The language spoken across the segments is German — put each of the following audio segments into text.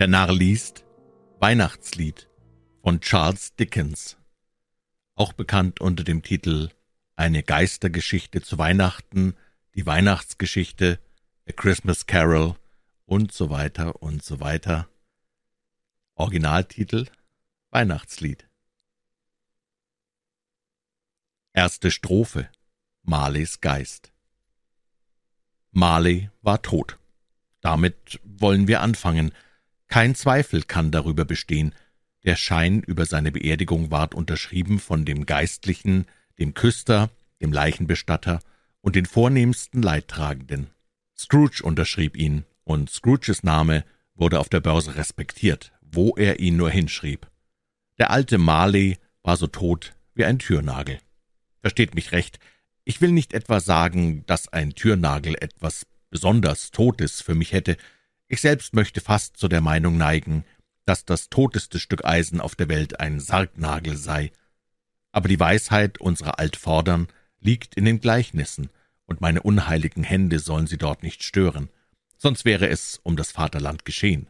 Der Narr liest Weihnachtslied von Charles Dickens, auch bekannt unter dem Titel Eine Geistergeschichte zu Weihnachten, die Weihnachtsgeschichte, A Christmas Carol und so weiter und so weiter. Originaltitel Weihnachtslied. Erste Strophe Marleys Geist Marley war tot. Damit wollen wir anfangen. Kein Zweifel kann darüber bestehen. Der Schein über seine Beerdigung ward unterschrieben von dem Geistlichen, dem Küster, dem Leichenbestatter und den vornehmsten Leidtragenden. Scrooge unterschrieb ihn, und Scrooges Name wurde auf der Börse respektiert, wo er ihn nur hinschrieb. Der alte Marley war so tot wie ein Türnagel. Versteht mich recht, ich will nicht etwa sagen, dass ein Türnagel etwas besonders Totes für mich hätte. Ich selbst möchte fast zu der Meinung neigen, dass das toteste Stück Eisen auf der Welt ein Sargnagel sei. Aber die Weisheit unserer Altvordern liegt in den Gleichnissen, und meine unheiligen Hände sollen sie dort nicht stören, sonst wäre es um das Vaterland geschehen.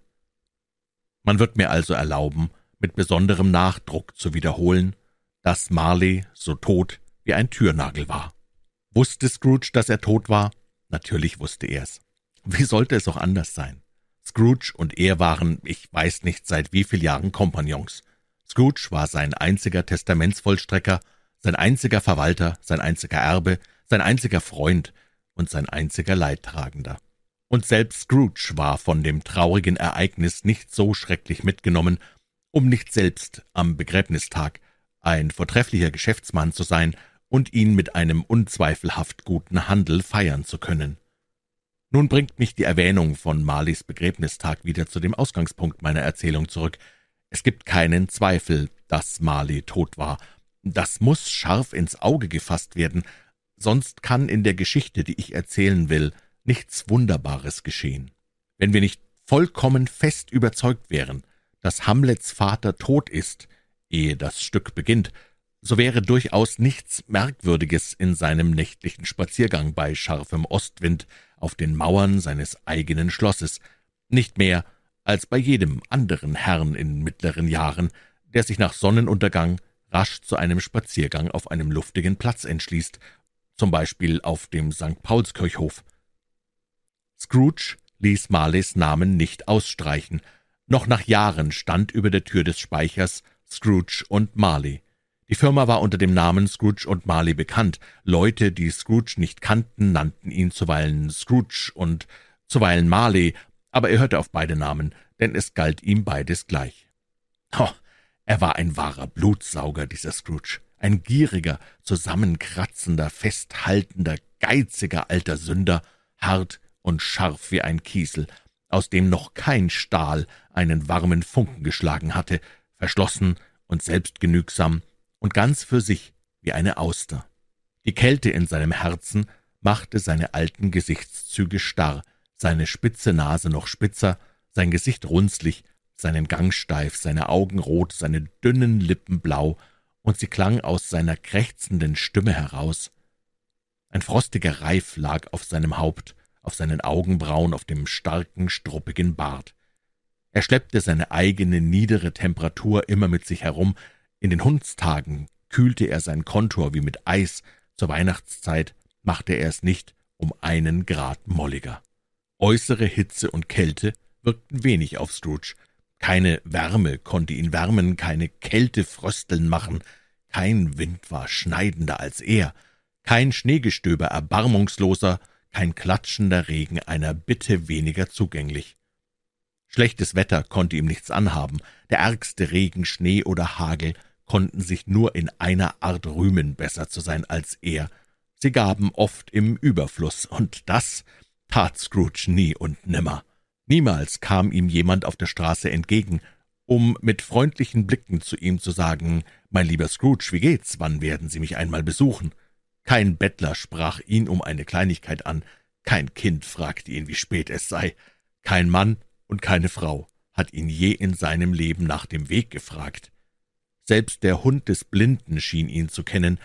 Man wird mir also erlauben, mit besonderem Nachdruck zu wiederholen, dass Marley so tot wie ein Türnagel war. Wusste Scrooge, dass er tot war? Natürlich wusste er's. Wie sollte es auch anders sein? Scrooge und er waren, ich weiß nicht seit wie viel Jahren Kompagnons. Scrooge war sein einziger Testamentsvollstrecker, sein einziger Verwalter, sein einziger Erbe, sein einziger Freund und sein einziger Leidtragender. Und selbst Scrooge war von dem traurigen Ereignis nicht so schrecklich mitgenommen, um nicht selbst am Begräbnistag ein vortrefflicher Geschäftsmann zu sein und ihn mit einem unzweifelhaft guten Handel feiern zu können. Nun bringt mich die Erwähnung von Marleys Begräbnistag wieder zu dem Ausgangspunkt meiner Erzählung zurück. Es gibt keinen Zweifel, dass Marley tot war. Das muss scharf ins Auge gefasst werden, sonst kann in der Geschichte, die ich erzählen will, nichts Wunderbares geschehen. Wenn wir nicht vollkommen fest überzeugt wären, dass Hamlets Vater tot ist, ehe das Stück beginnt, so wäre durchaus nichts Merkwürdiges in seinem nächtlichen Spaziergang bei scharfem Ostwind auf den Mauern seines eigenen Schlosses, nicht mehr als bei jedem anderen Herrn in mittleren Jahren, der sich nach Sonnenuntergang rasch zu einem Spaziergang auf einem luftigen Platz entschließt, zum Beispiel auf dem St. Paulskirchhof. Scrooge ließ Marleys Namen nicht ausstreichen, noch nach Jahren stand über der Tür des Speichers Scrooge und Marley. Die Firma war unter dem Namen Scrooge und Marley bekannt. Leute, die Scrooge nicht kannten, nannten ihn zuweilen Scrooge und zuweilen Marley, aber er hörte auf beide Namen, denn es galt ihm beides gleich. Oh, er war ein wahrer Blutsauger, dieser Scrooge, ein gieriger, zusammenkratzender, festhaltender, geiziger alter Sünder, hart und scharf wie ein Kiesel, aus dem noch kein Stahl einen warmen Funken geschlagen hatte, verschlossen und selbstgenügsam, und ganz für sich wie eine Auster. Die Kälte in seinem Herzen machte seine alten Gesichtszüge starr, seine spitze Nase noch spitzer, sein Gesicht runzlig, seinen Gang steif, seine Augen rot, seine dünnen Lippen blau, und sie klang aus seiner krächzenden Stimme heraus. Ein frostiger Reif lag auf seinem Haupt, auf seinen Augenbrauen, auf dem starken, struppigen Bart. Er schleppte seine eigene niedere Temperatur immer mit sich herum, in den Hundstagen kühlte er sein Kontor wie mit Eis, zur Weihnachtszeit machte er es nicht um einen Grad molliger. Äußere Hitze und Kälte wirkten wenig auf Scrooge. Keine Wärme konnte ihn wärmen, keine Kälte frösteln machen, kein Wind war schneidender als er, kein Schneegestöber erbarmungsloser, kein klatschender Regen einer Bitte weniger zugänglich. Schlechtes Wetter konnte ihm nichts anhaben, der ärgste Regen, Schnee oder Hagel konnten sich nur in einer Art rühmen, besser zu sein als er. Sie gaben oft im Überfluss, und das tat Scrooge nie und nimmer. Niemals kam ihm jemand auf der Straße entgegen, um mit freundlichen Blicken zu ihm zu sagen, »Mein lieber Scrooge, wie geht's? Wann werden Sie mich einmal besuchen?« Kein Bettler sprach ihn um eine Kleinigkeit an, kein Kind fragte ihn, wie spät es sei, kein Mann und keine Frau hat ihn je in seinem Leben nach dem Weg gefragt. Selbst der Hund des Blinden schien ihn zu kennen,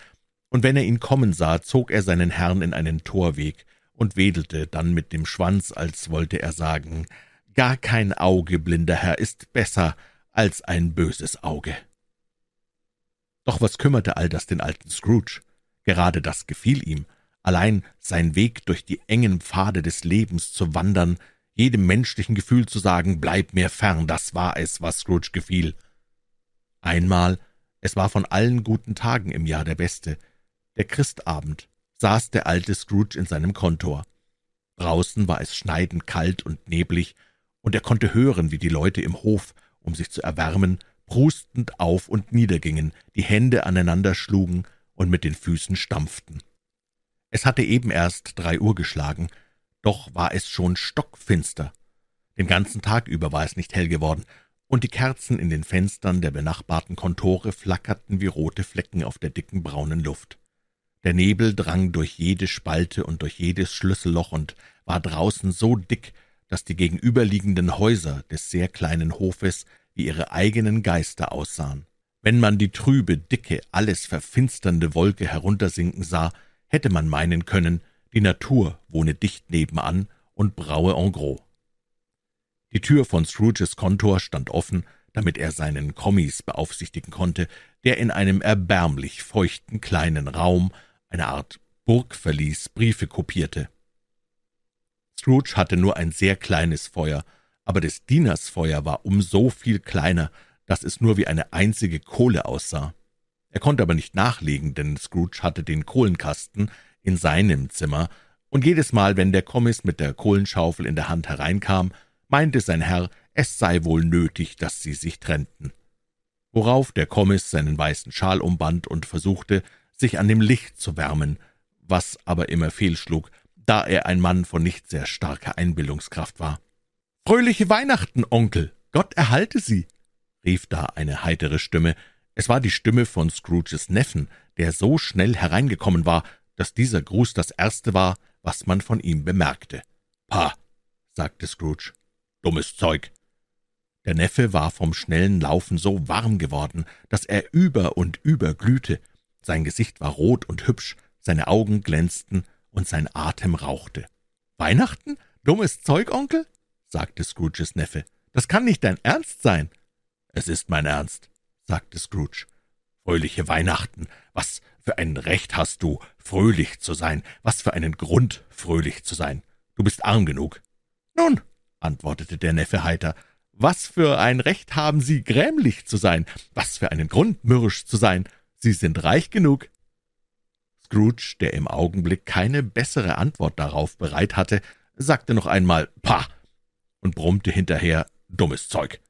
und wenn er ihn kommen sah, zog er seinen Herrn in einen Torweg und wedelte dann mit dem Schwanz, als wollte er sagen, Gar kein Auge, blinder Herr, ist besser als ein böses Auge. Doch was kümmerte all das den alten Scrooge? Gerade das gefiel ihm, allein sein Weg durch die engen Pfade des Lebens zu wandern, jedem menschlichen Gefühl zu sagen, bleib mir fern, das war es, was Scrooge gefiel. Einmal, es war von allen guten Tagen im Jahr der beste, der Christabend, saß der alte Scrooge in seinem Kontor. Draußen war es schneidend kalt und neblig, und er konnte hören, wie die Leute im Hof, um sich zu erwärmen, prustend auf und niedergingen, die Hände aneinander schlugen und mit den Füßen stampften. Es hatte eben erst drei Uhr geschlagen, doch war es schon stockfinster. Den ganzen Tag über war es nicht hell geworden, und die Kerzen in den Fenstern der benachbarten Kontore flackerten wie rote Flecken auf der dicken braunen Luft. Der Nebel drang durch jede Spalte und durch jedes Schlüsselloch und war draußen so dick, dass die gegenüberliegenden Häuser des sehr kleinen Hofes wie ihre eigenen Geister aussahen. Wenn man die trübe, dicke, alles verfinsternde Wolke heruntersinken sah, hätte man meinen können, die Natur wohne dicht nebenan und braue en gros. Die Tür von Scrooges Kontor stand offen, damit er seinen Kommis beaufsichtigen konnte, der in einem erbärmlich feuchten kleinen Raum, eine Art Burgverlies, Briefe kopierte. Scrooge hatte nur ein sehr kleines Feuer, aber des Dieners Feuer war um so viel kleiner, dass es nur wie eine einzige Kohle aussah. Er konnte aber nicht nachlegen, denn Scrooge hatte den Kohlenkasten in seinem Zimmer, und jedes Mal, wenn der Kommis mit der Kohlenschaufel in der Hand hereinkam, meinte sein Herr, es sei wohl nötig, dass sie sich trennten. Worauf der Kommis seinen weißen Schal umband und versuchte, sich an dem Licht zu wärmen, was aber immer fehlschlug, da er ein Mann von nicht sehr starker Einbildungskraft war. »Fröhliche Weihnachten, Onkel! Gott erhalte Sie!« rief da eine heitere Stimme. Es war die Stimme von Scrooges Neffen, der so schnell hereingekommen war, dass dieser Gruß das erste war, was man von ihm bemerkte. »Pah«, sagte Scrooge, »dummes Zeug!« Der Neffe war vom schnellen Laufen so warm geworden, dass er über und über glühte. Sein Gesicht war rot und hübsch, seine Augen glänzten und sein Atem rauchte. »Weihnachten? Dummes Zeug, Onkel?« sagte Scrooges Neffe. »Das kann nicht dein Ernst sein.« »Es ist mein Ernst«, sagte Scrooge. »Fröhliche Weihnachten! Was für ein Recht hast du, fröhlich zu sein? Was für einen Grund, fröhlich zu sein? Du bist arm genug.« »Nun«, antwortete der Neffe heiter, »was für ein Recht haben Sie, grämlich zu sein? Was für einen Grund, mürrisch zu sein? Sie sind reich genug.« Scrooge, der im Augenblick keine bessere Antwort darauf bereit hatte, sagte noch einmal »Pah!« und brummte hinterher »Dummes Zeug!«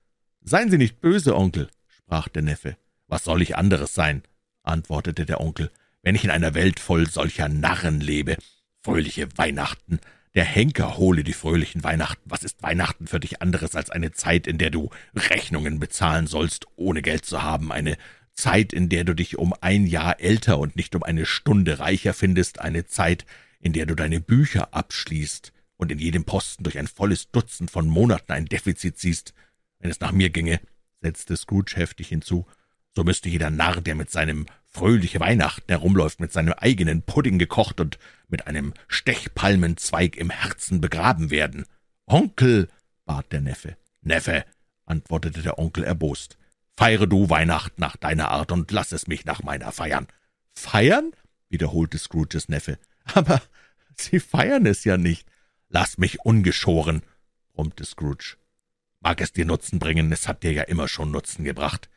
»Seien Sie nicht böse, Onkel«, sprach der Neffe. »Was soll ich anderes sein?« antwortete der Onkel, »wenn ich in einer Welt voll solcher Narren lebe. Fröhliche Weihnachten! Der Henker hole die fröhlichen Weihnachten. Was ist Weihnachten für dich anderes als eine Zeit, in der du Rechnungen bezahlen sollst, ohne Geld zu haben, eine Zeit, in der du dich um ein Jahr älter und nicht um eine Stunde reicher findest, eine Zeit, in der du deine Bücher abschließt und in jedem Posten durch ein volles Dutzend von Monaten ein Defizit siehst. Wenn es nach mir ginge, setzte Scrooge heftig hinzu, so müsste jeder Narr, der mit seinem fröhliche Weihnachten herumläuft, mit seinem eigenen Pudding gekocht und mit einem Stechpalmenzweig im Herzen begraben werden. Onkel, bat der Neffe. Neffe, antwortete der Onkel erbost, feiere du Weihnachten nach deiner Art und lass es mich nach meiner feiern. Feiern? wiederholte Scrooges Neffe. Aber Sie feiern es ja nicht. Lass mich ungeschoren, brummte Scrooge. Mag es dir Nutzen bringen, es hat dir ja immer schon Nutzen gebracht.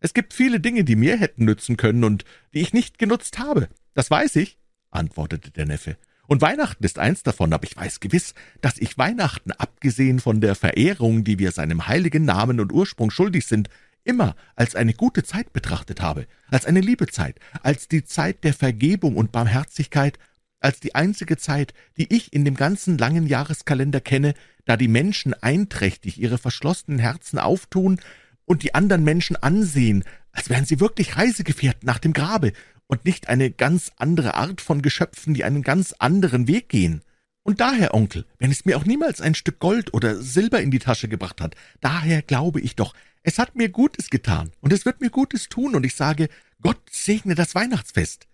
Es gibt viele Dinge, die mir hätten nützen können und die ich nicht genutzt habe. Das weiß ich, antwortete der Neffe. Und Weihnachten ist eins davon, aber ich weiß gewiss, dass ich Weihnachten, abgesehen von der Verehrung, die wir seinem heiligen Namen und Ursprung schuldig sind, immer als eine gute Zeit betrachtet habe, als eine liebe Zeit, als die Zeit der Vergebung und Barmherzigkeit, als die einzige Zeit, die ich in dem ganzen langen Jahreskalender kenne, da die Menschen einträchtig ihre verschlossenen Herzen auftun und die anderen Menschen ansehen, als wären sie wirklich Reisegefährten nach dem Grabe und nicht eine ganz andere Art von Geschöpfen, die einen ganz anderen Weg gehen. Und daher, Onkel, wenn es mir auch niemals ein Stück Gold oder Silber in die Tasche gebracht hat, daher glaube ich doch, es hat mir Gutes getan und es wird mir Gutes tun, und ich sage, Gott segne das Weihnachtsfest.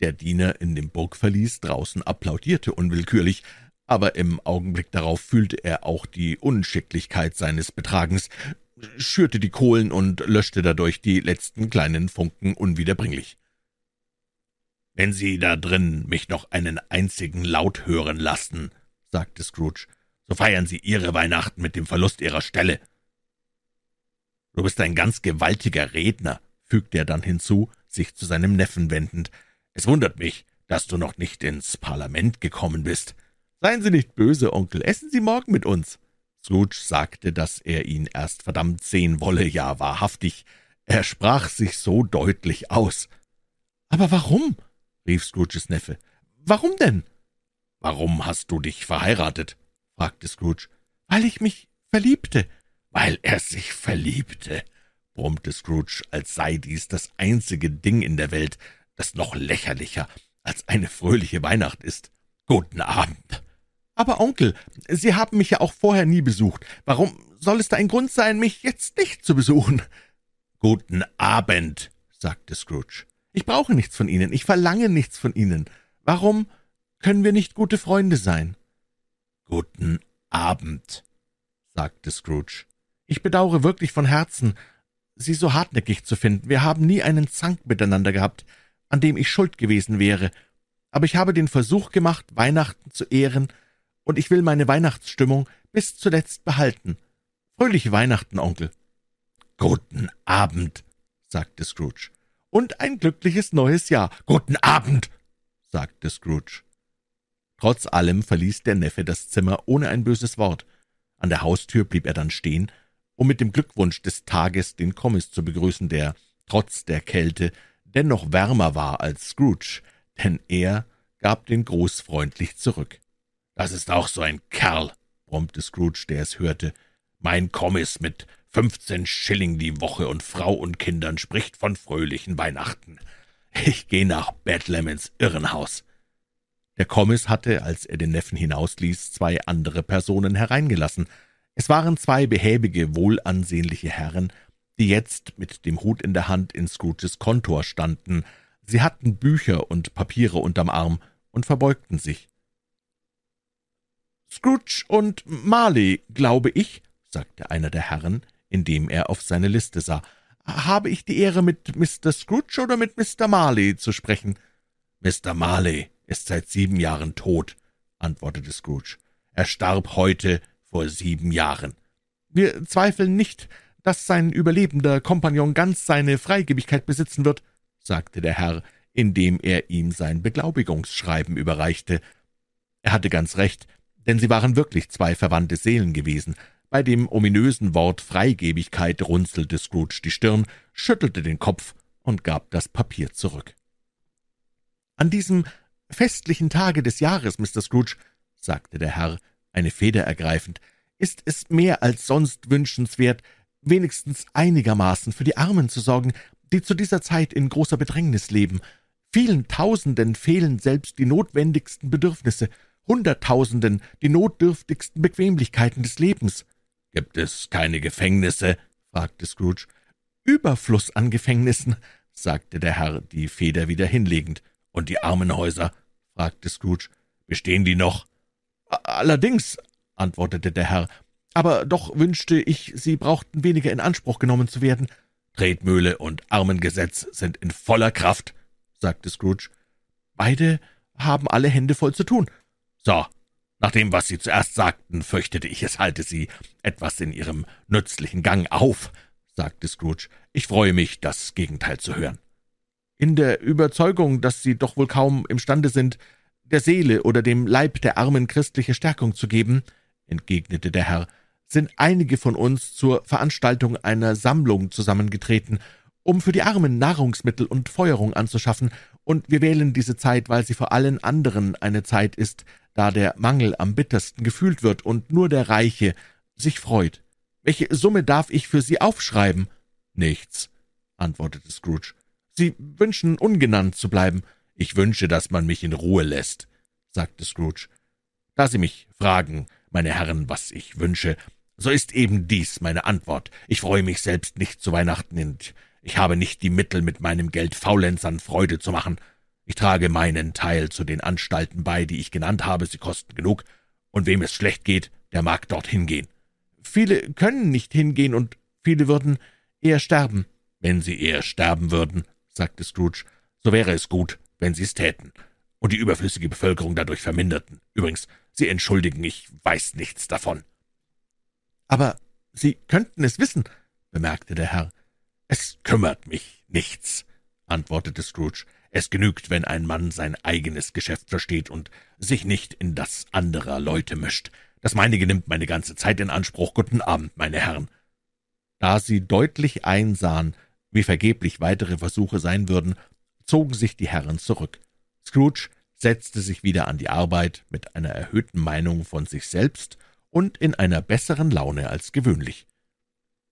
Der Diener in dem Burgverlies draußen applaudierte unwillkürlich, aber im Augenblick darauf fühlte er auch die Unschicklichkeit seines Betragens, schürte die Kohlen und löschte dadurch die letzten kleinen Funken unwiederbringlich. »Wenn Sie da drin mich noch einen einzigen Laut hören lassen«, sagte Scrooge, »so feiern Sie Ihre Weihnachten mit dem Verlust Ihrer Stelle.« »Du bist ein ganz gewaltiger Redner«, fügte er dann hinzu, sich zu seinem Neffen wendend. »Es wundert mich, dass du noch nicht ins Parlament gekommen bist. Seien Sie nicht böse, Onkel, essen Sie morgen mit uns.« Scrooge sagte, dass er ihn erst verdammt sehen wolle, ja wahrhaftig. Er sprach sich so deutlich aus. »Aber warum?« rief Scrooges Neffe. »Warum denn?« »Warum hast du dich verheiratet?« fragte Scrooge. »Weil ich mich verliebte.« »Weil er sich verliebte«, brummte Scrooge, als sei dies das einzige Ding in der Welt, das noch lächerlicher als eine fröhliche Weihnacht ist. »Guten Abend.« »Aber, Onkel, Sie haben mich ja auch vorher nie besucht. Warum soll es da ein Grund sein, mich jetzt nicht zu besuchen?« »Guten Abend«, sagte Scrooge. »Ich brauche nichts von Ihnen, ich verlange nichts von Ihnen. Warum können wir nicht gute Freunde sein?« »Guten Abend«, sagte Scrooge. »Ich bedauere wirklich von Herzen, Sie so hartnäckig zu finden. Wir haben nie einen Zank miteinander gehabt, an dem ich schuld gewesen wäre. Aber ich habe den Versuch gemacht, Weihnachten zu ehren, und ich will meine Weihnachtsstimmung bis zuletzt behalten. Fröhliche Weihnachten, Onkel.« »Guten Abend«, sagte Scrooge. »Und ein glückliches neues Jahr.« »Guten Abend«, sagte Scrooge. Trotz allem verließ der Neffe das Zimmer ohne ein böses Wort. An der Haustür blieb er dann stehen, um mit dem Glückwunsch des Tages den Kommis zu begrüßen, der, trotz der Kälte, dennoch wärmer war als Scrooge, denn er gab den Gruß freundlich zurück. »Das ist auch so ein Kerl«, brummte Scrooge, der es hörte. »Mein Kommis mit fünfzehn Schilling die Woche und Frau und Kindern spricht von fröhlichen Weihnachten. Ich gehe nach Bethlehem ins Irrenhaus.« der Kommis hatte, als er den Neffen hinausließ, zwei andere Personen hereingelassen. Es waren zwei behäbige, wohlansehnliche Herren, die jetzt mit dem Hut in der Hand in Scrooges Kontor standen. Sie hatten Bücher und Papiere unterm Arm und verbeugten sich. »Scrooge und Marley, glaube ich«, sagte einer der Herren, indem er auf seine Liste sah. »Habe ich die Ehre, mit Mr. Scrooge oder mit Mr. Marley zu sprechen?« »Mr. Marley ist seit sieben Jahren tot«, antwortete Scrooge. »Er starb heute vor sieben Jahren.« »Wir zweifeln nicht, dass sein überlebender Kompagnon ganz seine Freigebigkeit besitzen wird«, sagte der Herr, indem er ihm sein Beglaubigungsschreiben überreichte. Er hatte ganz recht, denn sie waren wirklich zwei verwandte Seelen gewesen. Bei dem ominösen Wort Freigebigkeit runzelte Scrooge die Stirn, schüttelte den Kopf und gab das Papier zurück. »An diesem festlichen Tage des Jahres, Mr. Scrooge«, sagte der Herr, eine Feder ergreifend, »ist es mehr als sonst wünschenswert, wenigstens einigermaßen für die Armen zu sorgen, die zu dieser Zeit in großer Bedrängnis leben. Vielen Tausenden fehlen selbst die notwendigsten Bedürfnisse, Hunderttausenden die notdürftigsten Bequemlichkeiten des Lebens. »Gibt es keine Gefängnisse?« fragte Scrooge. »Überfluss an Gefängnissen«, sagte der Herr, die Feder wieder hinlegend. »Und die Armenhäuser?« fragte Scrooge. »Bestehen die noch?« »Allerdings«, antwortete der Herr, »aber doch wünschte ich, sie brauchten weniger in Anspruch genommen zu werden.« »Tretmühle und Armengesetz sind in voller Kraft«, sagte Scrooge. »Beide haben alle Hände voll zu tun.« »So, nach dem, was Sie zuerst sagten, fürchtete ich, es halte Sie etwas in Ihrem nützlichen Gang auf«, sagte Scrooge. »Ich freue mich, das Gegenteil zu hören.« »In der Überzeugung, dass Sie doch wohl kaum imstande sind, der Seele oder dem Leib der Armen christliche Stärkung zu geben«, entgegnete der Herr, »sind einige von uns zur Veranstaltung einer Sammlung zusammengetreten, um für die Armen Nahrungsmittel und Feuerung anzuschaffen, und wir wählen diese Zeit, weil sie vor allen anderen eine Zeit ist, da der Mangel am bittersten gefühlt wird und nur der Reiche sich freut. Welche Summe darf ich für Sie aufschreiben? Nichts, antwortete Scrooge. Sie wünschen ungenannt zu bleiben. Ich wünsche, dass man mich in Ruhe lässt, sagte Scrooge. Da Sie mich fragen, meine Herren, was ich wünsche, so ist eben dies meine Antwort. Ich freue mich selbst nicht zu Weihnachten und ich habe nicht die Mittel, mit meinem Geld Faulenzern Freude zu machen. Ich trage meinen Teil zu den Anstalten bei, die ich genannt habe, sie kosten genug, und wem es schlecht geht, der mag dorthin gehen. Viele können nicht hingehen, und viele würden eher sterben. Wenn sie eher sterben würden, sagte Scrooge, so wäre es gut, wenn sie es täten und die überflüssige Bevölkerung dadurch verminderten. Übrigens, Sie entschuldigen, ich weiß nichts davon. Aber Sie könnten es wissen, bemerkte der Herr. Es kümmert mich nichts, antwortete Scrooge. Es genügt, wenn ein Mann sein eigenes Geschäft versteht und sich nicht in das anderer Leute mischt. Das meinige nimmt meine ganze Zeit in Anspruch. Guten Abend, meine Herren. Da sie deutlich einsahen, wie vergeblich weitere Versuche sein würden, zogen sich die Herren zurück. Scrooge setzte sich wieder an die Arbeit mit einer erhöhten Meinung von sich selbst und in einer besseren Laune als gewöhnlich.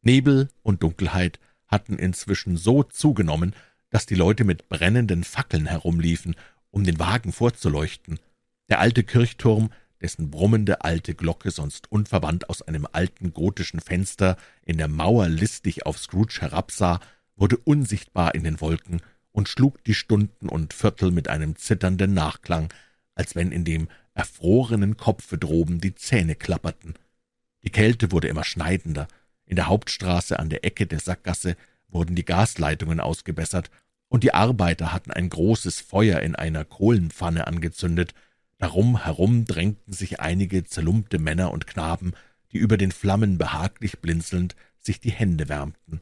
Nebel und Dunkelheit hatten inzwischen so zugenommen, dass die Leute mit brennenden Fackeln herumliefen, um den Wagen vorzuleuchten. Der alte Kirchturm, dessen brummende alte Glocke sonst unverwandt aus einem alten gotischen Fenster in der Mauer listig auf Scrooge herabsah, wurde unsichtbar in den Wolken und schlug die Stunden und Viertel mit einem zitternden Nachklang, als wenn in dem erfrorenen Kopfe droben die Zähne klapperten. Die Kälte wurde immer schneidender. In der Hauptstraße an der Ecke der Sackgasse wurden die Gasleitungen ausgebessert, und die Arbeiter hatten ein großes Feuer in einer Kohlenpfanne angezündet. Darum herum drängten sich einige zerlumpte Männer und Knaben, die über den Flammen behaglich blinzelnd sich die Hände wärmten.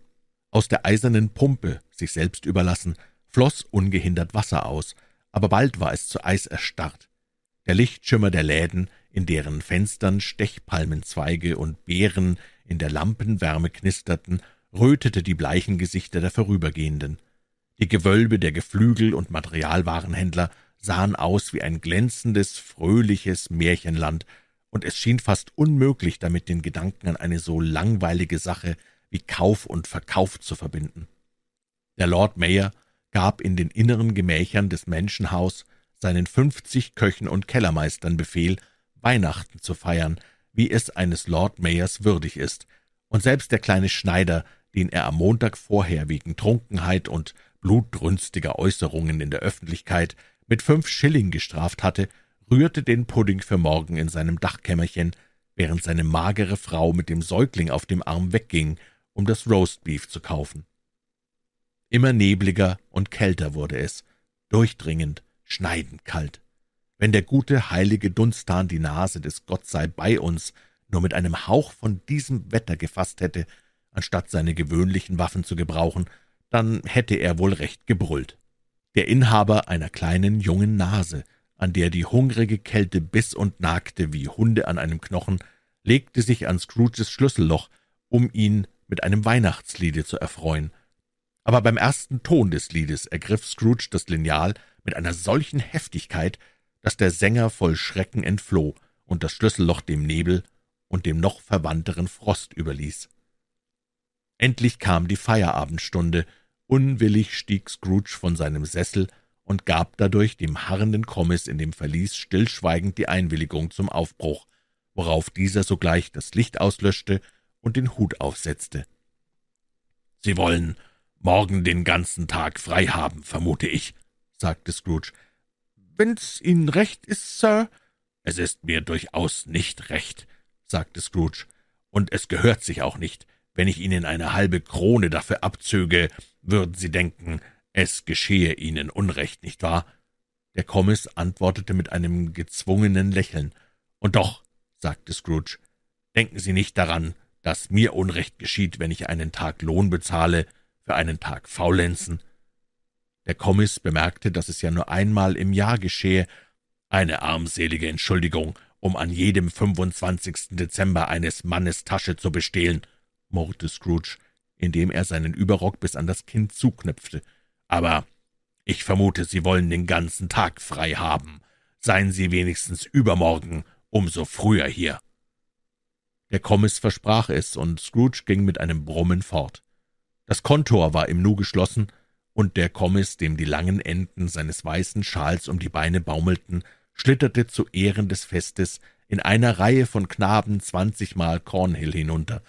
Aus der eisernen Pumpe, sich selbst überlassen, floß ungehindert Wasser aus, aber bald war es zu Eis erstarrt. Der Lichtschimmer der Läden, in deren Fenstern Stechpalmenzweige und Beeren in der Lampenwärme knisterten, rötete die bleichen Gesichter der Vorübergehenden. Die Gewölbe der Geflügel- und Materialwarenhändler sahen aus wie ein glänzendes, fröhliches Märchenland, und es schien fast unmöglich, damit den Gedanken an eine so langweilige Sache wie Kauf und Verkauf zu verbinden. Der Lord Mayor gab in den inneren Gemächern des Menschenhaus seinen fünfzig Köchen und Kellermeistern Befehl, Weihnachten zu feiern, wie es eines Lord Mayors würdig ist, und selbst der kleine Schneider, den er am Montag vorher wegen Trunkenheit und blutrünstiger Äußerungen in der Öffentlichkeit mit fünf Schilling gestraft hatte, rührte den Pudding für morgen in seinem Dachkämmerchen, während seine magere Frau mit dem Säugling auf dem Arm wegging, um das Roastbeef zu kaufen. Immer nebliger und kälter wurde es, durchdringend, schneidend kalt. Wenn der gute, heilige Dunstan die Nase des Gott sei bei uns nur mit einem Hauch von diesem Wetter gefasst hätte, anstatt seine gewöhnlichen Waffen zu gebrauchen, dann hätte er wohl recht gebrüllt. Der Inhaber einer kleinen, jungen Nase, an der die hungrige Kälte biss und nagte wie Hunde an einem Knochen, legte sich an Scrooges Schlüsselloch, um ihn mit einem Weihnachtsliede zu erfreuen, aber beim ersten Ton des Liedes ergriff Scrooge das Lineal mit einer solchen Heftigkeit, dass der Sänger voll Schrecken entfloh und das Schlüsselloch dem Nebel und dem noch verwandteren Frost überließ. Endlich kam die Feierabendstunde, unwillig stieg Scrooge von seinem Sessel und gab dadurch dem harrenden Kommis in dem Verlies stillschweigend die Einwilligung zum Aufbruch, worauf dieser sogleich das Licht auslöschte und den Hut aufsetzte. »Sie wollen morgen den ganzen Tag frei haben, vermute ich«, sagte Scrooge. »Wenn's Ihnen recht ist, Sir?« »Es ist mir durchaus nicht recht«, sagte Scrooge, »und es gehört sich auch nicht. Wenn ich Ihnen eine halbe Krone dafür abzöge, würden Sie denken, es geschehe Ihnen Unrecht, nicht wahr?« Der Kommis antwortete mit einem gezwungenen Lächeln. »Und doch«, sagte Scrooge, »denken Sie nicht daran, dass mir Unrecht geschieht, wenn ich einen Tag Lohn bezahle, für einen Tag faulenzen. Der Kommis bemerkte, dass es ja nur einmal im Jahr geschehe, eine armselige Entschuldigung, um an jedem 25. Dezember eines Mannes Tasche zu bestehlen, murrte Scrooge, indem er seinen Überrock bis an das Kinn zuknöpfte. Aber ich vermute, Sie wollen den ganzen Tag frei haben. Seien Sie wenigstens übermorgen umso früher hier. Der Kommis versprach es, und Scrooge ging mit einem Brummen fort. Das Kontor war im Nu geschlossen, und der Kommis, dem die langen Enden seines weißen Schals um die Beine baumelten, schlitterte zu Ehren des Festes in einer Reihe von Knaben zwanzigmal Cornhill hinunter.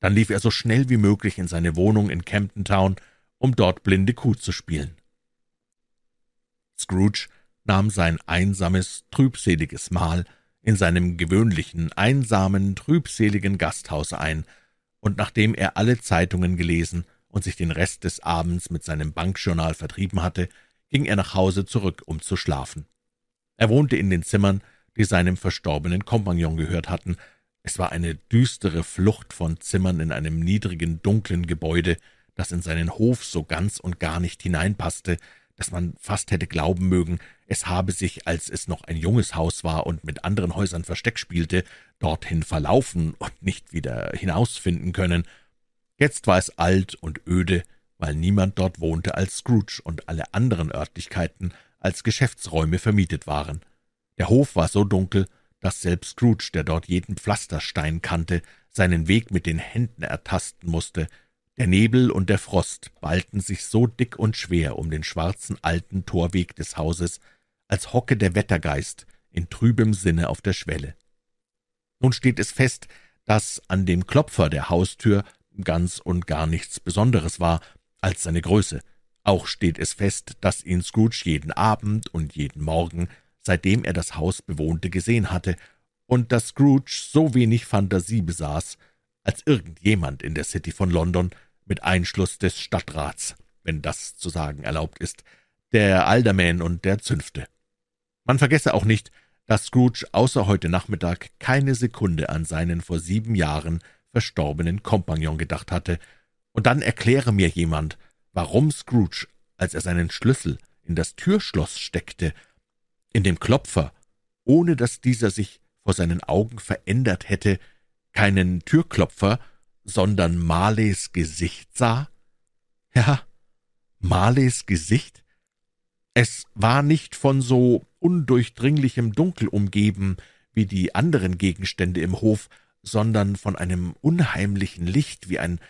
Dann lief er so schnell wie möglich in seine Wohnung in Camden Town, um dort blinde Kuh zu spielen. Scrooge nahm sein einsames, trübseliges Mahl in seinem gewöhnlichen, einsamen, trübseligen Gasthaus ein, und nachdem er alle Zeitungen gelesen und sich den Rest des Abends mit seinem Bankjournal vertrieben hatte, ging er nach Hause zurück, um zu schlafen. Er wohnte in den Zimmern, die seinem verstorbenen Kompagnon gehört hatten. Es war eine düstere Flucht von Zimmern in einem niedrigen, dunklen Gebäude, das in seinen Hof so ganz und gar nicht hineinpasste, dass man fast hätte glauben mögen, es habe sich, als es noch ein junges Haus war und mit anderen Häusern Versteck spielte, dorthin verlaufen und nicht wieder hinausfinden können. Jetzt war es alt und öde, weil niemand dort wohnte als Scrooge und alle anderen Örtlichkeiten als Geschäftsräume vermietet waren. Der Hof war so dunkel, dass selbst Scrooge, der dort jeden Pflasterstein kannte, seinen Weg mit den Händen ertasten musste. Der Nebel und der Frost ballten sich so dick und schwer um den schwarzen alten Torweg des Hauses, als hocke der Wettergeist in trübem Sinne auf der Schwelle. Nun steht es fest, dass an dem Klopfer der Haustür ganz und gar nichts Besonderes war, als seine Größe. Auch steht es fest, dass ihn Scrooge jeden Abend und jeden Morgen, seitdem er das Haus bewohnte, gesehen hatte, und dass Scrooge so wenig Fantasie besaß, als irgendjemand in der City von London, mit Einschluss des Stadtrats, wenn das zu sagen erlaubt ist, der Aldermen und der Zünfte. Man vergesse auch nicht, dass Scrooge außer heute Nachmittag keine Sekunde an seinen vor sieben Jahren verstorbenen Kompagnon gedacht hatte, und dann erkläre mir jemand, warum Scrooge, als er seinen Schlüssel in das Türschloss steckte, in dem Klopfer, ohne dass dieser sich vor seinen Augen verändert hätte, keinen Türklopfer, sondern Marleys Gesicht sah? Ja, Marleys Gesicht? Es war nicht von so undurchdringlichem Dunkel umgeben wie die anderen Gegenstände im Hof, sondern von einem unheimlichen Licht wie ein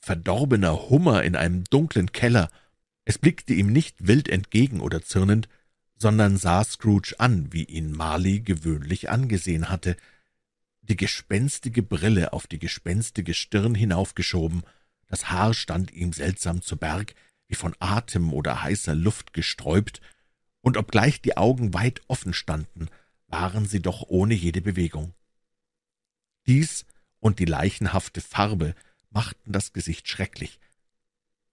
verdorbener Hummer in einem dunklen Keller. Es blickte ihm nicht wild entgegen oder zürnend, sondern sah Scrooge an, wie ihn Marley gewöhnlich angesehen hatte, die gespenstige Brille auf die gespenstige Stirn hinaufgeschoben, das Haar stand ihm seltsam zu Berg, wie von Atem oder heißer Luft gesträubt, und obgleich die Augen weit offen standen, waren sie doch ohne jede Bewegung. Dies und die leichenhafte Farbe machten das Gesicht schrecklich.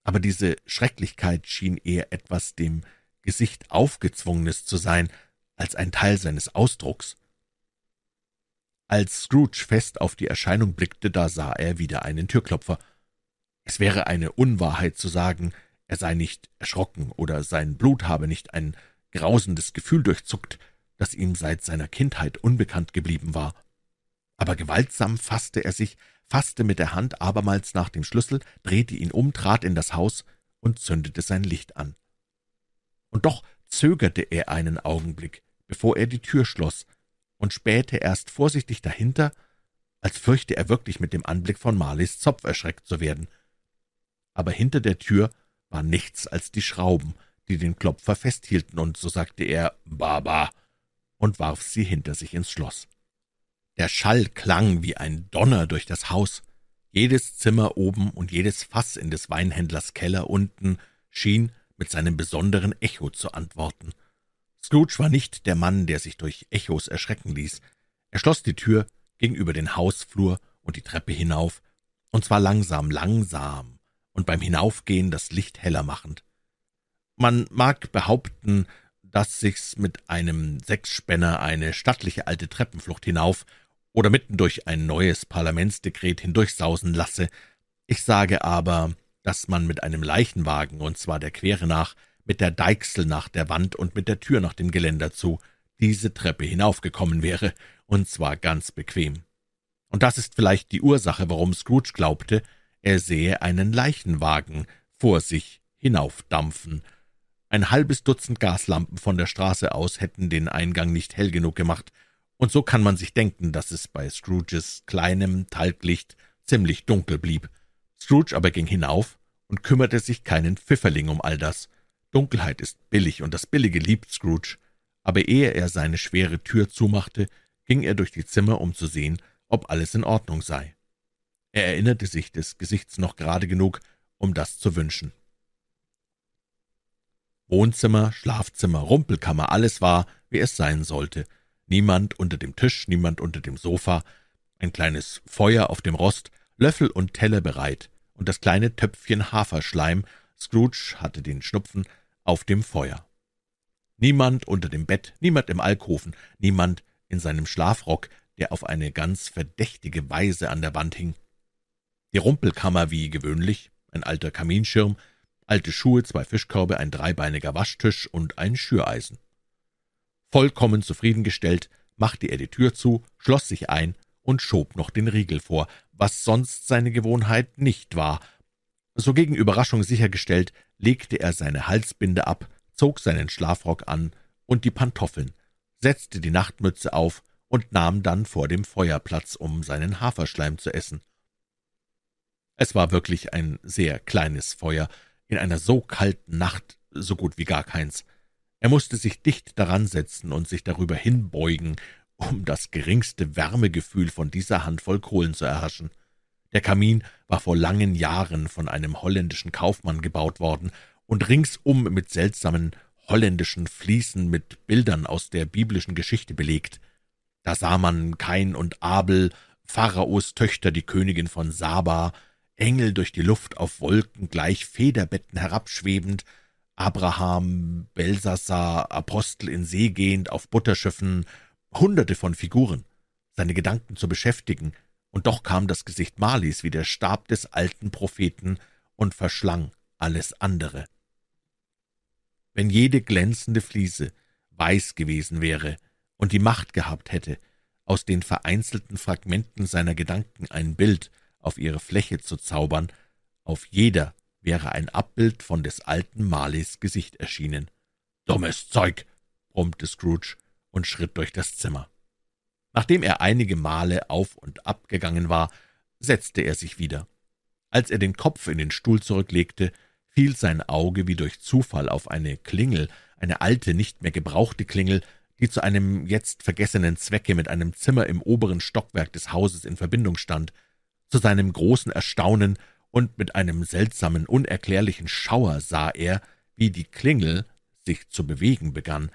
Aber diese Schrecklichkeit schien eher etwas dem Gesicht aufgezwungenes zu sein, als ein Teil seines Ausdrucks. Als Scrooge fest auf die Erscheinung blickte, da sah er wieder einen Türklopfer. Es wäre eine Unwahrheit zu sagen, er sei nicht erschrocken oder sein Blut habe nicht ein grausendes Gefühl durchzuckt, das ihm seit seiner Kindheit unbekannt geblieben war. Aber gewaltsam fasste er sich, fasste mit der Hand abermals nach dem Schlüssel, drehte ihn um, trat in das Haus und zündete sein Licht an. Und doch zögerte er einen Augenblick, bevor er die Tür schloss, und spähte erst vorsichtig dahinter, als fürchte er wirklich mit dem Anblick von Marleys Zopf erschreckt zu werden. Aber hinter der Tür war nichts als die Schrauben, die den Klopfer festhielten, und so sagte er »Baba« und warf sie hinter sich ins Schloss. Der Schall klang wie ein Donner durch das Haus. Jedes Zimmer oben und jedes Fass in des Weinhändlers Keller unten schien mit seinem besonderen Echo zu antworten. Scrooge war nicht der Mann, der sich durch Echos erschrecken ließ. Er schloss die Tür, ging über den Hausflur und die Treppe hinauf, und zwar langsam, langsam, und beim Hinaufgehen das Licht heller machend. Man mag behaupten, dass sich's mit einem Sechsspänner eine stattliche alte Treppenflucht hinauf oder mitten durch ein neues Parlamentsdekret hindurchsausen lasse. Ich sage aber, dass man mit einem Leichenwagen, und zwar der Quere nach, mit der Deichsel nach der Wand und mit der Tür nach dem Geländer zu, diese Treppe hinaufgekommen wäre, und zwar ganz bequem. Und das ist vielleicht die Ursache, warum Scrooge glaubte, er sehe einen Leichenwagen vor sich hinaufdampfen. Ein halbes Dutzend Gaslampen von der Straße aus hätten den Eingang nicht hell genug gemacht, und so kann man sich denken, dass es bei Scrooges kleinem Talglicht ziemlich dunkel blieb. Scrooge aber ging hinauf und kümmerte sich keinen Pfifferling um all das. Dunkelheit ist billig, und das Billige liebt Scrooge. Aber ehe er seine schwere Tür zumachte, ging er durch die Zimmer, um zu sehen, ob alles in Ordnung sei. Er erinnerte sich des Gesichts noch gerade genug, um das zu wünschen. Wohnzimmer, Schlafzimmer, Rumpelkammer, alles war, wie es sein sollte. Niemand unter dem Tisch, niemand unter dem Sofa, ein kleines Feuer auf dem Rost, Löffel und Teller bereit und das kleine Töpfchen Haferschleim, Scrooge hatte den Schnupfen, auf dem Feuer. Niemand unter dem Bett, niemand im Alkoven, niemand in seinem Schlafrock, der auf eine ganz verdächtige Weise an der Wand hing. Die Rumpelkammer wie gewöhnlich, ein alter Kaminschirm, alte Schuhe, zwei Fischkörbe, ein dreibeiniger Waschtisch und ein Schüreisen. Vollkommen zufriedengestellt machte er die Tür zu, schloss sich ein und schob noch den Riegel vor, was sonst seine Gewohnheit nicht war. So gegen Überraschung sichergestellt, legte er seine Halsbinde ab, zog seinen Schlafrock an und die Pantoffeln, setzte die Nachtmütze auf und nahm dann vor dem Feuer Platz, um seinen Haferschleim zu essen. Es war wirklich ein sehr kleines Feuer, in einer so kalten Nacht so gut wie gar keins. Er musste sich dicht daran setzen und sich darüber hinbeugen, um das geringste Wärmegefühl von dieser Handvoll Kohlen zu erhaschen. Der Kamin war vor langen Jahren von einem holländischen Kaufmann gebaut worden und ringsum mit seltsamen holländischen Fliesen mit Bildern aus der biblischen Geschichte belegt. Da sah man Kain und Abel, Pharaos Töchter, die Königin von Saba, Engel durch die Luft auf Wolken gleich Federbetten herabschwebend, Abraham, Belsassar, Apostel in See gehend auf Butterschiffen, hunderte von Figuren, seine Gedanken zu beschäftigen, und doch kam das Gesicht Marlies wie der Stab des alten Propheten und verschlang alles andere. Wenn jede glänzende Fliese weiß gewesen wäre und die Macht gehabt hätte, aus den vereinzelten Fragmenten seiner Gedanken ein Bild auf ihre Fläche zu zaubern, auf jeder wäre ein Abbild von des alten Marleys Gesicht erschienen. »Dummes Zeug«, brummte Scrooge und schritt durch das Zimmer. Nachdem er einige Male auf und ab gegangen war, setzte er sich wieder. Als er den Kopf in den Stuhl zurücklegte, fiel sein Auge wie durch Zufall auf eine Klingel, eine alte, nicht mehr gebrauchte Klingel, die zu einem jetzt vergessenen Zwecke mit einem Zimmer im oberen Stockwerk des Hauses in Verbindung stand. Zu seinem großen Erstaunen und mit einem seltsamen, unerklärlichen Schauer sah er, wie die Klingel sich zu bewegen begann.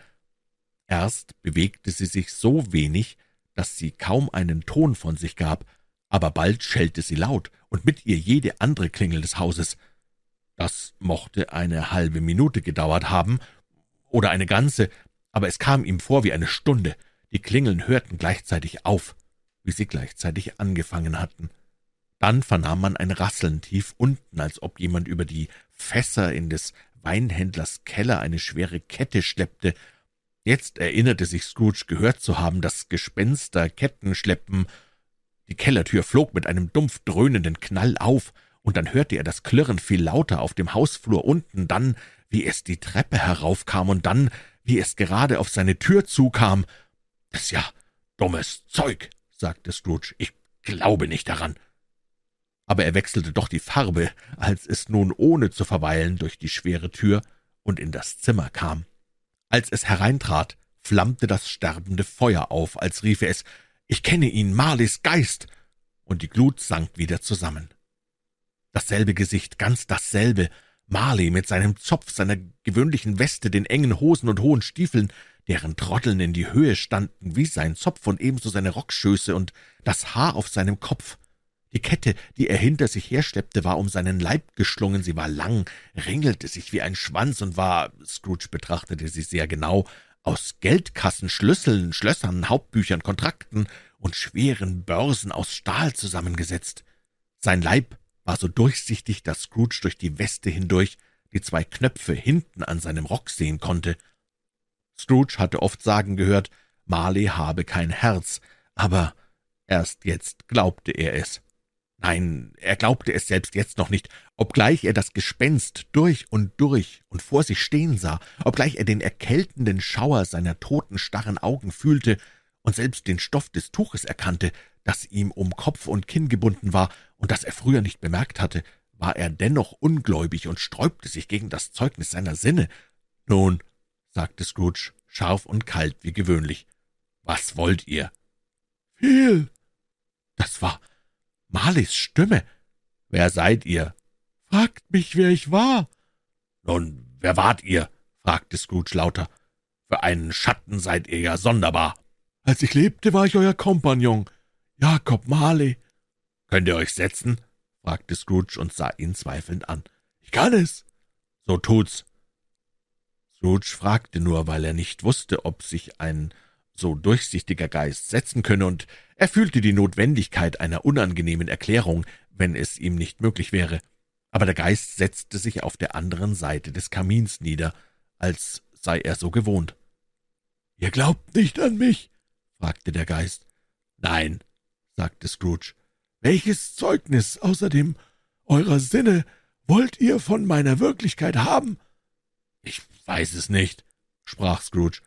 Erst bewegte sie sich so wenig, dass sie kaum einen Ton von sich gab, aber bald schellte sie laut und mit ihr jede andere Klingel des Hauses. Das mochte eine halbe Minute gedauert haben oder eine ganze, aber es kam ihm vor wie eine Stunde. Die Klingeln hörten gleichzeitig auf, wie sie gleichzeitig angefangen hatten. Dann vernahm man ein Rasseln tief unten, als ob jemand über die Fässer in des Weinhändlers Keller eine schwere Kette schleppte, Jetzt erinnerte sich Scrooge gehört zu haben, dass Gespenster Ketten schleppen. Die Kellertür flog mit einem dumpf dröhnenden Knall auf, und dann hörte er das Klirren viel lauter auf dem Hausflur unten, dann, wie es die Treppe heraufkam, und dann, wie es gerade auf seine Tür zukam. »Das ist ja dummes Zeug«, sagte Scrooge, »ich glaube nicht daran.« Aber er wechselte doch die Farbe, als es nun ohne zu verweilen durch die schwere Tür und in das Zimmer kam. Als es hereintrat, flammte das sterbende Feuer auf, als riefe es »Ich kenne ihn, Marleys Geist«, und die Glut sank wieder zusammen. Dasselbe Gesicht, ganz dasselbe, Marley mit seinem Zopf, seiner gewöhnlichen Weste, den engen Hosen und hohen Stiefeln, deren Trotteln in die Höhe standen wie sein Zopf und ebenso seine Rockschöße und das Haar auf seinem Kopf. Die Kette, die er hinter sich herschleppte, war um seinen Leib geschlungen, sie war lang, ringelte sich wie ein Schwanz und war, Scrooge betrachtete sie sehr genau, aus Geldkassen, Schlüsseln, Schlössern, Hauptbüchern, Kontrakten und schweren Börsen aus Stahl zusammengesetzt. Sein Leib war so durchsichtig, dass Scrooge durch die Weste hindurch die zwei Knöpfe hinten an seinem Rock sehen konnte. Scrooge hatte oft sagen gehört, Marley habe kein Herz, aber erst jetzt glaubte er es. Nein, er glaubte es selbst jetzt noch nicht, obgleich er das Gespenst durch und durch und vor sich stehen sah, obgleich er den erkältenden Schauer seiner toten, starren Augen fühlte und selbst den Stoff des Tuches erkannte, das ihm um Kopf und Kinn gebunden war und das er früher nicht bemerkt hatte, war er dennoch ungläubig und sträubte sich gegen das Zeugnis seiner Sinne. Nun, sagte Scrooge, scharf und kalt wie gewöhnlich, was wollt ihr? Viel. Das war Marleys Stimme. »Wer seid ihr?« »Fragt mich, wer ich war.« »Nun, wer wart ihr?« fragte Scrooge lauter. »Für einen Schatten seid ihr ja sonderbar.« Als ich lebte, war ich euer Kompagnon, Jakob Marley. Könnt ihr euch setzen? fragte Scrooge und sah ihn zweifelnd an. Ich kann es. So tut's. Scrooge fragte nur, weil er nicht wusste, ob sich ein so durchsichtiger Geist setzen könne, und er fühlte die Notwendigkeit einer unangenehmen Erklärung, wenn es ihm nicht möglich wäre. Aber der Geist setzte sich auf der anderen Seite des Kamins nieder, als sei er so gewohnt. »Ihr glaubt nicht an mich?« fragte der Geist. »Nein«, sagte Scrooge. »Welches Zeugnis außerdem eurer Sinne wollt ihr von meiner Wirklichkeit haben?« »Ich weiß es nicht«, sprach Scrooge.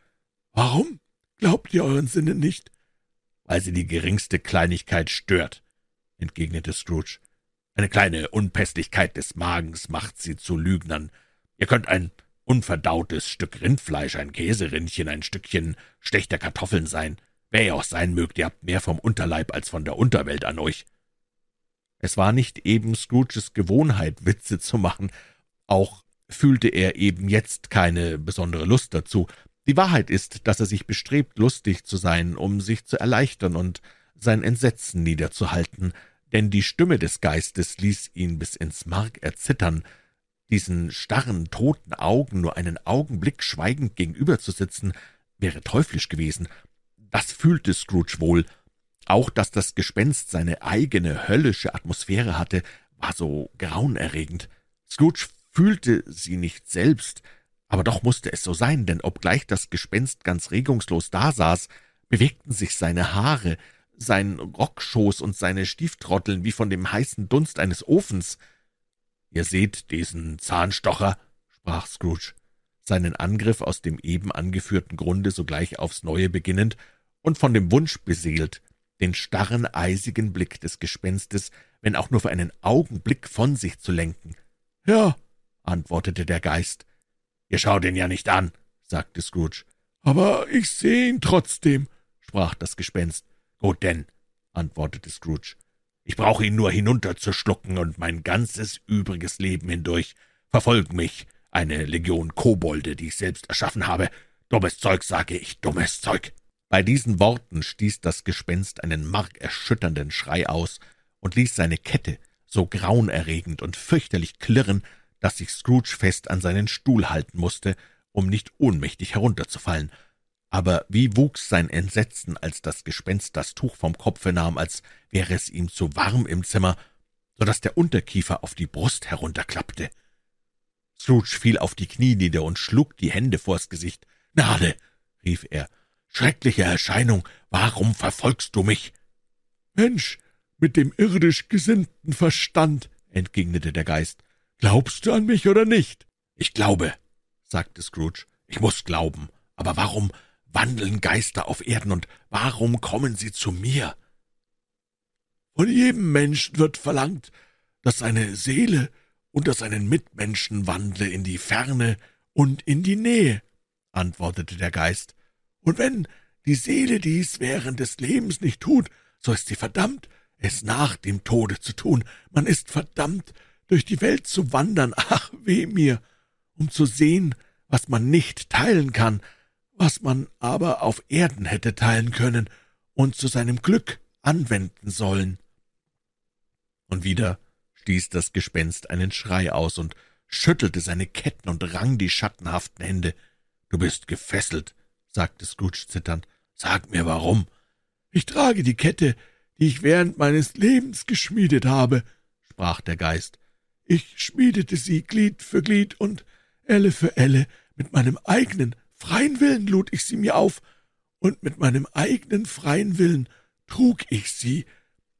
»Warum glaubt ihr euren Sinnen nicht?« »Weil sie die geringste Kleinigkeit stört«, entgegnete Scrooge. »Eine kleine Unpässlichkeit des Magens macht sie zu Lügnern. Ihr könnt ein unverdautes Stück Rindfleisch, ein Käserinnchen, ein Stückchen schlechter Kartoffeln sein. Wer ihr auch sein mögt, ihr habt mehr vom Unterleib als von der Unterwelt an euch. Es war nicht eben Scrooges Gewohnheit, Witze zu machen, auch fühlte er eben jetzt keine besondere Lust dazu. Die Wahrheit ist, dass er sich bestrebt, lustig zu sein, um sich zu erleichtern und sein Entsetzen niederzuhalten, denn die Stimme des Geistes ließ ihn bis ins Mark erzittern, diesen starren, toten Augen nur einen Augenblick schweigend gegenüberzusitzen, wäre teuflisch gewesen. Das fühlte Scrooge wohl. Auch dass das Gespenst seine eigene höllische Atmosphäre hatte, war so grauenerregend. Scrooge fühlte sie nicht selbst, aber doch musste es so sein, denn obgleich das Gespenst ganz regungslos dasaß, bewegten sich seine Haare, sein Rockschoß und seine Stieftrotteln wie von dem heißen Dunst eines Ofens. »Ihr seht diesen Zahnstocher«, sprach Scrooge, seinen Angriff aus dem eben angeführten Grunde sogleich aufs Neue beginnend und von dem Wunsch beseelt, den starren, eisigen Blick des Gespenstes, wenn auch nur für einen Augenblick von sich zu lenken. »Ja«, antwortete der Geist. »Ihr schaut ihn ja nicht an«, sagte Scrooge. »Aber ich sehe ihn trotzdem«, sprach das Gespenst. »Gut denn«, antwortete Scrooge. Ich brauche ihn nur hinunterzuschlucken, und mein ganzes übriges Leben hindurch verfolgen mich eine Legion Kobolde, die ich selbst erschaffen habe. Dummes Zeug, sage ich, dummes Zeug. Bei diesen Worten stieß das Gespenst einen markerschütternden Schrei aus und ließ seine Kette so grauenerregend und fürchterlich klirren, dass sich Scrooge fest an seinen Stuhl halten musste, um nicht ohnmächtig herunterzufallen aber wie wuchs sein Entsetzen, als das Gespenst das Tuch vom Kopfe nahm, als wäre es ihm zu warm im Zimmer, so dass der Unterkiefer auf die Brust herunterklappte. Scrooge fiel auf die Knie nieder und schlug die Hände vors Gesicht. »Gnade!« rief er. »Schreckliche Erscheinung, warum verfolgst du mich?« »Mensch, mit dem irdisch gesinnten Verstand«, entgegnete der Geist. »Glaubst du an mich oder nicht?« »Ich glaube«, sagte Scrooge. »Ich muss glauben. Aber warum wandeln Geister auf Erden, und warum kommen sie zu mir? Von jedem Menschen wird verlangt, dass seine Seele unter seinen Mitmenschen wandle in die Ferne und in die Nähe, antwortete der Geist. Und wenn die Seele dies während des Lebens nicht tut, so ist sie verdammt, es nach dem Tode zu tun. Man ist verdammt, durch die Welt zu wandern, ach weh mir, um zu sehen, was man nicht teilen kann, was man aber auf Erden hätte teilen können und zu seinem Glück anwenden sollen. Und wieder stieß das Gespenst einen Schrei aus und schüttelte seine Ketten und rang die schattenhaften Hände. »Du bist gefesselt«, sagte Scrooge zitternd. »Sag mir, warum?« »Ich trage die Kette, die ich während meines Lebens geschmiedet habe«, sprach der Geist. »Ich schmiedete sie Glied für Glied und Elle für Elle mit meinem eigenen freien Willen lud ich sie mir auf, und mit meinem eigenen freien Willen trug ich sie.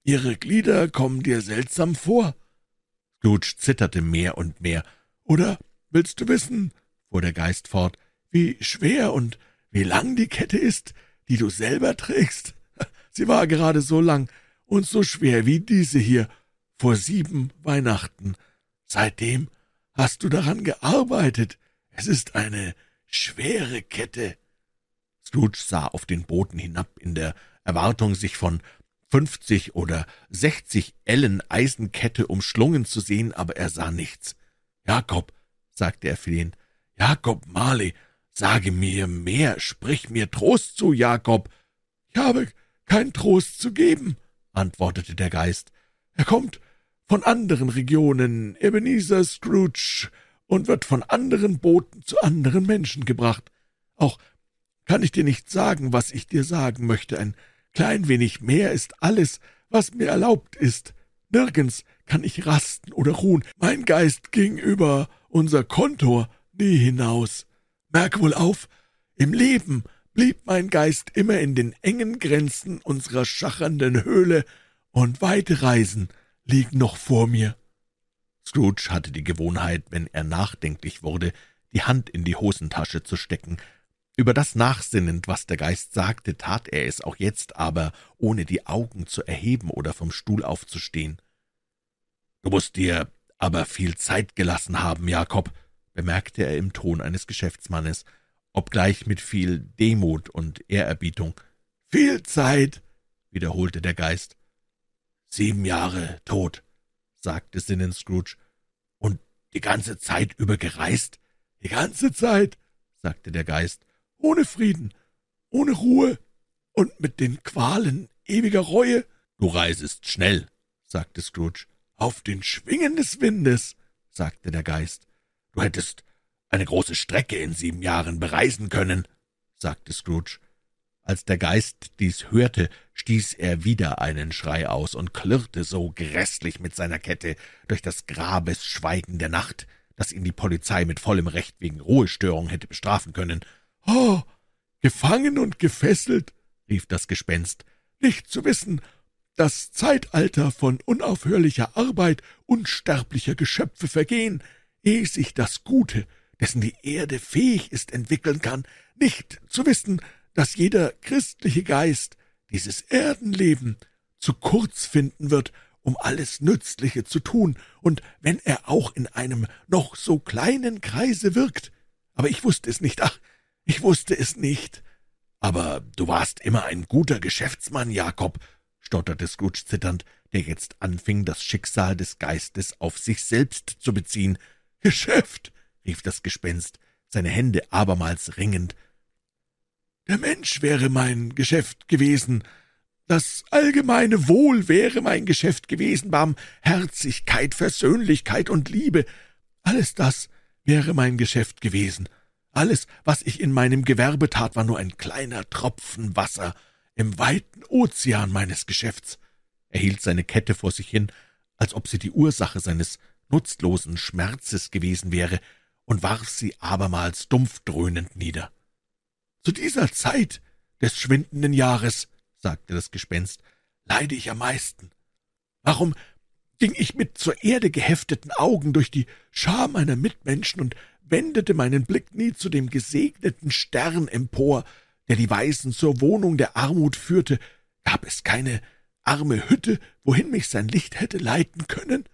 Ihre Glieder kommen dir seltsam vor. Scrooge zitterte mehr und mehr. Oder willst du wissen, fuhr der Geist fort, wie schwer und wie lang die Kette ist, die du selber trägst? Sie war gerade so lang und so schwer wie diese hier vor sieben Weihnachten. Seitdem hast du daran gearbeitet. Es ist eine schwere Kette. Scrooge sah auf den Boden hinab in der Erwartung, sich von fünfzig oder sechzig Ellen Eisenkette umschlungen zu sehen, aber er sah nichts. Jakob, sagte er flehend, Jakob Marley, sage mir mehr, sprich mir Trost zu, Jakob. Ich habe keinen Trost zu geben, antwortete der Geist. Er kommt von anderen Regionen, Ebenezer Scrooge, und wird von anderen Booten zu anderen Menschen gebracht. Auch kann ich dir nicht sagen, was ich dir sagen möchte. Ein klein wenig mehr ist alles, was mir erlaubt ist. Nirgends kann ich rasten oder ruhen. Mein Geist ging über unser Kontor nie hinaus. Merk wohl auf, im Leben blieb mein Geist immer in den engen Grenzen unserer schachernden Höhle, und weite Reisen liegen noch vor mir. Scrooge hatte die Gewohnheit, wenn er nachdenklich wurde, die Hand in die Hosentasche zu stecken. Über das nachsinnend, was der Geist sagte, tat er es auch jetzt, aber ohne die Augen zu erheben oder vom Stuhl aufzustehen. »Du musst dir aber viel Zeit gelassen haben, Jakob«, bemerkte er im Ton eines Geschäftsmannes, obgleich mit viel Demut und Ehrerbietung. »Viel Zeit«, wiederholte der Geist. »Sieben Jahre tot«, sagte sinnend Scrooge. »Und die ganze Zeit über gereist?« »Die ganze Zeit«, sagte der Geist, »ohne Frieden, ohne Ruhe und mit den Qualen ewiger Reue.« »Du reisest schnell«, sagte Scrooge. »Auf den Schwingen des Windes«, sagte der Geist. »Du hättest eine große Strecke in sieben Jahren bereisen können«, sagte Scrooge. Als der Geist dies hörte, stieß er wieder einen Schrei aus und klirrte so gräßlich mit seiner Kette durch das Grabesschweigen der Nacht, dass ihn die Polizei mit vollem Recht wegen Ruhestörung hätte bestrafen können. »Oh, gefangen und gefesselt«, rief das Gespenst, »nicht zu wissen, das Zeitalter von unaufhörlicher Arbeit unsterblicher Geschöpfe vergehen, ehe sich das Gute, dessen die Erde fähig ist, entwickeln kann, nicht zu wissen, dass jeder christliche Geist dieses Erdenleben zu kurz finden wird, um alles Nützliche zu tun, und wenn er auch in einem noch so kleinen Kreise wirkt. Aber ich wusste es nicht, ach, ich wusste es nicht. Aber du warst immer ein guter Geschäftsmann, Jakob, stotterte Scrooge zitternd, der jetzt anfing, das Schicksal des Geistes auf sich selbst zu beziehen. Geschäft, rief das Gespenst, seine Hände abermals ringend. Der Mensch wäre mein Geschäft gewesen, das allgemeine Wohl wäre mein Geschäft gewesen, Barmherzigkeit, Versöhnlichkeit und Liebe, alles das wäre mein Geschäft gewesen. Alles, was ich in meinem Gewerbe tat, war nur ein kleiner Tropfen Wasser im weiten Ozean meines Geschäfts. Er hielt seine Kette vor sich hin, als ob sie die Ursache seines nutzlosen Schmerzes gewesen wäre, und warf sie abermals dumpf dröhnend nieder. Zu dieser Zeit des schwindenden Jahres, sagte das Gespenst, leide ich am meisten. Warum ging ich mit zur Erde gehefteten Augen durch die Schar meiner Mitmenschen und wendete meinen Blick nie zu dem gesegneten Stern empor, der die Weisen zur Wohnung der Armut führte, gab es keine arme Hütte, wohin mich sein Licht hätte leiten können?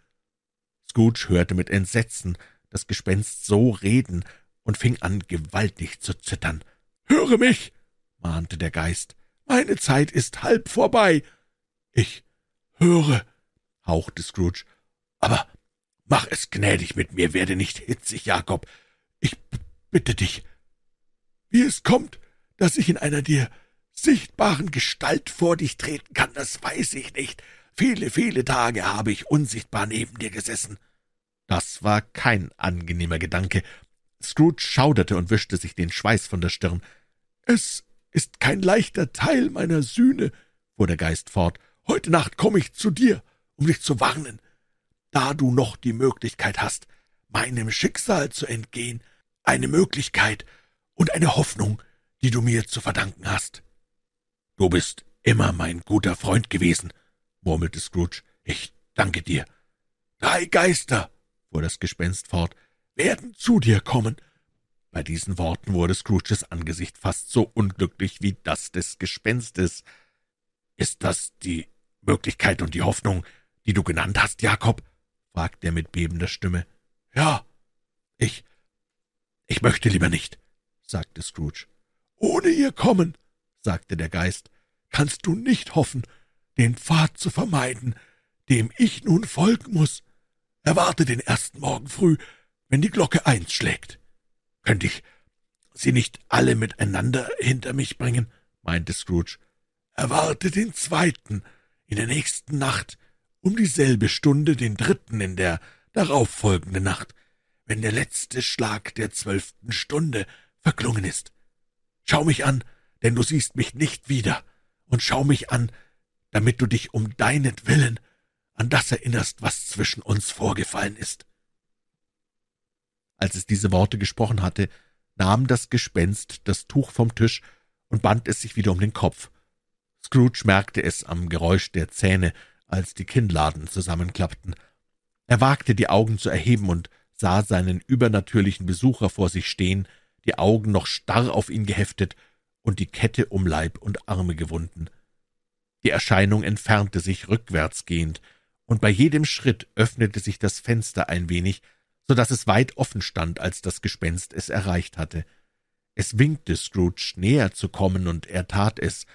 Scrooge hörte mit Entsetzen das Gespenst so reden und fing an, gewaltig zu zittern. »Höre mich«, mahnte der Geist, »meine Zeit ist halb vorbei.« »Ich höre«, hauchte Scrooge, »aber mach es gnädig mit mir, werde nicht hitzig, Jakob. Ich bitte dich. Wie es kommt, dass ich in einer dir sichtbaren Gestalt vor dich treten kann, das weiß ich nicht. Viele, viele Tage habe ich unsichtbar neben dir gesessen.« Das war kein angenehmer Gedanke. Scrooge schauderte und wischte sich den Schweiß von der Stirn. »Es ist kein leichter Teil meiner Sühne«, fuhr der Geist fort. »Heute Nacht komme ich zu dir, um dich zu warnen. Da du noch die Möglichkeit hast, meinem Schicksal zu entgehen, eine Möglichkeit und eine Hoffnung, die du mir zu verdanken hast.« »Du bist immer mein guter Freund gewesen«, murmelte Scrooge. »Ich danke dir.« »Drei Geister«, fuhr das Gespenst fort, »werden zu dir kommen, bei diesen Worten wurde Scrooges Angesicht fast so unglücklich wie das des Gespenstes. »Ist das die Möglichkeit und die Hoffnung, die du genannt hast, Jakob?« fragte er mit bebender Stimme. »Ja, ich, ich möchte lieber nicht«, sagte Scrooge. »Ohne ihr Kommen«, sagte der Geist, »kannst du nicht hoffen, den Pfad zu vermeiden, dem ich nun folgen muss. Erwarte den ersten Morgen früh, wenn die Glocke eins schlägt.« »Könnte ich Sie nicht alle miteinander hinter mich bringen?« meinte Scrooge. erwarte den zweiten in der nächsten Nacht, um dieselbe Stunde den dritten in der darauffolgenden Nacht, wenn der letzte Schlag der zwölften Stunde verklungen ist. Schau mich an, denn du siehst mich nicht wieder, und schau mich an, damit du dich um deinetwillen an das erinnerst, was zwischen uns vorgefallen ist. Als es diese Worte gesprochen hatte, nahm das Gespenst das Tuch vom Tisch und band es sich wieder um den Kopf. Scrooge merkte es am Geräusch der Zähne, als die Kinnladen zusammenklappten. Er wagte die Augen zu erheben und sah seinen übernatürlichen Besucher vor sich stehen, die Augen noch starr auf ihn geheftet und die Kette um Leib und Arme gewunden. Die Erscheinung entfernte sich rückwärts gehend, und bei jedem Schritt öffnete sich das Fenster ein wenig, so dass es weit offen stand, als das Gespenst es erreicht hatte. Es winkte Scrooge, näher zu kommen, und er tat es.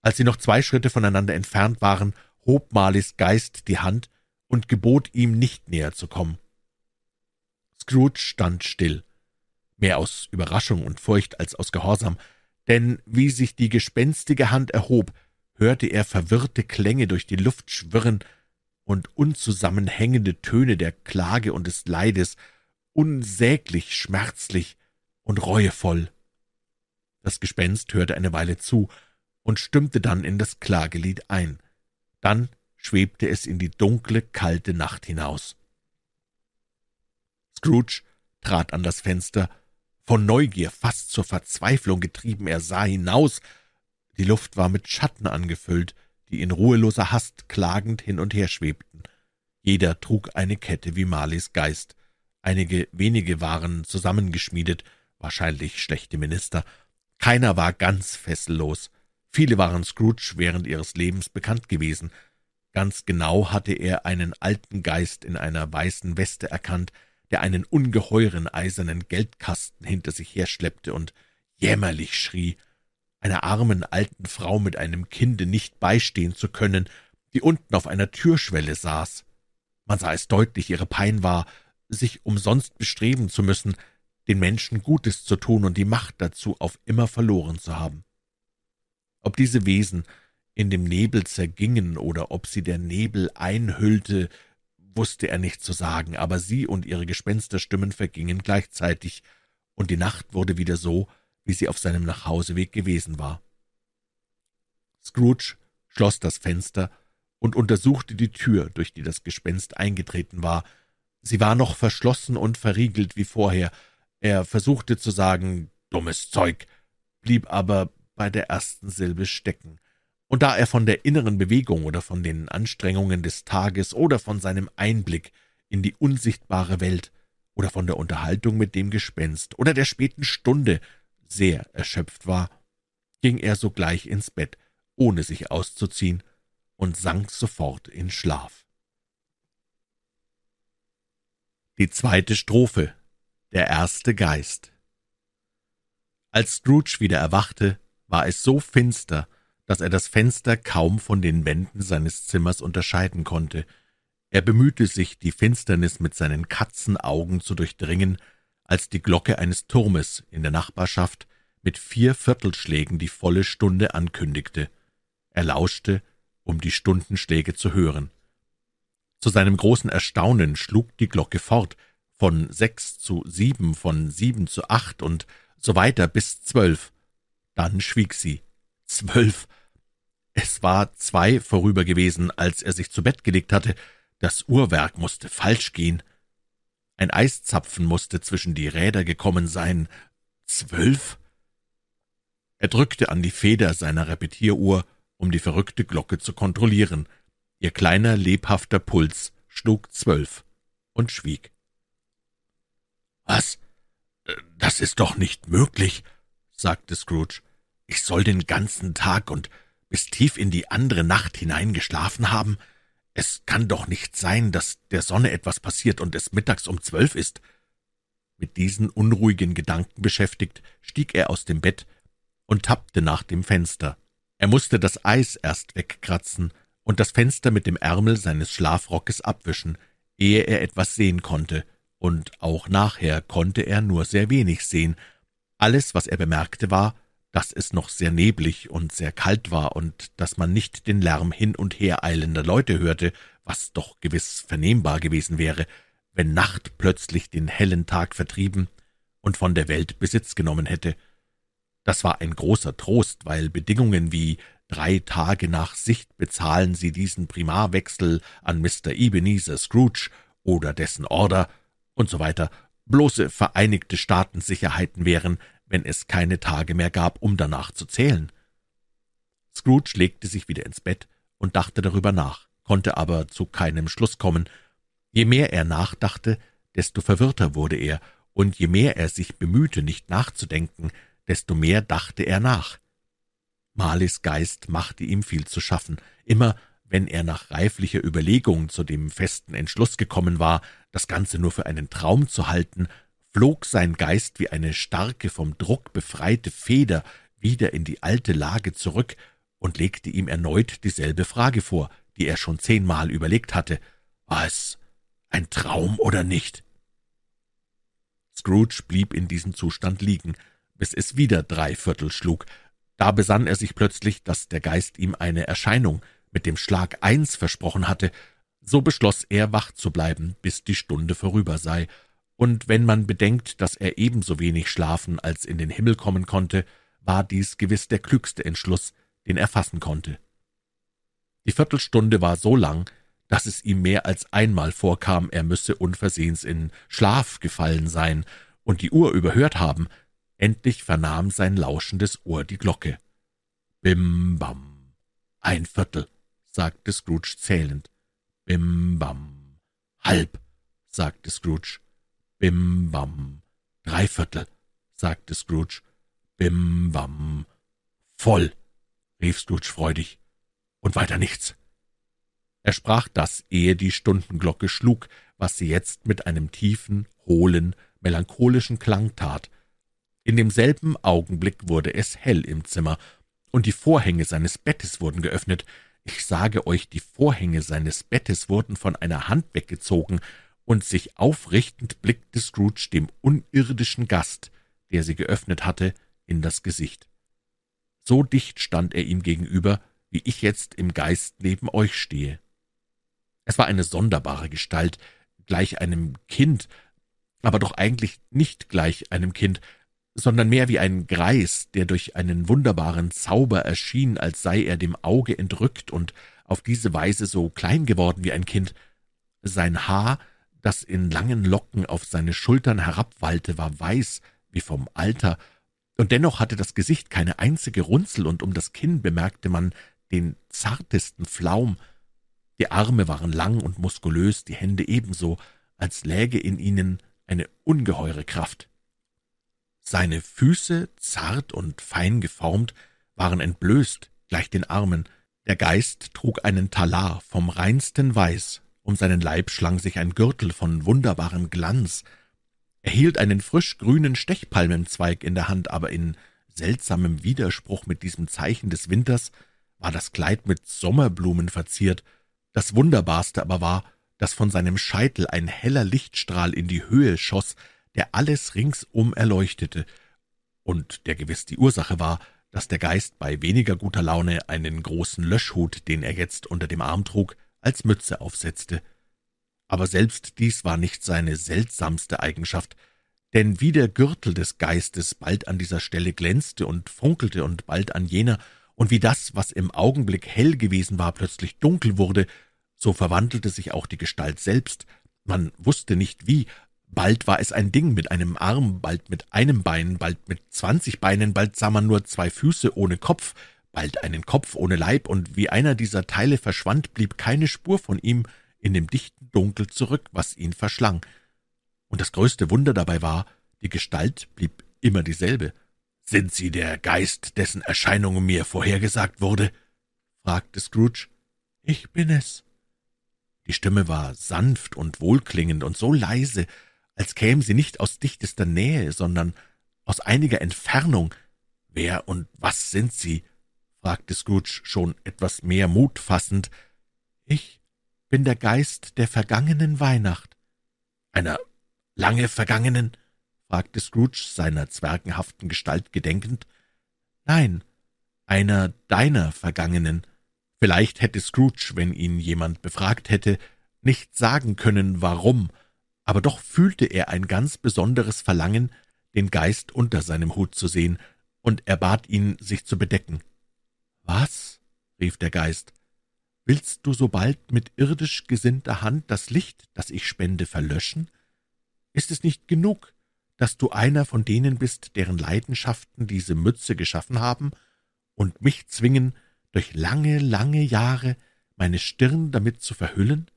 Als sie noch zwei Schritte voneinander entfernt waren, hob Marleys Geist die Hand und gebot ihm, nicht näher zu kommen. Scrooge stand still, mehr aus Überraschung und Furcht als aus Gehorsam, denn wie sich die gespenstige Hand erhob, hörte er verwirrte Klänge durch die Luft schwirren und unzusammenhängende Töne der Klage und des Leides, unsäglich schmerzlich und reuevoll. Das Gespenst hörte eine Weile zu und stimmte dann in das Klagelied ein. Dann schwebte es in die dunkle, kalte Nacht hinaus. Scrooge trat an das Fenster, von Neugier fast zur Verzweiflung getrieben, er sah hinaus. Die Luft war mit Schatten angefüllt, die in ruheloser Hast klagend hin und her schwebten. Jeder trug eine Kette wie Marleys Geist. Einige wenige waren zusammengeschmiedet, wahrscheinlich schlechte Minister. Keiner war ganz fessellos. Viele waren Scrooge während ihres Lebens bekannt gewesen. Ganz genau hatte er einen alten Geist in einer weißen Weste erkannt, der einen ungeheuren eisernen Geldkasten hinter sich herschleppte und jämmerlich schrie, einer armen alten Frau mit einem Kinde nicht beistehen zu können, die unten auf einer Türschwelle saß. Man sah es deutlich, ihre Pein war, sich umsonst bestreben zu müssen, den Menschen Gutes zu tun und die Macht dazu auf immer verloren zu haben. Ob diese Wesen in dem Nebel zergingen oder ob sie der Nebel einhüllte, wusste er nicht zu sagen, aber sie und ihre Gespensterstimmen vergingen gleichzeitig, und die Nacht wurde wieder so, wie sie auf seinem Nachhauseweg gewesen war. Scrooge schloss das Fenster und untersuchte die Tür, durch die das Gespenst eingetreten war. Sie war noch verschlossen und verriegelt wie vorher. Er versuchte zu sagen, dummes Zeug, blieb aber bei der ersten Silbe stecken und da er von der inneren Bewegung oder von den Anstrengungen des Tages oder von seinem Einblick in die unsichtbare Welt oder von der Unterhaltung mit dem Gespenst oder der späten Stunde sehr erschöpft war, ging er sogleich ins Bett, ohne sich auszuziehen, und sank sofort in Schlaf. Die zweite Strophe Der erste Geist Als Scrooge wieder erwachte, war es so finster, dass er das Fenster kaum von den Wänden seines Zimmers unterscheiden konnte. Er bemühte sich, die Finsternis mit seinen Katzenaugen zu durchdringen, als die Glocke eines Turmes in der Nachbarschaft mit vier Viertelschlägen die volle Stunde ankündigte. Er lauschte, um die Stundenschläge zu hören. Zu seinem großen Erstaunen schlug die Glocke fort, von sechs zu sieben, von sieben zu acht und so weiter bis zwölf. Dann schwieg sie. Zwölf. Es war zwei vorüber gewesen, als er sich zu Bett gelegt hatte. Das Uhrwerk musste falsch gehen. Ein Eiszapfen musste zwischen die Räder gekommen sein. Zwölf? Er drückte an die Feder seiner Repetieruhr, um die verrückte Glocke zu kontrollieren. Ihr kleiner, lebhafter Puls schlug zwölf und schwieg. »Was? Das ist doch nicht möglich«, sagte Scrooge. Ich soll den ganzen Tag und bis tief in die andere Nacht hinein geschlafen haben? Es kann doch nicht sein, dass der Sonne etwas passiert und es mittags um zwölf ist. Mit diesen unruhigen Gedanken beschäftigt, stieg er aus dem Bett und tappte nach dem Fenster. Er musste das Eis erst wegkratzen und das Fenster mit dem Ärmel seines Schlafrockes abwischen, ehe er etwas sehen konnte, und auch nachher konnte er nur sehr wenig sehen. Alles, was er bemerkte, war, dass es noch sehr neblig und sehr kalt war und dass man nicht den Lärm hin und her eilender Leute hörte, was doch gewiss vernehmbar gewesen wäre, wenn Nacht plötzlich den hellen Tag vertrieben und von der Welt Besitz genommen hätte. Das war ein großer Trost, weil Bedingungen wie drei Tage nach Sicht bezahlen Sie diesen Primarwechsel an Mr. Ebenezer Scrooge oder dessen Order und so weiter bloße Vereinigte Staatensicherheiten wären, wenn es keine Tage mehr gab, um danach zu zählen. Scrooge legte sich wieder ins Bett und dachte darüber nach, konnte aber zu keinem Schluss kommen. Je mehr er nachdachte, desto verwirrter wurde er, und je mehr er sich bemühte, nicht nachzudenken, desto mehr dachte er nach. Marleys Geist machte ihm viel zu schaffen. Immer wenn er nach reiflicher Überlegung zu dem festen Entschluss gekommen war, das Ganze nur für einen Traum zu halten, flog sein Geist wie eine starke, vom Druck befreite Feder wieder in die alte Lage zurück und legte ihm erneut dieselbe Frage vor, die er schon zehnmal überlegt hatte. War es ein Traum oder nicht? Scrooge blieb in diesem Zustand liegen, bis es wieder drei Viertel schlug. Da besann er sich plötzlich, dass der Geist ihm eine Erscheinung mit dem Schlag eins versprochen hatte, so beschloss er, wach zu bleiben, bis die Stunde vorüber sei, und wenn man bedenkt, dass er ebenso wenig schlafen als in den Himmel kommen konnte, war dies gewiss der klügste Entschluss, den er fassen konnte. Die Viertelstunde war so lang, dass es ihm mehr als einmal vorkam, er müsse unversehens in Schlaf gefallen sein und die Uhr überhört haben. Endlich vernahm sein lauschendes Ohr die Glocke. Bim bam. Ein Viertel, sagte Scrooge zählend. Bim bam. Halb, sagte Scrooge. Bim bam. Dreiviertel, sagte Scrooge. Bim bam. Voll, rief Scrooge freudig. Und weiter nichts. Er sprach das, ehe die Stundenglocke schlug, was sie jetzt mit einem tiefen, hohlen, melancholischen Klang tat. In demselben Augenblick wurde es hell im Zimmer, und die Vorhänge seines Bettes wurden geöffnet. Ich sage euch, die Vorhänge seines Bettes wurden von einer Hand weggezogen, und sich aufrichtend blickte Scrooge dem unirdischen Gast, der sie geöffnet hatte, in das Gesicht. So dicht stand er ihm gegenüber, wie ich jetzt im Geist neben euch stehe. Es war eine sonderbare Gestalt, gleich einem Kind, aber doch eigentlich nicht gleich einem Kind, sondern mehr wie ein Greis, der durch einen wunderbaren Zauber erschien, als sei er dem Auge entrückt und auf diese Weise so klein geworden wie ein Kind. Sein Haar, das in langen Locken auf seine Schultern herabwallte, war weiß wie vom Alter, und dennoch hatte das Gesicht keine einzige Runzel, und um das Kinn bemerkte man den zartesten Flaum, die Arme waren lang und muskulös, die Hände ebenso, als läge in ihnen eine ungeheure Kraft. Seine Füße, zart und fein geformt, waren entblößt, gleich den Armen. Der Geist trug einen Talar vom reinsten Weiß, um seinen Leib schlang sich ein Gürtel von wunderbarem Glanz. Er hielt einen frisch grünen Stechpalmenzweig in der Hand, aber in seltsamem Widerspruch mit diesem Zeichen des Winters war das Kleid mit Sommerblumen verziert, das Wunderbarste aber war, dass von seinem Scheitel ein heller Lichtstrahl in die Höhe schoss, der alles ringsum erleuchtete, und der gewiss die Ursache war, dass der Geist bei weniger guter Laune einen großen Löschhut, den er jetzt unter dem Arm trug, als Mütze aufsetzte. Aber selbst dies war nicht seine seltsamste Eigenschaft, denn wie der Gürtel des Geistes bald an dieser Stelle glänzte und funkelte und bald an jener, und wie das, was im Augenblick hell gewesen war, plötzlich dunkel wurde, so verwandelte sich auch die Gestalt selbst. Man wusste nicht wie, bald war es ein Ding mit einem Arm, bald mit einem Bein, bald mit zwanzig Beinen, bald sah man nur zwei Füße ohne Kopf, bald einen Kopf ohne Leib, und wie einer dieser Teile verschwand, blieb keine Spur von ihm in dem dichten Dunkel zurück, was ihn verschlang. Und das größte Wunder dabei war, die Gestalt blieb immer dieselbe. »Sind Sie der Geist, dessen Erscheinung mir vorhergesagt wurde?« fragte Scrooge. »Ich bin es.« Die Stimme war sanft und wohlklingend und so leise, als käme sie nicht aus dichtester Nähe, sondern aus einiger Entfernung. »Wer und was sind Sie?« Fragte Scrooge schon etwas mehr Mut fassend. »Ich bin der Geist der vergangenen Weihnacht.« »Einer lange vergangenen?« fragte Scrooge, seiner zwergenhaften Gestalt gedenkend. Nein, einer deiner Vergangenen. Vielleicht hätte Scrooge, wenn ihn jemand befragt hätte, nicht sagen können, warum, aber doch fühlte er ein ganz besonderes Verlangen, den Geist unter seinem Hut zu sehen, und er bat ihn, sich zu bedecken. Was? rief der Geist. Willst du sobald mit irdisch gesinnter Hand das Licht, das ich spende, verlöschen? Ist es nicht genug, dass du einer von denen bist, deren Leidenschaften diese Mütze geschaffen haben und mich zwingen, durch lange, lange Jahre meine Stirn damit zu verhüllen?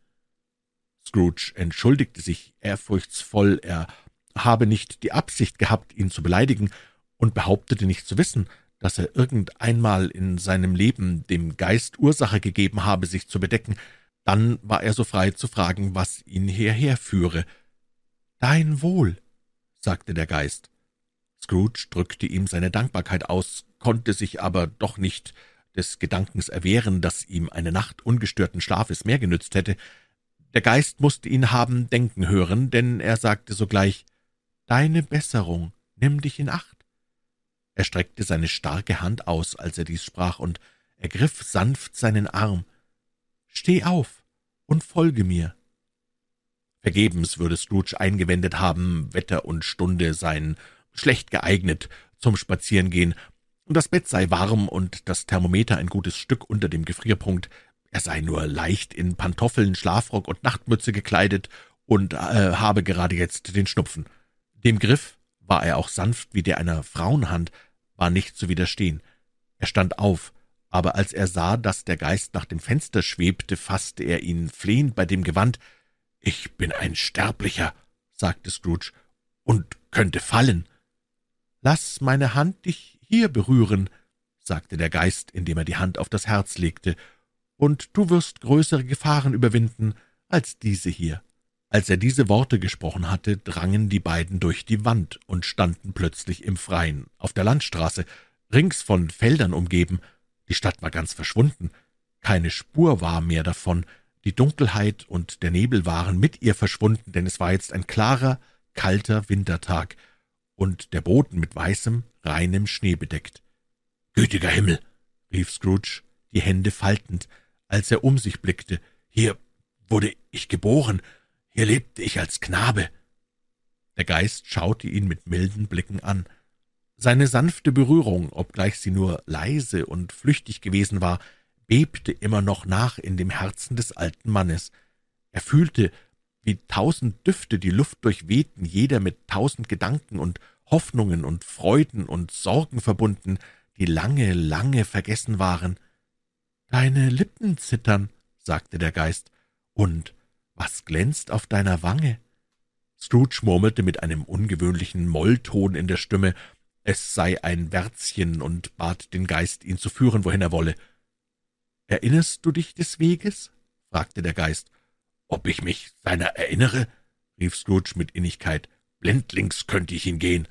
Scrooge entschuldigte sich ehrfurchtsvoll, er habe nicht die Absicht gehabt, ihn zu beleidigen, und behauptete nicht zu wissen, dass er irgendeinmal in seinem Leben dem Geist Ursache gegeben habe, sich zu bedecken, dann war er so frei zu fragen, was ihn hierher führe. Dein Wohl, sagte der Geist. Scrooge drückte ihm seine Dankbarkeit aus, konnte sich aber doch nicht des Gedankens erwehren, dass ihm eine Nacht ungestörten Schlafes mehr genützt hätte. Der Geist musste ihn haben denken hören, denn er sagte sogleich Deine Besserung, nimm dich in Acht. Er streckte seine starke Hand aus, als er dies sprach, und ergriff sanft seinen Arm. Steh auf und folge mir. Vergebens würde Scrooge eingewendet haben, Wetter und Stunde seien schlecht geeignet zum Spazierengehen, das Bett sei warm und das Thermometer ein gutes Stück unter dem Gefrierpunkt, er sei nur leicht in Pantoffeln, Schlafrock und Nachtmütze gekleidet und äh, habe gerade jetzt den Schnupfen. Dem Griff war er auch sanft wie der einer Frauenhand, war nicht zu widerstehen. Er stand auf, aber als er sah, dass der Geist nach dem Fenster schwebte, fasste er ihn flehend bei dem Gewand. »Ich bin ein Sterblicher«, sagte Scrooge, »und könnte fallen.« »Lass meine Hand dich hier berühren«, sagte der Geist, indem er die Hand auf das Herz legte, »und du wirst größere Gefahren überwinden als diese hier.« Als er diese Worte gesprochen hatte, drangen die beiden durch die Wand und standen plötzlich im Freien, auf der Landstraße, rings von Feldern umgeben. Die Stadt war ganz verschwunden. Keine Spur war mehr davon. Die Dunkelheit und der Nebel waren mit ihr verschwunden, denn es war jetzt ein klarer, kalter Wintertag und der Boden mit weißem, reinem Schnee bedeckt. Gütiger Himmel! rief Scrooge, die Hände faltend, als er um sich blickte. Hier wurde ich geboren, hier lebte ich als Knabe. Der Geist schaute ihn mit milden Blicken an. Seine sanfte Berührung, obgleich sie nur leise und flüchtig gewesen war, bebte immer noch nach in dem Herzen des alten Mannes. Er fühlte, wie tausend Düfte die Luft durchwehten, jeder mit tausend Gedanken und Hoffnungen und Freuden und Sorgen verbunden, die lange, lange vergessen waren. Deine Lippen zittern, sagte der Geist, und was glänzt auf deiner Wange? Scrooge murmelte mit einem ungewöhnlichen Mollton in der Stimme, es sei ein Wärzchen, und bat den Geist, ihn zu führen, wohin er wolle. »Erinnerst du dich des Weges?« fragte der Geist. »Ob ich mich seiner erinnere?« rief Scrooge mit Innigkeit. »Blindlings könnte ich ihn gehen.«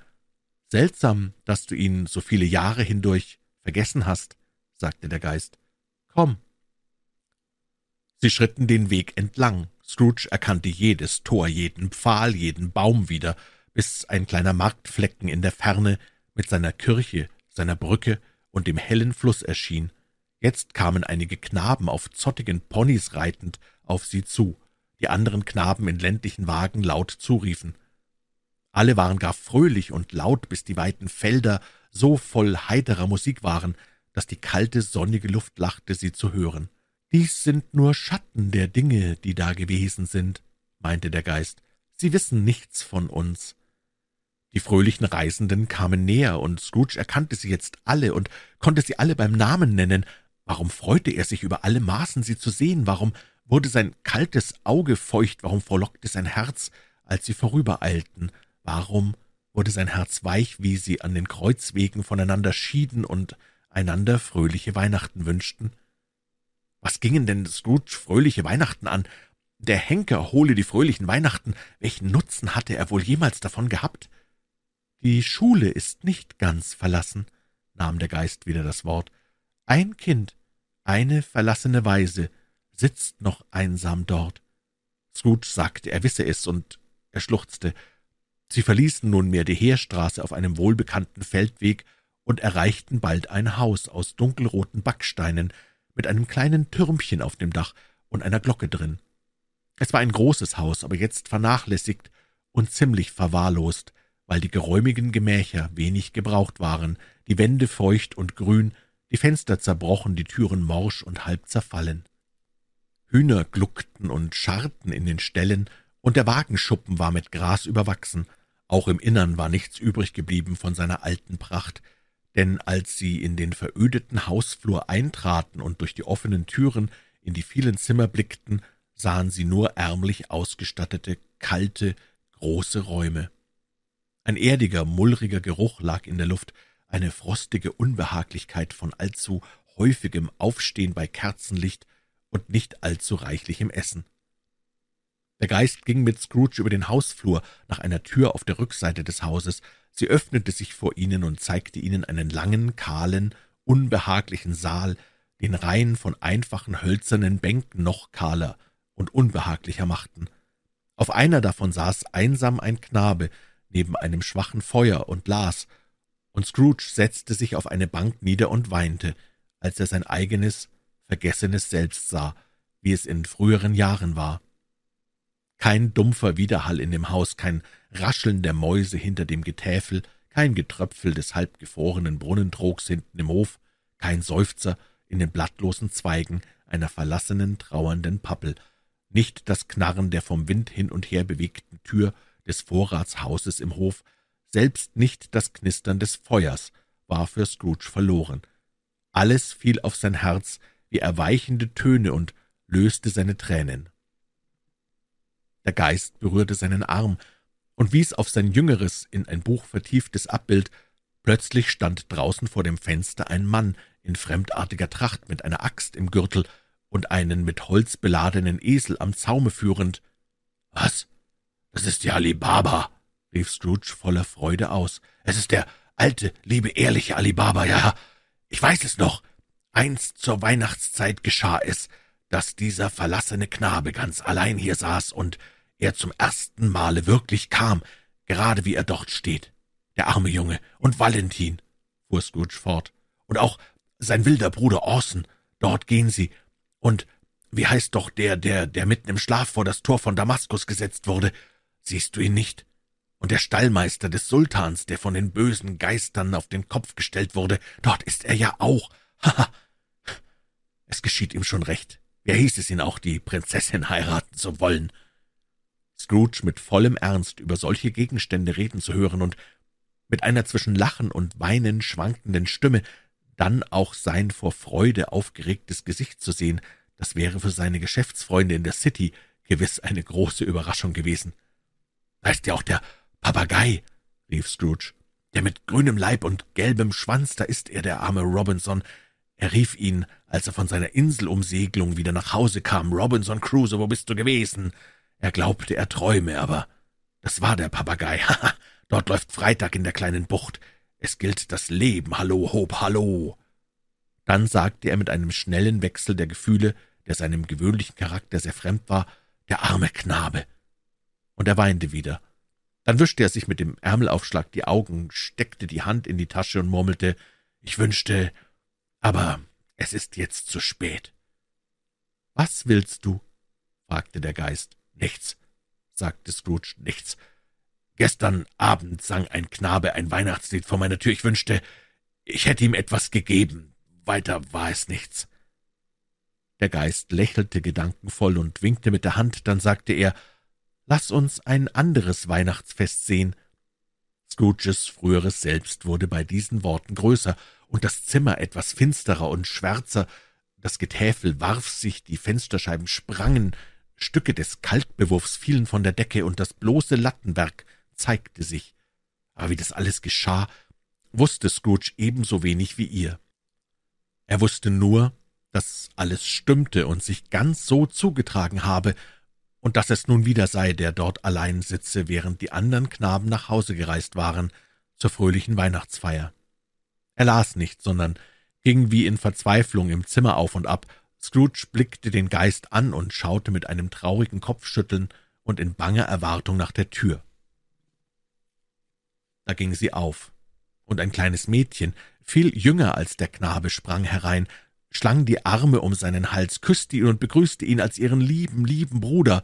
»Seltsam, dass du ihn so viele Jahre hindurch vergessen hast«, sagte der Geist. »Komm.« Sie schritten den Weg entlang, Scrooge erkannte jedes Tor, jeden Pfahl, jeden Baum wieder, bis ein kleiner Marktflecken in der Ferne mit seiner Kirche, seiner Brücke und dem hellen Fluss erschien. Jetzt kamen einige Knaben auf zottigen Ponys reitend auf sie zu, die anderen Knaben in ländlichen Wagen laut zuriefen. Alle waren gar fröhlich und laut, bis die weiten Felder so voll heiterer Musik waren, dass die kalte, sonnige Luft lachte, sie zu hören. »Dies sind nur Schatten der Dinge, die da gewesen sind«, meinte der Geist. »Sie wissen nichts von uns.« Die fröhlichen Reisenden kamen näher, und Scrooge erkannte sie jetzt alle und konnte sie alle beim Namen nennen. Warum freute er sich über alle Maßen, sie zu sehen? Warum wurde sein kaltes Auge feucht? Warum frohlockte sein Herz, als sie vorübereilten? Warum wurde sein Herz weich, wie sie an den Kreuzwegen voneinander schieden und einander fröhliche Weihnachten wünschten? Was gingen denn Scrooge fröhliche Weihnachten an? Der Henker hole die fröhlichen Weihnachten. Welchen Nutzen hatte er wohl jemals davon gehabt? Die Schule ist nicht ganz verlassen, nahm der Geist wieder das Wort. Ein Kind, eine verlassene Weise, sitzt noch einsam dort. Scrooge sagte, er wisse es, und er schluchzte. Sie verließen nunmehr die Heerstraße auf einem wohlbekannten Feldweg und erreichten bald ein Haus aus dunkelroten Backsteinen mit einem kleinen Türmchen auf dem Dach und einer Glocke drin. Es war ein großes Haus, aber jetzt vernachlässigt und ziemlich verwahrlost, weil die geräumigen Gemächer wenig gebraucht waren, die Wände feucht und grün, die Fenster zerbrochen, die Türen morsch und halb zerfallen. Hühner gluckten und scharrten in den Ställen, und der Wagenschuppen war mit Gras überwachsen. Auch im Innern war nichts übrig geblieben von seiner alten Pracht, denn als sie in den verödeten Hausflur eintraten und durch die offenen Türen in die vielen Zimmer blickten, sahen sie nur ärmlich ausgestattete, kalte, große Räume. Ein erdiger, mullriger Geruch lag in der Luft, eine frostige Unbehaglichkeit von allzu häufigem Aufstehen bei Kerzenlicht und nicht allzu reichlichem Essen. Der Geist ging mit Scrooge über den Hausflur nach einer Tür auf der Rückseite des Hauses. Sie öffnete sich vor ihnen und zeigte ihnen einen langen, kahlen, unbehaglichen Saal, den Reihen von einfachen hölzernen Bänken noch kahler und unbehaglicher machten. Auf einer davon saß einsam ein Knabe neben einem schwachen Feuer und las, und Scrooge setzte sich auf eine Bank nieder und weinte, als er sein eigenes, vergessenes Selbst sah, wie es in früheren Jahren war. Kein dumpfer Widerhall in dem Haus, kein Rascheln der Mäuse hinter dem Getäfel, kein Getröpfel des halbgefrorenen Brunnentrogs hinten im Hof, kein Seufzer in den blattlosen Zweigen einer verlassenen, trauernden Pappel, nicht das Knarren der vom Wind hin und her bewegten Tür des Vorratshauses im Hof, selbst nicht das Knistern des Feuers war für Scrooge verloren. Alles fiel auf sein Herz wie erweichende Töne und löste seine Tränen. Der Geist berührte seinen Arm und wies auf sein jüngeres, in ein Buch vertieftes Abbild. Plötzlich stand draußen vor dem Fenster ein Mann in fremdartiger Tracht mit einer Axt im Gürtel und einen mit Holz beladenen Esel am Zaume führend. »Was? Das ist ja Ali Baba«, rief Scrooge voller Freude aus. »Es ist der alte, liebe, ehrliche Ali Baba, ja. Ich weiß es noch. Einst zur Weihnachtszeit geschah es, dass dieser verlassene Knabe ganz allein hier saß und er zum ersten Male wirklich kam, gerade wie er dort steht. Der arme Junge und Valentin, fuhr Scrooge fort, und auch sein wilder Bruder Orson, dort gehen sie, und wie heißt doch der, der, der mitten im Schlaf vor das Tor von Damaskus gesetzt wurde? Siehst du ihn nicht? Und der Stallmeister des Sultans, der von den bösen Geistern auf den Kopf gestellt wurde, dort ist er ja auch. Haha. es geschieht ihm schon recht. Wer hieß es ihn auch, die Prinzessin heiraten zu wollen? Scrooge mit vollem Ernst über solche Gegenstände reden zu hören und mit einer zwischen Lachen und Weinen schwankenden Stimme, dann auch sein vor Freude aufgeregtes Gesicht zu sehen, das wäre für seine Geschäftsfreunde in der City gewiss eine große Überraschung gewesen. Da ist ja auch der Papagei, rief Scrooge, der mit grünem Leib und gelbem Schwanz, da ist er, der arme Robinson. Er rief ihn, als er von seiner Inselumsegelung wieder nach Hause kam, Robinson Crusoe, wo bist du gewesen? Er glaubte, er träume, aber das war der Papagei. Haha, dort läuft Freitag in der kleinen Bucht. Es gilt das Leben. Hallo, Hob, hallo. Dann sagte er mit einem schnellen Wechsel der Gefühle, der seinem gewöhnlichen Charakter sehr fremd war, der arme Knabe. Und er weinte wieder. Dann wischte er sich mit dem Ärmelaufschlag die Augen, steckte die Hand in die Tasche und murmelte, ich wünschte, aber es ist jetzt zu spät. Was willst du? fragte der Geist. Nichts, sagte Scrooge, nichts. Gestern Abend sang ein Knabe ein Weihnachtslied vor meiner Tür. Ich wünschte, ich hätte ihm etwas gegeben. Weiter war es nichts. Der Geist lächelte gedankenvoll und winkte mit der Hand, dann sagte er, »Lass uns ein anderes Weihnachtsfest sehen.« Scrooges früheres Selbst wurde bei diesen Worten größer und das Zimmer etwas finsterer und schwärzer, das Getäfel warf sich, die Fensterscheiben sprangen, Stücke des Kalkbewurfs fielen von der Decke, und das bloße Lattenwerk zeigte sich. Aber wie das alles geschah, wusste Scrooge ebenso wenig wie ihr. Er wusste nur, dass alles stimmte und sich ganz so zugetragen habe, und dass es nun wieder sei, der dort allein sitze, während die anderen Knaben nach Hause gereist waren, zur fröhlichen Weihnachtsfeier. Er las nicht, sondern ging wie in Verzweiflung im Zimmer auf und ab Scrooge blickte den Geist an und schaute mit einem traurigen Kopfschütteln und in banger Erwartung nach der Tür. Da ging sie auf. und ein kleines Mädchen, viel jünger als der Knabe, sprang herein, schlang die Arme um seinen Hals, küsste ihn und begrüßte ihn als ihren lieben, lieben Bruder.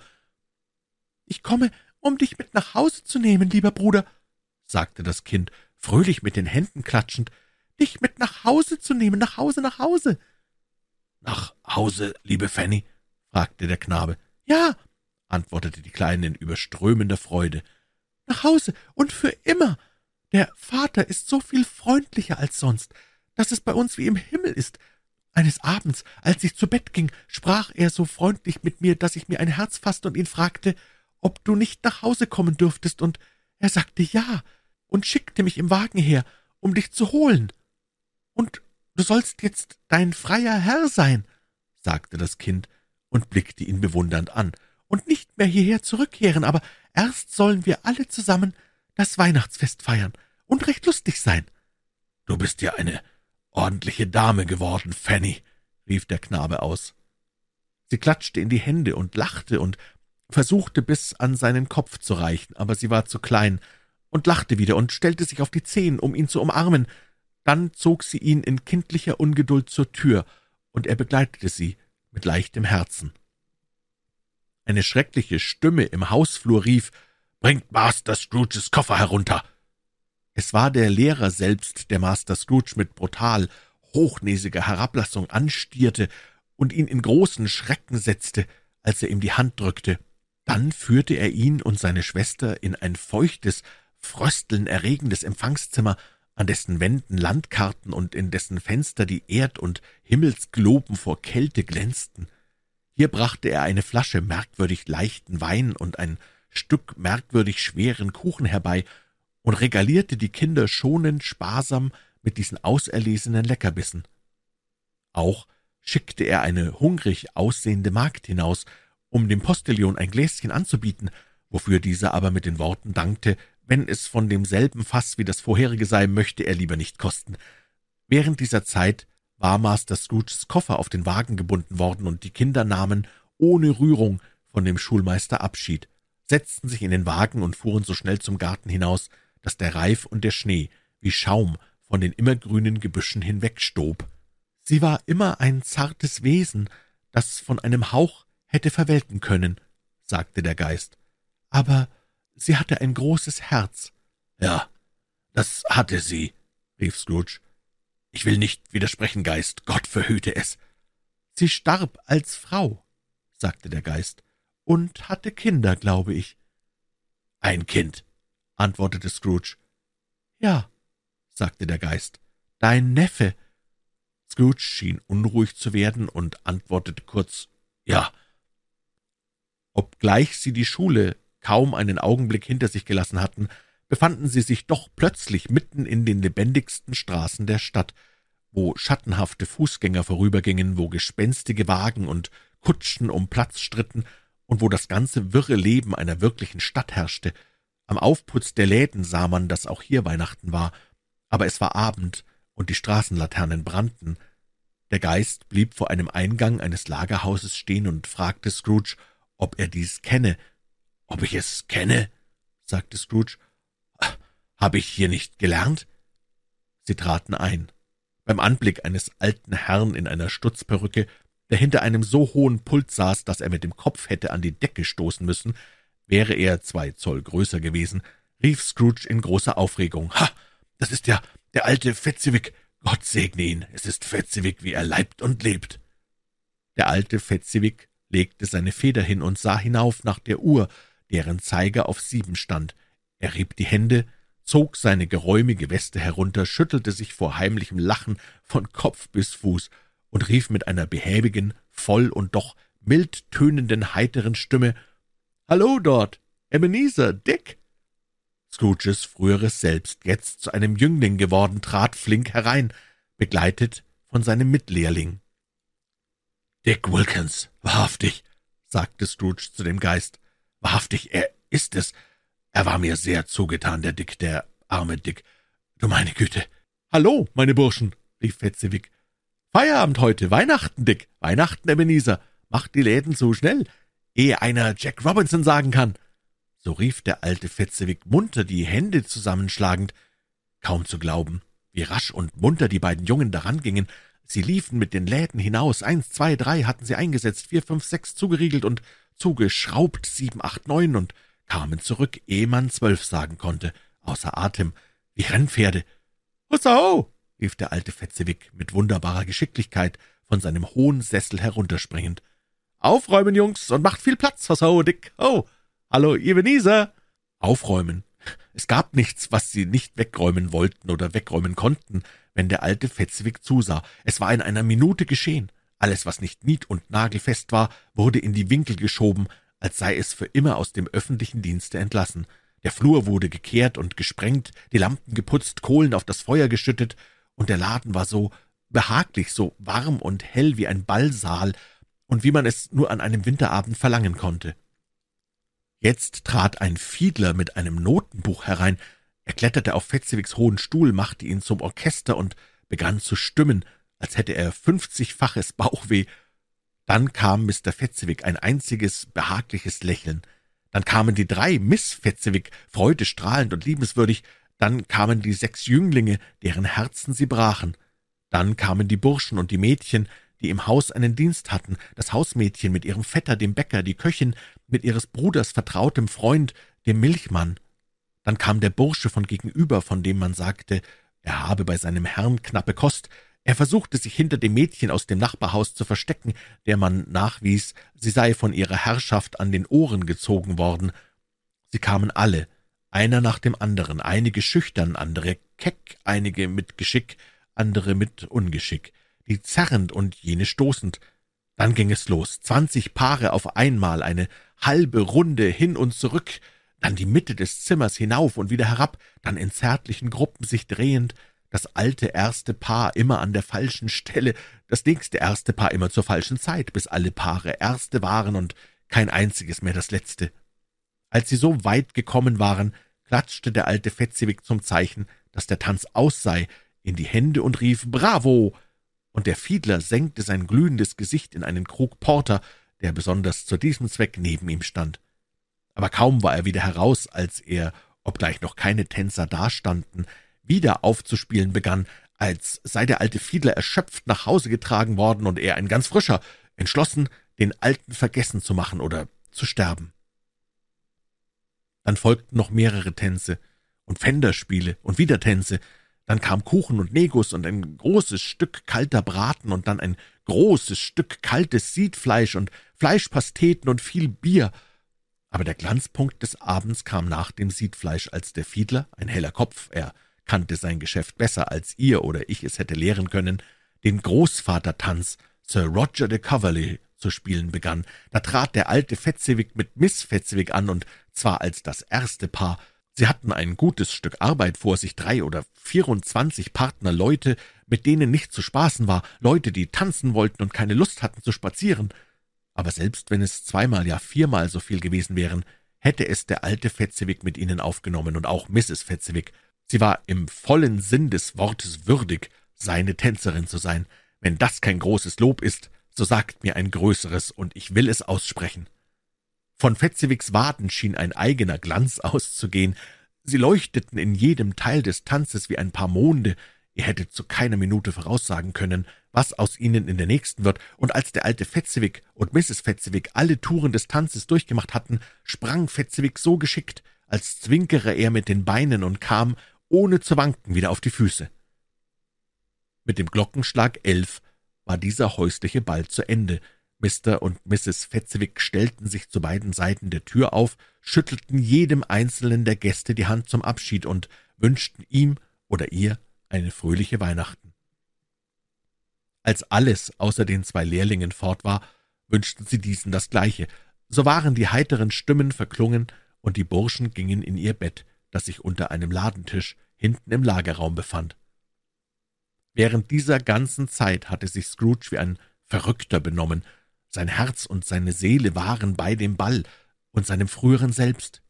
»Ich komme, um dich mit nach Hause zu nehmen, lieber Bruder«, sagte das Kind, fröhlich mit den Händen klatschend, »dich mit nach Hause zu nehmen, nach Hause, nach Hause.« »Nach Hause, liebe Fanny?« fragte der Knabe. »Ja«, antwortete die Kleine in überströmender Freude, »nach Hause und für immer. Der Vater ist so viel freundlicher als sonst, dass es bei uns wie im Himmel ist. Eines Abends, als ich zu Bett ging, sprach er so freundlich mit mir, dass ich mir ein Herz fasste und ihn fragte, ob du nicht nach Hause kommen dürftest, und er sagte ja und schickte mich im Wagen her, um dich zu holen. Und du sollst jetzt dein freier Herr sein, sagte das Kind und blickte ihn bewundernd an, und nicht mehr hierher zurückkehren, aber erst sollen wir alle zusammen das Weihnachtsfest feiern und recht lustig sein. Du bist ja eine ordentliche Dame geworden, Fanny, rief der Knabe aus. Sie klatschte in die Hände und lachte und versuchte bis an seinen Kopf zu reichen, aber sie war zu klein, und lachte wieder und stellte sich auf die Zehen, um ihn zu umarmen. Dann zog sie ihn in kindlicher Ungeduld zur Tür, und er begleitete sie mit leichtem Herzen. Eine schreckliche Stimme im Hausflur rief, »Bringt Master Scrooges Koffer herunter!« Es war der Lehrer selbst, der Master Scrooge mit brutal hochnäsiger Herablassung anstierte und ihn in großen Schrecken setzte, als er ihm die Hand drückte. Dann führte er ihn und seine Schwester in ein feuchtes, fröstelnerregendes Empfangszimmer, an dessen Wänden Landkarten und in dessen Fenster die Erd- und Himmelsgloben vor Kälte glänzten. Hier brachte er eine Flasche merkwürdig leichten Wein und ein Stück merkwürdig schweren Kuchen herbei und regalierte die Kinder schonend sparsam mit diesen auserlesenen Leckerbissen. Auch schickte er eine hungrig aussehende Magd hinaus, um dem Postillon ein Gläschen anzubieten, wofür dieser aber mit den Worten dankte, wenn es von demselben Fass wie das vorherige sei, möchte er lieber nicht kosten. Während dieser Zeit war Master Scrooges Koffer auf den Wagen gebunden worden, und die Kinder nahmen ohne Rührung von dem Schulmeister Abschied, setzten sich in den Wagen und fuhren so schnell zum Garten hinaus, dass der Reif und der Schnee wie Schaum von den immergrünen Gebüschen hinwegstob. Sie war immer ein zartes Wesen, das von einem Hauch hätte verwelken können, sagte der Geist. Aber sie hatte ein großes Herz. Ja, das hatte sie, rief Scrooge. Ich will nicht widersprechen, Geist, Gott verhüte es. Sie starb als Frau, sagte der Geist, und hatte Kinder, glaube ich. Ein Kind, antwortete Scrooge. Ja, sagte der Geist, dein Neffe. Scrooge schien unruhig zu werden und antwortete kurz Ja. Obgleich sie die Schule kaum einen Augenblick hinter sich gelassen hatten, befanden sie sich doch plötzlich mitten in den lebendigsten Straßen der Stadt, wo schattenhafte Fußgänger vorübergingen, wo gespenstige Wagen und Kutschen um Platz stritten und wo das ganze wirre Leben einer wirklichen Stadt herrschte. Am Aufputz der Läden sah man, dass auch hier Weihnachten war, aber es war Abend und die Straßenlaternen brannten. Der Geist blieb vor einem Eingang eines Lagerhauses stehen und fragte Scrooge, ob er dies kenne, »Ob ich es kenne?« sagte Scrooge. »Habe ich hier nicht gelernt?« Sie traten ein. Beim Anblick eines alten Herrn in einer Stutzperücke, der hinter einem so hohen Pult saß, dass er mit dem Kopf hätte an die Decke stoßen müssen, wäre er zwei Zoll größer gewesen, rief Scrooge in großer Aufregung. »Ha, das ist ja der alte Fezziwig. Gott segne ihn, es ist Fezziwig, wie er leibt und lebt.« Der alte Fezziwig legte seine Feder hin und sah hinauf nach der Uhr, deren Zeiger auf sieben stand. Er rieb die Hände, zog seine geräumige Weste herunter, schüttelte sich vor heimlichem Lachen von Kopf bis Fuß und rief mit einer behäbigen, voll und doch mild tönenden, heiteren Stimme »Hallo dort, Ebenezer, Dick!« Scrooges früheres Selbst, jetzt zu einem Jüngling geworden, trat flink herein, begleitet von seinem Mitlehrling. »Dick Wilkins, wahrhaftig«, sagte Scrooge zu dem Geist, Wahrhaftig, er ist es. Er war mir sehr zugetan, der Dick, der arme Dick. Du meine Güte. Hallo, meine Burschen, rief Fezziwig. Feierabend heute, Weihnachten, Dick, Weihnachten, Ebenezer. Macht die Läden so schnell, ehe einer Jack Robinson sagen kann. So rief der alte Fezziwig munter, die Hände zusammenschlagend. kaum zu glauben, wie rasch und munter die beiden Jungen daran gingen. Sie liefen mit den Läden hinaus. Eins, zwei, drei hatten sie eingesetzt, vier, fünf, sechs zugeriegelt und zugeschraubt, sieben, acht, neun und kamen zurück, ehe man zwölf sagen konnte, außer Atem, wie Rennpferde. »Hussau!« rief der alte Fetzewig mit wunderbarer Geschicklichkeit von seinem hohen Sessel herunterspringend. »Aufräumen, Jungs, und macht viel Platz, Hussau, Dick! Oh, hallo, Ebenezer!« Aufräumen. Es gab nichts, was sie nicht wegräumen wollten oder wegräumen konnten, wenn der alte Fetzewig zusah. Es war in einer Minute geschehen. Alles, was nicht nied- und nagelfest war, wurde in die Winkel geschoben, als sei es für immer aus dem öffentlichen Dienste entlassen. Der Flur wurde gekehrt und gesprengt, die Lampen geputzt, Kohlen auf das Feuer geschüttet, und der Laden war so behaglich, so warm und hell wie ein Ballsaal und wie man es nur an einem Winterabend verlangen konnte. Jetzt trat ein Fiedler mit einem Notenbuch herein. Er kletterte auf Fetzewigs hohen Stuhl, machte ihn zum Orchester und begann zu stimmen, als hätte er fünfzigfaches Bauchweh dann kam Mr. Fetzewig ein einziges, behagliches Lächeln. Dann kamen die drei Miss Fetzewig, freudestrahlend und liebenswürdig. Dann kamen die sechs Jünglinge, deren Herzen sie brachen. Dann kamen die Burschen und die Mädchen, die im Haus einen Dienst hatten, das Hausmädchen mit ihrem Vetter, dem Bäcker, die Köchin, mit ihres Bruders vertrautem Freund, dem Milchmann. Dann kam der Bursche von gegenüber, von dem man sagte, er habe bei seinem Herrn knappe Kost, er versuchte sich hinter dem Mädchen aus dem Nachbarhaus zu verstecken, der man nachwies, sie sei von ihrer Herrschaft an den Ohren gezogen worden. Sie kamen alle, einer nach dem anderen, einige schüchtern, andere keck, einige mit Geschick, andere mit Ungeschick, die zerrend und jene stoßend. Dann ging es los, zwanzig Paare auf einmal, eine halbe Runde hin und zurück, dann die Mitte des Zimmers hinauf und wieder herab, dann in zärtlichen Gruppen sich drehend, das alte erste Paar immer an der falschen Stelle, das nächste erste Paar immer zur falschen Zeit, bis alle Paare erste waren und kein einziges mehr das letzte. Als sie so weit gekommen waren, klatschte der alte Fetzewig zum Zeichen, dass der Tanz aus sei, in die Hände und rief »Bravo!« und der Fiedler senkte sein glühendes Gesicht in einen Krug Porter, der besonders zu diesem Zweck neben ihm stand. Aber kaum war er wieder heraus, als er, obgleich noch keine Tänzer dastanden, wieder aufzuspielen begann, als sei der alte Fiedler erschöpft nach Hause getragen worden und er ein ganz frischer, entschlossen, den Alten vergessen zu machen oder zu sterben. Dann folgten noch mehrere Tänze und Pfänderspiele und wieder Tänze, dann kam Kuchen und Negus und ein großes Stück kalter Braten und dann ein großes Stück kaltes Siedfleisch und Fleischpasteten und viel Bier. Aber der Glanzpunkt des Abends kam nach dem Siedfleisch, als der Fiedler, ein heller Kopf, er kannte sein Geschäft besser, als ihr oder ich es hätte lehren können, den Großvatertanz Sir Roger de Coverley zu spielen begann. Da trat der alte Fetzewig mit Miss Fetzewig an, und zwar als das erste Paar. Sie hatten ein gutes Stück Arbeit vor sich, drei oder vierundzwanzig Partner, Leute, mit denen nicht zu spaßen war, Leute, die tanzen wollten und keine Lust hatten zu spazieren. Aber selbst wenn es zweimal, ja viermal so viel gewesen wären, hätte es der alte Fetzewig mit ihnen aufgenommen und auch Mrs. Fetzewig, Sie war im vollen Sinn des Wortes würdig, seine Tänzerin zu sein. Wenn das kein großes Lob ist, so sagt mir ein größeres, und ich will es aussprechen. Von Fetzewigs Waden schien ein eigener Glanz auszugehen. Sie leuchteten in jedem Teil des Tanzes wie ein paar Monde. Ihr hättet zu keiner Minute voraussagen können, was aus ihnen in der nächsten wird, und als der alte Fetzewig und Mrs. Fetzewig alle Touren des Tanzes durchgemacht hatten, sprang Fetzewig so geschickt, als zwinkere er mit den Beinen und kam, ohne zu wanken, wieder auf die Füße. Mit dem Glockenschlag elf war dieser häusliche Ball zu Ende. Mr. und Mrs. Fetzewig stellten sich zu beiden Seiten der Tür auf, schüttelten jedem einzelnen der Gäste die Hand zum Abschied und wünschten ihm oder ihr eine fröhliche Weihnachten. Als alles außer den zwei Lehrlingen fort war, wünschten sie diesen das Gleiche. So waren die heiteren Stimmen verklungen, und die Burschen gingen in ihr Bett, das sich unter einem Ladentisch hinten im Lagerraum befand. Während dieser ganzen Zeit hatte sich Scrooge wie ein Verrückter benommen. Sein Herz und seine Seele waren bei dem Ball und seinem früheren Selbst.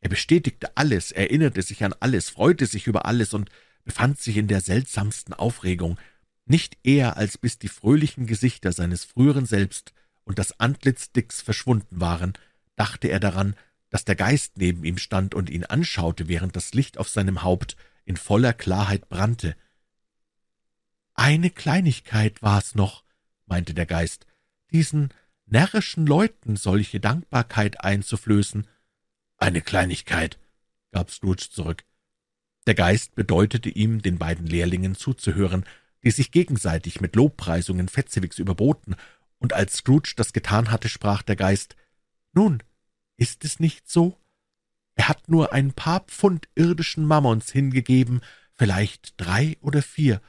Er bestätigte alles, erinnerte sich an alles, freute sich über alles und befand sich in der seltsamsten Aufregung, nicht eher als bis die fröhlichen Gesichter seines früheren Selbst und das Antlitz Dicks verschwunden waren, dachte er daran, dass der Geist neben ihm stand und ihn anschaute, während das Licht auf seinem Haupt in voller Klarheit brannte. Eine Kleinigkeit war's noch, meinte der Geist, diesen närrischen Leuten solche Dankbarkeit einzuflößen. Eine Kleinigkeit, gab Scrooge zurück. Der Geist bedeutete ihm, den beiden Lehrlingen zuzuhören, die sich gegenseitig mit Lobpreisungen Fezziwigs überboten, und als Scrooge das getan hatte, sprach der Geist, »Nun, ist es nicht so? Er hat nur ein paar Pfund irdischen Mammons hingegeben, vielleicht drei oder vier.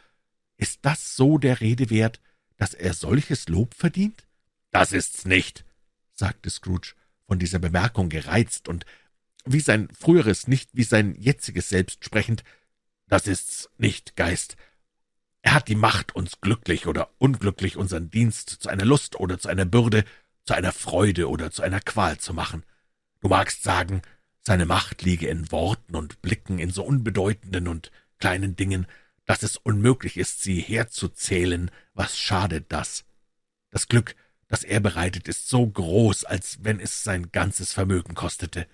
Ist das so der Rede wert, dass er solches Lob verdient?« »Das ist's nicht«, sagte Scrooge, von dieser Bemerkung gereizt und wie sein früheres, nicht wie sein jetziges Selbst sprechend. »Das ist's nicht, Geist. Er hat die Macht, uns glücklich oder unglücklich unseren Dienst zu einer Lust oder zu einer Bürde, zu einer Freude oder zu einer Qual zu machen. Du magst sagen, seine Macht liege in Worten und Blicken, in so unbedeutenden und kleinen Dingen, dass es unmöglich ist, sie herzuzählen. Was schadet das? Das Glück, das er bereitet, ist so groß, als wenn es sein ganzes Vermögen kostete.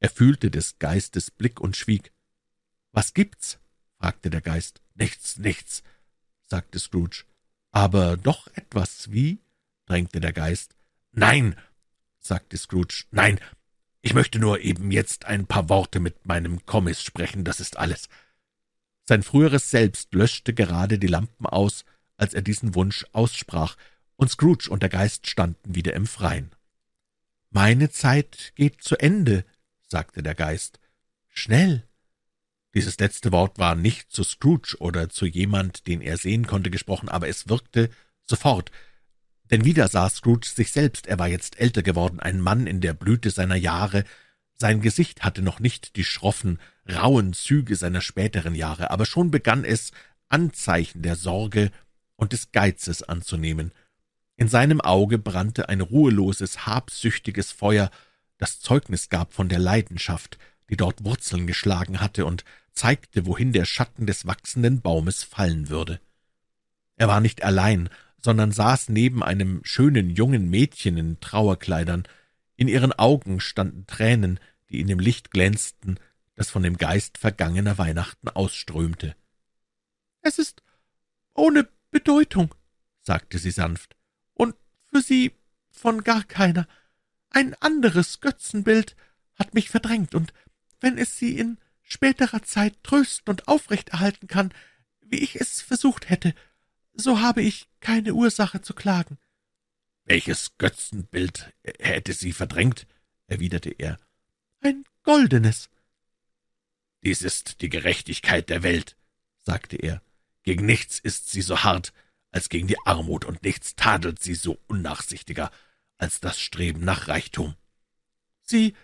Er fühlte des Geistes Blick und schwieg. »Was gibt's?« fragte der Geist. »Nichts, nichts«, sagte Scrooge. »Aber doch etwas, wie?« drängte der Geist. »Nein«, sagte Scrooge, »nein, ich möchte nur eben jetzt ein paar Worte mit meinem Kommis sprechen, das ist alles.« Sein früheres Selbst löschte gerade die Lampen aus, als er diesen Wunsch aussprach, und Scrooge und der Geist standen wieder im Freien. »Meine Zeit geht zu Ende«, sagte der Geist. »Schnell!« dieses letzte Wort war nicht zu Scrooge oder zu jemand, den er sehen konnte, gesprochen, aber es wirkte sofort. Denn wieder sah Scrooge sich selbst, er war jetzt älter geworden, ein Mann in der Blüte seiner Jahre. Sein Gesicht hatte noch nicht die schroffen, rauen Züge seiner späteren Jahre, aber schon begann es, Anzeichen der Sorge und des Geizes anzunehmen. In seinem Auge brannte ein ruheloses, habsüchtiges Feuer, das Zeugnis gab von der Leidenschaft, die dort Wurzeln geschlagen hatte und zeigte, wohin der Schatten des wachsenden Baumes fallen würde. Er war nicht allein, sondern saß neben einem schönen jungen Mädchen in Trauerkleidern. In ihren Augen standen Tränen, die in dem Licht glänzten, das von dem Geist vergangener Weihnachten ausströmte. »Es ist ohne Bedeutung«, sagte sie sanft, »und für Sie von gar keiner. Ein anderes Götzenbild hat mich verdrängt, und wenn es Sie in späterer Zeit trösten und aufrechterhalten kann, wie ich es versucht hätte, so habe ich keine Ursache zu klagen.« »Welches Götzenbild hätte Sie verdrängt?« erwiderte er. »Ein goldenes.« »Dies ist die Gerechtigkeit der Welt«, sagte er. »Gegen nichts ist sie so hart als gegen die Armut, und nichts tadelt sie so unnachsichtiger als das Streben nach Reichtum.« »Sie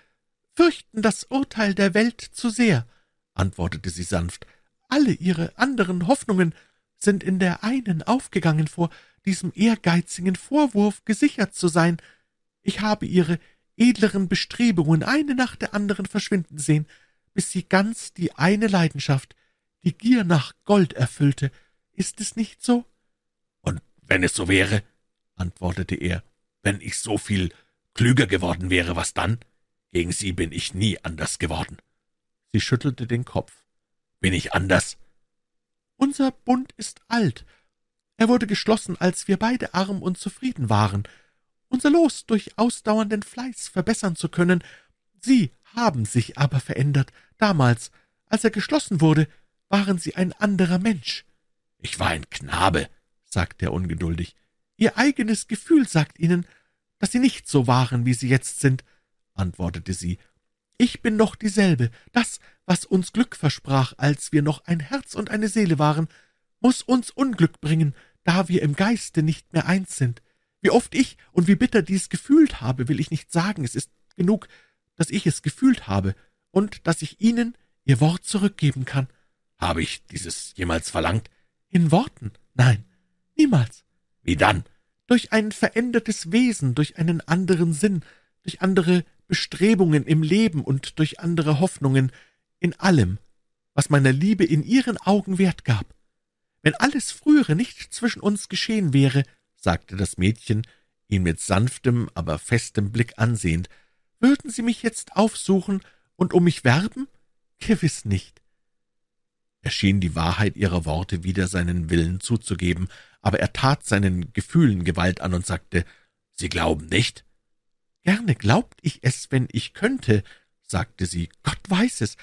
fürchten das Urteil der Welt zu sehr«, antwortete sie sanft. »Alle Ihre anderen Hoffnungen sind in der einen aufgegangen, vor diesem ehrgeizigen Vorwurf gesichert zu sein. Ich habe Ihre edleren Bestrebungen eine nach der anderen verschwinden sehen, bis sie ganz die eine Leidenschaft, die Gier nach Gold erfüllte. Ist es nicht so?« »Und wenn es so wäre«, antwortete er, »wenn ich so viel klüger geworden wäre, was dann? Gegen Sie bin ich nie anders geworden.« Sie schüttelte den Kopf. »Bin ich anders?« »Unser Bund ist alt. Er wurde geschlossen, als wir beide arm und zufrieden waren. Unser Los durch ausdauernden Fleiß verbessern zu können. Sie haben sich aber verändert. Damals, als er geschlossen wurde, waren Sie ein anderer Mensch.« »Ich war ein Knabe«, sagte er ungeduldig. »Ihr eigenes Gefühl sagt Ihnen, dass Sie nicht so waren, wie Sie jetzt sind«, antwortete sie. Ich bin noch dieselbe. Das, was uns Glück versprach, als wir noch ein Herz und eine Seele waren, muss uns Unglück bringen, da wir im Geiste nicht mehr eins sind. Wie oft ich und wie bitter dies gefühlt habe, will ich nicht sagen. Es ist genug, dass ich es gefühlt habe und dass ich Ihnen Ihr Wort zurückgeben kann. Habe ich dieses jemals verlangt? In Worten? Nein, niemals. Wie dann? Durch ein verändertes Wesen, durch einen anderen Sinn, durch andere Bestrebungen im Leben und durch andere Hoffnungen, in allem, was meiner Liebe in ihren Augen Wert gab. Wenn alles Frühere nicht zwischen uns geschehen wäre, sagte das Mädchen, ihn mit sanftem, aber festem Blick ansehend, würden Sie mich jetzt aufsuchen und um mich werben? Gewiss nicht. Er schien die Wahrheit ihrer Worte wider seinen Willen zuzugeben, aber er tat seinen Gefühlen Gewalt an und sagte, »Sie glauben nicht?« »Gerne glaubt ich es, wenn ich könnte«, sagte sie, »Gott weiß es.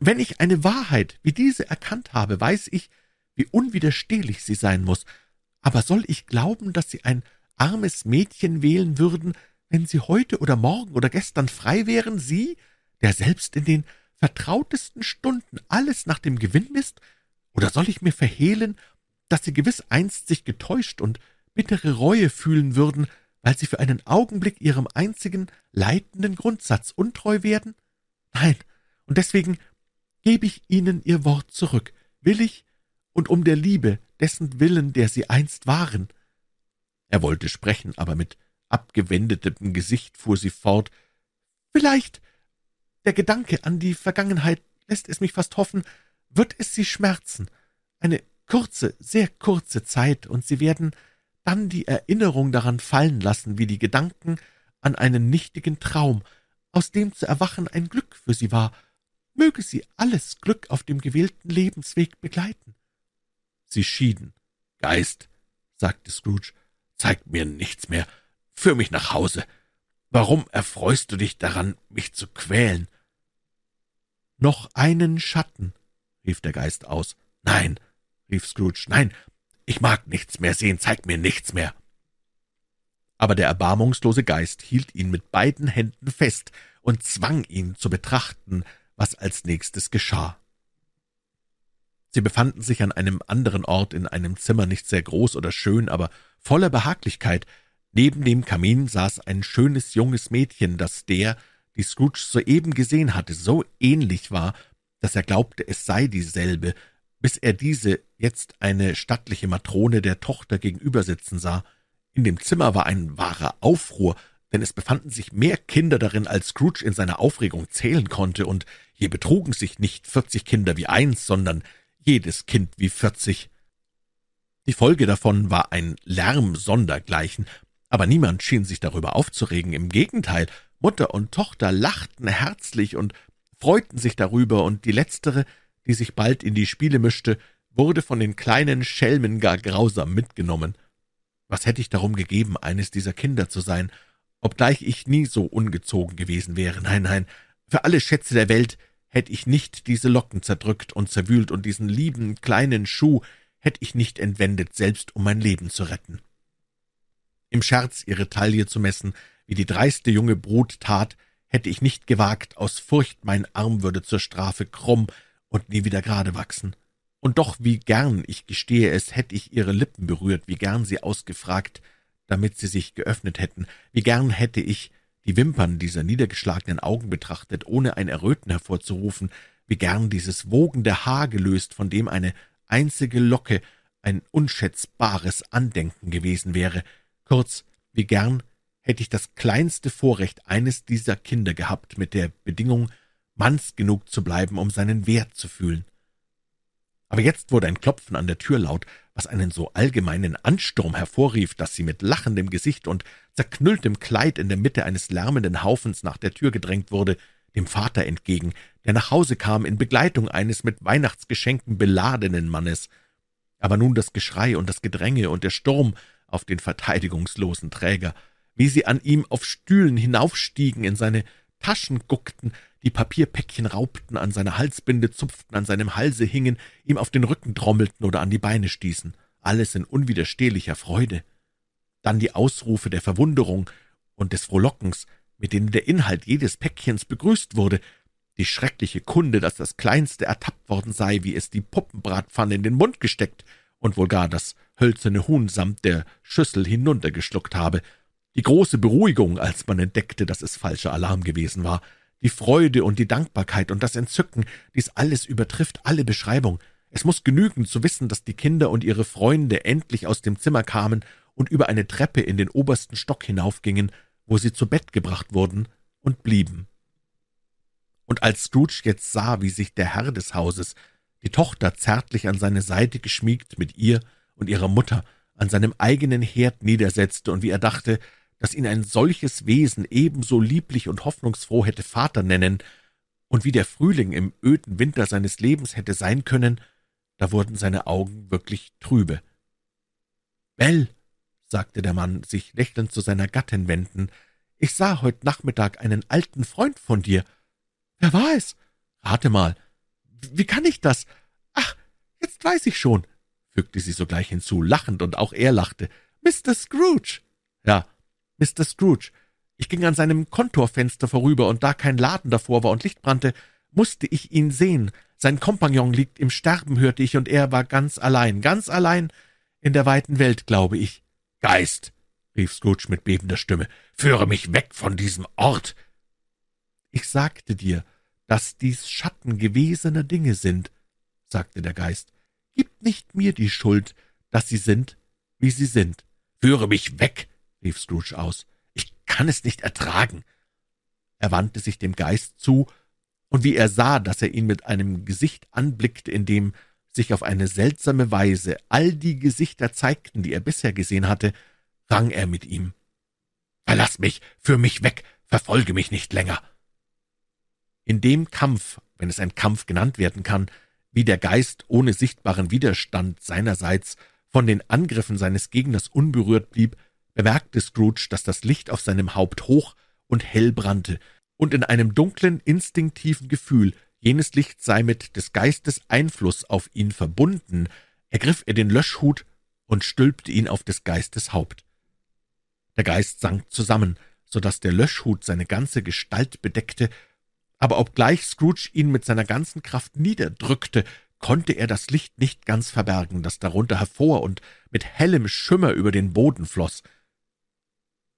Wenn ich eine Wahrheit wie diese erkannt habe, weiß ich, wie unwiderstehlich sie sein muss. Aber soll ich glauben, dass Sie ein armes Mädchen wählen würden, wenn Sie heute oder morgen oder gestern frei wären, Sie, der selbst in den vertrautesten Stunden alles nach dem Gewinn misst? Oder soll ich mir verhehlen, dass Sie gewiss einst sich getäuscht und bittere Reue fühlen würden, weil Sie für einen Augenblick Ihrem einzigen leitenden Grundsatz untreu werden? Nein, und deswegen gebe ich Ihnen Ihr Wort zurück, willig und um der Liebe, dessen Willen, der Sie einst waren. Er wollte sprechen, aber mit abgewendetem Gesicht fuhr sie fort. Vielleicht der Gedanke an die Vergangenheit lässt es mich fast hoffen, wird es Sie schmerzen. Eine kurze, sehr kurze Zeit, und Sie werden dann die Erinnerung daran fallen lassen, wie die Gedanken an einen nichtigen Traum, aus dem zu erwachen ein Glück für Sie war. Möge Sie alles Glück auf dem gewählten Lebensweg begleiten. Sie schieden. Geist, sagte Scrooge, zeig mir nichts mehr. Führ mich nach Hause. Warum erfreust du dich daran, mich zu quälen? Noch einen Schatten, rief der Geist aus. Nein, rief Scrooge, nein, ich mag nichts mehr sehen, zeig mir nichts mehr. Aber der erbarmungslose Geist hielt ihn mit beiden Händen fest und zwang ihn zu betrachten, was als nächstes geschah. Sie befanden sich an einem anderen Ort in einem Zimmer nicht sehr groß oder schön, aber voller Behaglichkeit. Neben dem Kamin saß ein schönes junges Mädchen, das der, die Scrooge soeben gesehen hatte, so ähnlich war, dass er glaubte, es sei dieselbe, bis er diese jetzt eine stattliche Matrone der Tochter gegenüber sitzen sah. In dem Zimmer war ein wahrer Aufruhr, denn es befanden sich mehr Kinder darin, als Scrooge in seiner Aufregung zählen konnte, und hier betrugen sich nicht vierzig Kinder wie eins, sondern jedes Kind wie vierzig. Die Folge davon war ein Lärm sondergleichen, aber niemand schien sich darüber aufzuregen. Im Gegenteil, Mutter und Tochter lachten herzlich und freuten sich darüber, und die letztere, die sich bald in die Spiele mischte, wurde von den kleinen Schelmen gar grausam mitgenommen. Was hätte ich darum gegeben, eines dieser Kinder zu sein, obgleich ich nie so ungezogen gewesen wäre. Nein, nein, für alle Schätze der Welt Hätte ich nicht diese Locken zerdrückt und zerwühlt und diesen lieben kleinen Schuh hätte ich nicht entwendet, selbst um mein Leben zu retten. Im Scherz ihre Taille zu messen, wie die dreiste junge Brut tat, hätte ich nicht gewagt, aus Furcht mein Arm würde zur Strafe krumm und nie wieder gerade wachsen. Und doch wie gern, ich gestehe es, hätte ich ihre Lippen berührt, wie gern sie ausgefragt, damit sie sich geöffnet hätten, wie gern hätte ich die Wimpern dieser niedergeschlagenen Augen betrachtet, ohne ein Erröten hervorzurufen, wie gern dieses wogende Haar gelöst, von dem eine einzige Locke ein unschätzbares Andenken gewesen wäre. Kurz, wie gern hätte ich das kleinste Vorrecht eines dieser Kinder gehabt, mit der Bedingung, manns genug zu bleiben, um seinen Wert zu fühlen. Aber jetzt wurde ein Klopfen an der Tür laut, was einen so allgemeinen Ansturm hervorrief, dass sie mit lachendem Gesicht und zerknülltem Kleid in der Mitte eines lärmenden Haufens nach der Tür gedrängt wurde, dem Vater entgegen, der nach Hause kam in Begleitung eines mit Weihnachtsgeschenken beladenen Mannes. Aber nun das Geschrei und das Gedränge und der Sturm auf den verteidigungslosen Träger, wie sie an ihm auf Stühlen hinaufstiegen, in seine Taschen guckten, die Papierpäckchen raubten, an seiner Halsbinde zupften, an seinem Halse hingen, ihm auf den Rücken trommelten oder an die Beine stießen, alles in unwiderstehlicher Freude. Dann die Ausrufe der Verwunderung und des Frohlockens, mit denen der Inhalt jedes Päckchens begrüßt wurde, die schreckliche Kunde, dass das Kleinste ertappt worden sei, wie es die Puppenbratpfanne in den Mund gesteckt und wohl gar das hölzerne Huhn samt der Schüssel hinuntergeschluckt habe, die große Beruhigung, als man entdeckte, dass es falscher Alarm gewesen war, die Freude und die Dankbarkeit und das Entzücken, dies alles übertrifft alle Beschreibung. Es muss genügen zu wissen, dass die Kinder und ihre Freunde endlich aus dem Zimmer kamen und über eine Treppe in den obersten Stock hinaufgingen, wo sie zu Bett gebracht wurden und blieben. Und als Scrooge jetzt sah, wie sich der Herr des Hauses, die Tochter zärtlich an seine Seite geschmiegt, mit ihr und ihrer Mutter an seinem eigenen Herd niedersetzte und wie er dachte, dass ihn ein solches Wesen ebenso lieblich und hoffnungsfroh hätte Vater nennen und wie der Frühling im öden Winter seines Lebens hätte sein können, da wurden seine Augen wirklich trübe. »Bell«, sagte der Mann, sich lächelnd zu seiner Gattin wenden, »ich sah heut Nachmittag einen alten Freund von dir. Wer war es? Rate mal. Wie kann ich das? Ach, jetzt weiß ich schon«, fügte sie sogleich hinzu, lachend, und auch er lachte. »Mr. Scrooge.« »Ja, Mr. Scrooge. Ich ging an seinem Kontorfenster vorüber, und da kein Laden davor war und Licht brannte, musste ich ihn sehen. Sein Kompagnon liegt im Sterben, hörte ich, und er war ganz allein, ganz allein in der weiten Welt, glaube ich. Geist, rief Scrooge mit bebender Stimme, führe mich weg von diesem Ort. Ich sagte dir, dass dies Schatten gewesener Dinge sind, sagte der Geist. Gib nicht mir die Schuld, dass sie sind, wie sie sind. Führe mich weg, rief Scrooge aus. Ich kann es nicht ertragen. Er wandte sich dem Geist zu, und wie er sah, dass er ihn mit einem Gesicht anblickte, in dem sich auf eine seltsame Weise all die Gesichter zeigten, die er bisher gesehen hatte, rang er mit ihm. Verlass mich, führ mich weg, verfolge mich nicht länger. In dem Kampf, wenn es ein Kampf genannt werden kann, wie der Geist ohne sichtbaren Widerstand seinerseits von den Angriffen seines Gegners unberührt blieb, bemerkte Scrooge, dass das Licht auf seinem Haupt hoch und hell brannte, und in einem dunklen, instinktiven Gefühl, jenes Licht sei mit des Geistes Einfluss auf ihn verbunden, ergriff er den Löschhut und stülpte ihn auf des Geistes Haupt. Der Geist sank zusammen, so dass der Löschhut seine ganze Gestalt bedeckte, aber obgleich Scrooge ihn mit seiner ganzen Kraft niederdrückte, konnte er das Licht nicht ganz verbergen, das darunter hervor und mit hellem Schimmer über den Boden floß.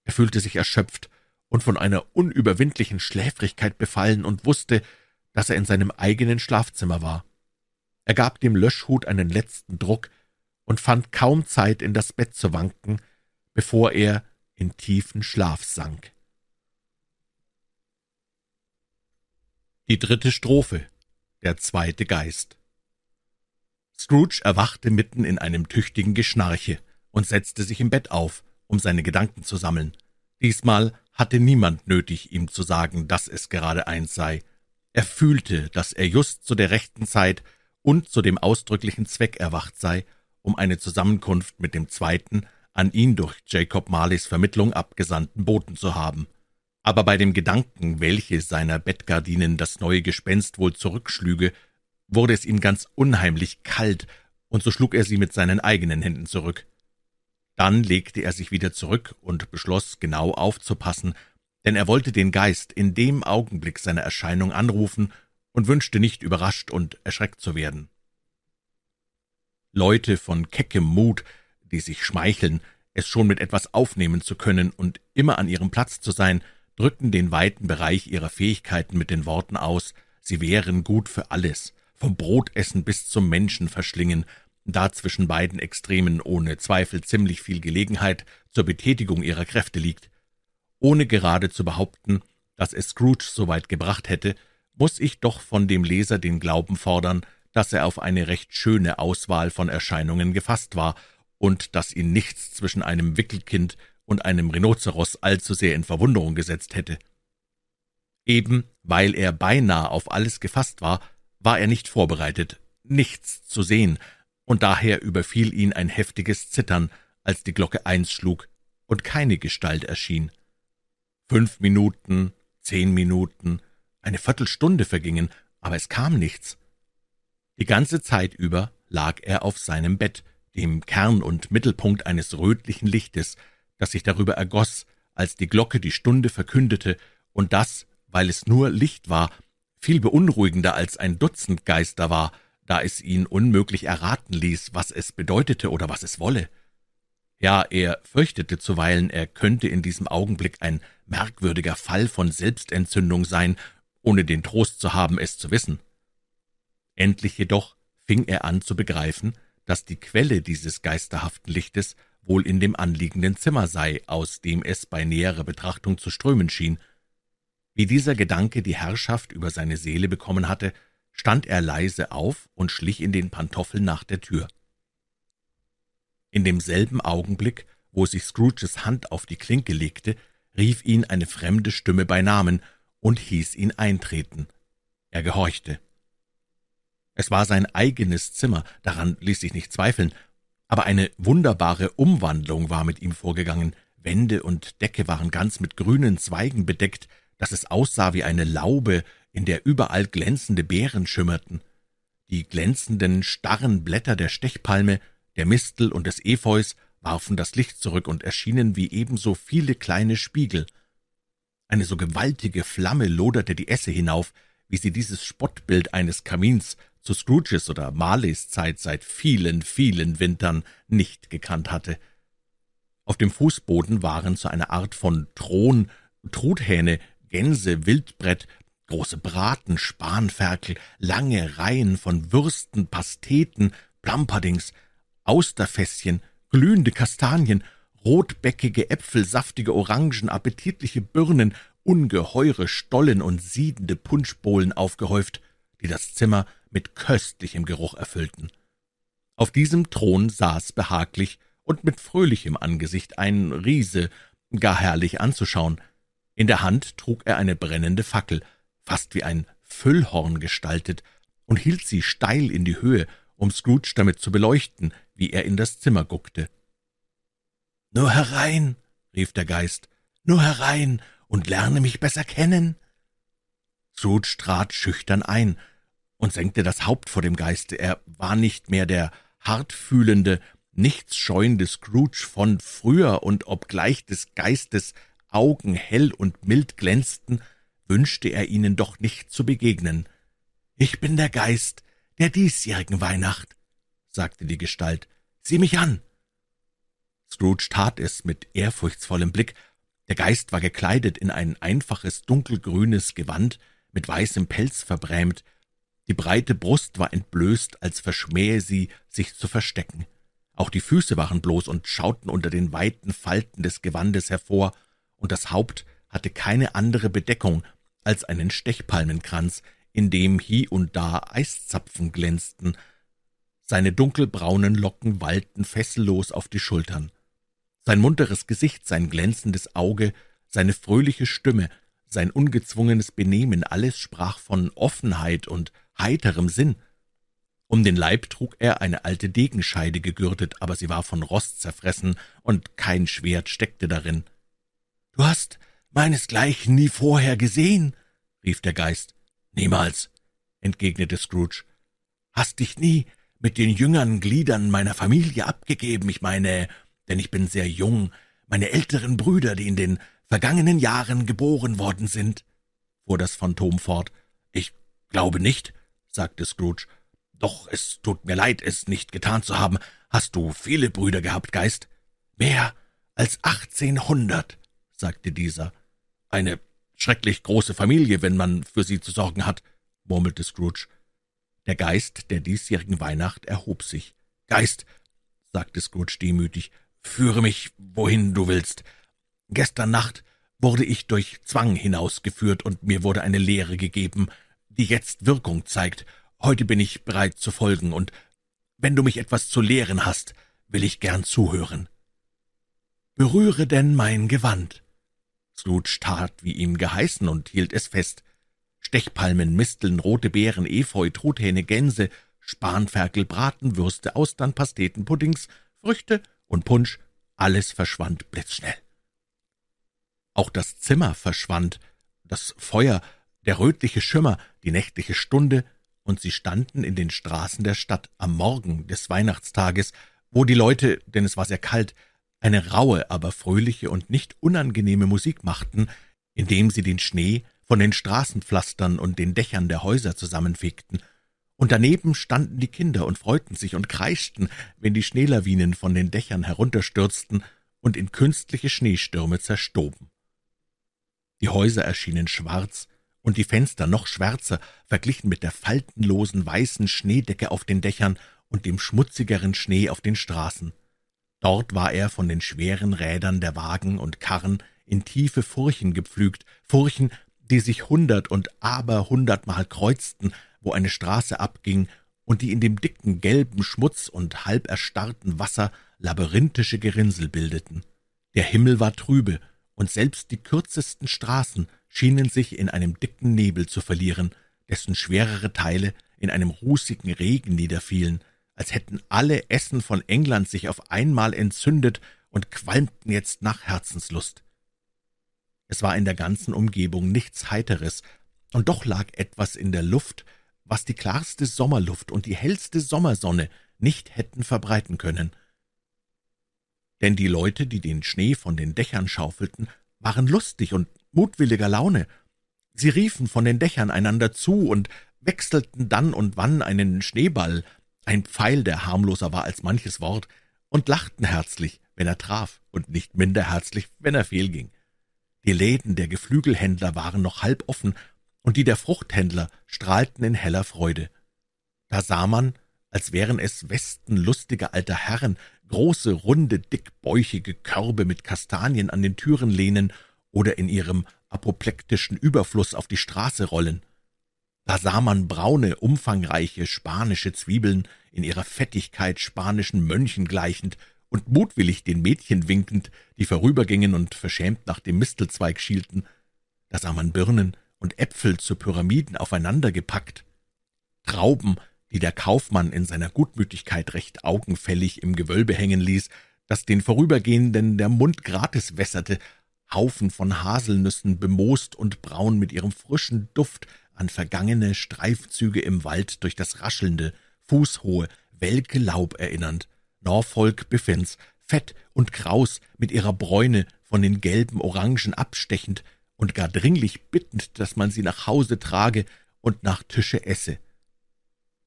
Er fühlte sich erschöpft und von einer unüberwindlichen Schläfrigkeit befallen und wusste, dass er in seinem eigenen Schlafzimmer war. Er gab dem Löschhut einen letzten Druck und fand kaum Zeit, in das Bett zu wanken, bevor er in tiefen Schlaf sank. Die dritte Strophe Der zweite Geist Scrooge erwachte mitten in einem tüchtigen Geschnarche und setzte sich im Bett auf, um seine Gedanken zu sammeln. Diesmal hatte niemand nötig, ihm zu sagen, dass es gerade eins sei. Er fühlte, dass er just zu der rechten Zeit und zu dem ausdrücklichen Zweck erwacht sei, um eine Zusammenkunft mit dem zweiten, an ihn durch Jacob Marleys Vermittlung abgesandten Boten zu haben. Aber bei dem Gedanken, welche seiner Bettgardinen das neue Gespenst wohl zurückschlüge, wurde es ihm ganz unheimlich kalt, und so schlug er sie mit seinen eigenen Händen zurück. Dann legte er sich wieder zurück und beschloss, genau aufzupassen, denn er wollte den Geist in dem Augenblick seiner Erscheinung anrufen und wünschte nicht überrascht und erschreckt zu werden. Leute von keckem Mut, die sich schmeicheln, es schon mit etwas aufnehmen zu können und immer an ihrem Platz zu sein, drücken den weiten Bereich ihrer Fähigkeiten mit den Worten aus, sie wären gut für alles, vom Brotessen bis zum Menschenverschlingen, da zwischen beiden Extremen ohne Zweifel ziemlich viel Gelegenheit zur Betätigung ihrer Kräfte liegt. Ohne gerade zu behaupten, dass es Scrooge so weit gebracht hätte, muss ich doch von dem Leser den Glauben fordern, dass er auf eine recht schöne Auswahl von Erscheinungen gefasst war und dass ihn nichts zwischen einem Wickelkind und einem Rhinozeros allzu sehr in Verwunderung gesetzt hätte. Eben weil er beinahe auf alles gefasst war, war er nicht vorbereitet, nichts zu sehen, und daher überfiel ihn ein heftiges Zittern, als die Glocke eins schlug und keine Gestalt erschien. Fünf Minuten, zehn Minuten, eine Viertelstunde vergingen, aber es kam nichts. Die ganze Zeit über lag er auf seinem Bett, dem Kern und Mittelpunkt eines rötlichen Lichtes, das sich darüber ergoss, als die Glocke die Stunde verkündete, und das, weil es nur Licht war, viel beunruhigender als ein Dutzend Geister war, da es ihn unmöglich erraten ließ, was es bedeutete oder was es wolle. Ja, er fürchtete zuweilen, er könnte in diesem Augenblick ein merkwürdiger Fall von Selbstentzündung sein, ohne den Trost zu haben, es zu wissen. Endlich jedoch fing er an zu begreifen, dass die Quelle dieses geisterhaften Lichtes wohl in dem anliegenden Zimmer sei, aus dem es bei näherer Betrachtung zu strömen schien. Wie dieser Gedanke die Herrschaft über seine Seele bekommen hatte, stand er leise auf und schlich in den Pantoffeln nach der Tür. In demselben Augenblick, wo sich Scrooges Hand auf die Klinke legte, rief ihn eine fremde Stimme bei Namen und hieß ihn eintreten. Er gehorchte. Es war sein eigenes Zimmer, daran ließ sich nicht zweifeln, aber eine wunderbare Umwandlung war mit ihm vorgegangen. Wände und Decke waren ganz mit grünen Zweigen bedeckt, dass es aussah wie eine Laube, in der überall glänzende Beeren schimmerten. Die glänzenden, starren Blätter der Stechpalme, der Mistel und des Epheus warfen das Licht zurück und erschienen wie ebenso viele kleine Spiegel. Eine so gewaltige Flamme loderte die Esse hinauf, wie sie dieses Spottbild eines Kamins zu Scrooges oder Marleys Zeit seit vielen, vielen Wintern nicht gekannt hatte. Auf dem Fußboden waren zu einer Art von Thron Truthähne, Gänse, Wildbrett, große Braten, Spanferkel, lange Reihen von Würsten, Pasteten, Plumpuddings, Austerfässchen, glühende Kastanien, rotbäckige Äpfel, saftige Orangen, appetitliche Birnen, ungeheure Stollen und siedende Punschbohlen aufgehäuft, die das Zimmer mit köstlichem Geruch erfüllten. Auf diesem Thron saß behaglich und mit fröhlichem Angesicht ein Riese, gar herrlich anzuschauen. In der Hand trug er eine brennende Fackel, fast wie ein Füllhorn gestaltet, und hielt sie steil in die Höhe, um Scrooge damit zu beleuchten, wie er in das Zimmer guckte. »Nur herein«, rief der Geist, »nur herein und lerne mich besser kennen.« Scrooge trat schüchtern ein und senkte das Haupt vor dem Geiste. Er war nicht mehr der hartfühlende, nichtsscheuende Scrooge von früher, und obgleich des Geistes Augen hell und mild glänzten, wünschte er ihnen doch nicht zu begegnen. »Ich bin der Geist der diesjährigen Weihnacht«, sagte die Gestalt. »Sieh mich an!« Scrooge tat es mit ehrfurchtsvollem Blick. Der Geist war gekleidet in ein einfaches dunkelgrünes Gewand, mit weißem Pelz verbrämt. Die breite Brust war entblößt, als verschmähe sie, sich zu verstecken. Auch die Füße waren bloß und schauten unter den weiten Falten des Gewandes hervor, und das Haupt hatte keine andere Bedeckung als einen Stechpalmenkranz, in dem hie und da Eiszapfen glänzten. Seine dunkelbraunen Locken wallten fessellos auf die Schultern. Sein munteres Gesicht, sein glänzendes Auge, seine fröhliche Stimme, sein ungezwungenes Benehmen, alles sprach von Offenheit und heiterem Sinn. Um den Leib trug er eine alte Degenscheide gegürtet, aber sie war von Rost zerfressen, und kein Schwert steckte darin. »Du hast meinesgleichen nie vorher gesehen«, rief der Geist. »Niemals«, entgegnete Scrooge. »Hast dich nie mit den jüngern Gliedern meiner Familie abgegeben, ich meine, denn ich bin sehr jung, meine älteren Brüder, die in den vergangenen Jahren geboren worden sind«, fuhr das Phantom fort. »Ich glaube nicht«, sagte Scrooge. »Doch es tut mir leid, es nicht getan zu haben. Hast du viele Brüder gehabt, Geist?« »Mehr als achtzehnhundert«, sagte dieser. »Eine schrecklich große Familie, wenn man für sie zu sorgen hat«, murmelte Scrooge. Der Geist der diesjährigen Weihnacht erhob sich. »Geist«, sagte Scrooge demütig, »führe mich, wohin du willst. Gestern Nacht wurde ich durch Zwang hinausgeführt, und mir wurde eine Lehre gegeben, die jetzt Wirkung zeigt. Heute bin ich bereit zu folgen, und wenn du mich etwas zu lehren hast, will ich gern zuhören.« »Berühre denn mein Gewand«, Scrooge tat, wie ihm geheißen, und hielt es fest. Stechpalmen, Misteln, rote Beeren, Efeu, Truthähne, Gänse, Spanferkel, Bratenwürste, Austern, Pasteten, Puddings, Früchte und Punsch, alles verschwand blitzschnell. Auch das Zimmer verschwand, das Feuer, der rötliche Schimmer, die nächtliche Stunde, und sie standen in den Straßen der Stadt am Morgen des Weihnachtstages, wo die Leute, denn es war sehr kalt, eine raue, aber fröhliche und nicht unangenehme Musik machten, indem sie den Schnee von den Straßenpflastern und den Dächern der Häuser zusammenfegten, und daneben standen die Kinder und freuten sich und kreischten, wenn die Schneelawinen von den Dächern herunterstürzten und in künstliche Schneestürme zerstoben. Die Häuser erschienen schwarz und die Fenster noch schwärzer, verglichen mit der faltenlosen weißen Schneedecke auf den Dächern und dem schmutzigeren Schnee auf den Straßen. Dort war er von den schweren Rädern der Wagen und Karren in tiefe Furchen gepflügt, Furchen, die sich hundert und aberhundertmal kreuzten, wo eine Straße abging und die in dem dicken gelben Schmutz und halb erstarrten Wasser labyrinthische Gerinnsel bildeten. Der Himmel war trübe, und selbst die kürzesten Straßen schienen sich in einem dicken Nebel zu verlieren, dessen schwerere Teile in einem rußigen Regen niederfielen, als hätten alle Essen von England sich auf einmal entzündet und qualmten jetzt nach Herzenslust. Es war in der ganzen Umgebung nichts Heiteres, und doch lag etwas in der Luft, was die klarste Sommerluft und die hellste Sommersonne nicht hätten verbreiten können. Denn die Leute, die den Schnee von den Dächern schaufelten, waren lustig und mutwilliger Laune. Sie riefen von den Dächern einander zu und wechselten dann und wann einen Schneeball, ein Pfeil, der harmloser war als manches Wort, und lachten herzlich, wenn er traf, und nicht minder herzlich, wenn er fehlging. Die Läden der Geflügelhändler waren noch halb offen, und die der Fruchthändler strahlten in heller Freude. Da sah man, als wären es Westen lustiger alter Herren, große, runde, dickbäuchige Körbe mit Kastanien an den Türen lehnen oder in ihrem apoplektischen Überfluss auf die Straße rollen. Da sah man braune, umfangreiche spanische Zwiebeln, in ihrer Fettigkeit spanischen Mönchen gleichend und mutwillig den Mädchen winkend, die vorübergingen und verschämt nach dem Mistelzweig schielten. Da sah man Birnen und Äpfel zu Pyramiden aufeinander gepackt, Trauben, die der Kaufmann in seiner Gutmütigkeit recht augenfällig im Gewölbe hängen ließ, das den Vorübergehenden der Mund gratis wässerte, Haufen von Haselnüssen bemoost und braun mit ihrem frischen Duft an vergangene Streifzüge im Wald durch das raschelnde, fußhohe, welke Laub erinnernd, Norfolk Biffins, fett und kraus mit ihrer Bräune von den gelben Orangen abstechend und gar dringlich bittend, dass man sie nach Hause trage und nach Tische esse.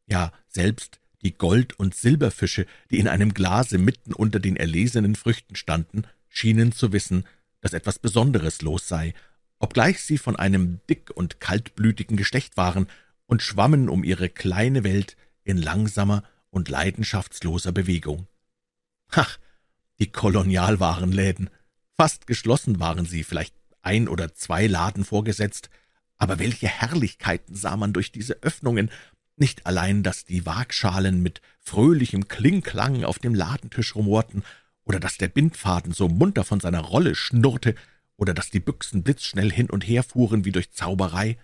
Ja, selbst die Gold- und Silberfische, die in einem Glase mitten unter den erlesenen Früchten standen, schienen zu wissen, dass etwas Besonderes los sei, obgleich sie von einem dick und kaltblütigen Geschlecht waren und schwammen um ihre kleine Welt in langsamer und leidenschaftsloser Bewegung. Ach, die Kolonialwarenläden. Fast geschlossen waren sie, vielleicht ein oder zwei Laden vorgesetzt, aber welche Herrlichkeiten sah man durch diese Öffnungen, nicht allein, dass die Waagschalen mit fröhlichem Klingklang auf dem Ladentisch rumorten, oder dass der Bindfaden so munter von seiner Rolle schnurrte, oder dass die Büchsen blitzschnell hin und her fuhren wie durch Zauberei,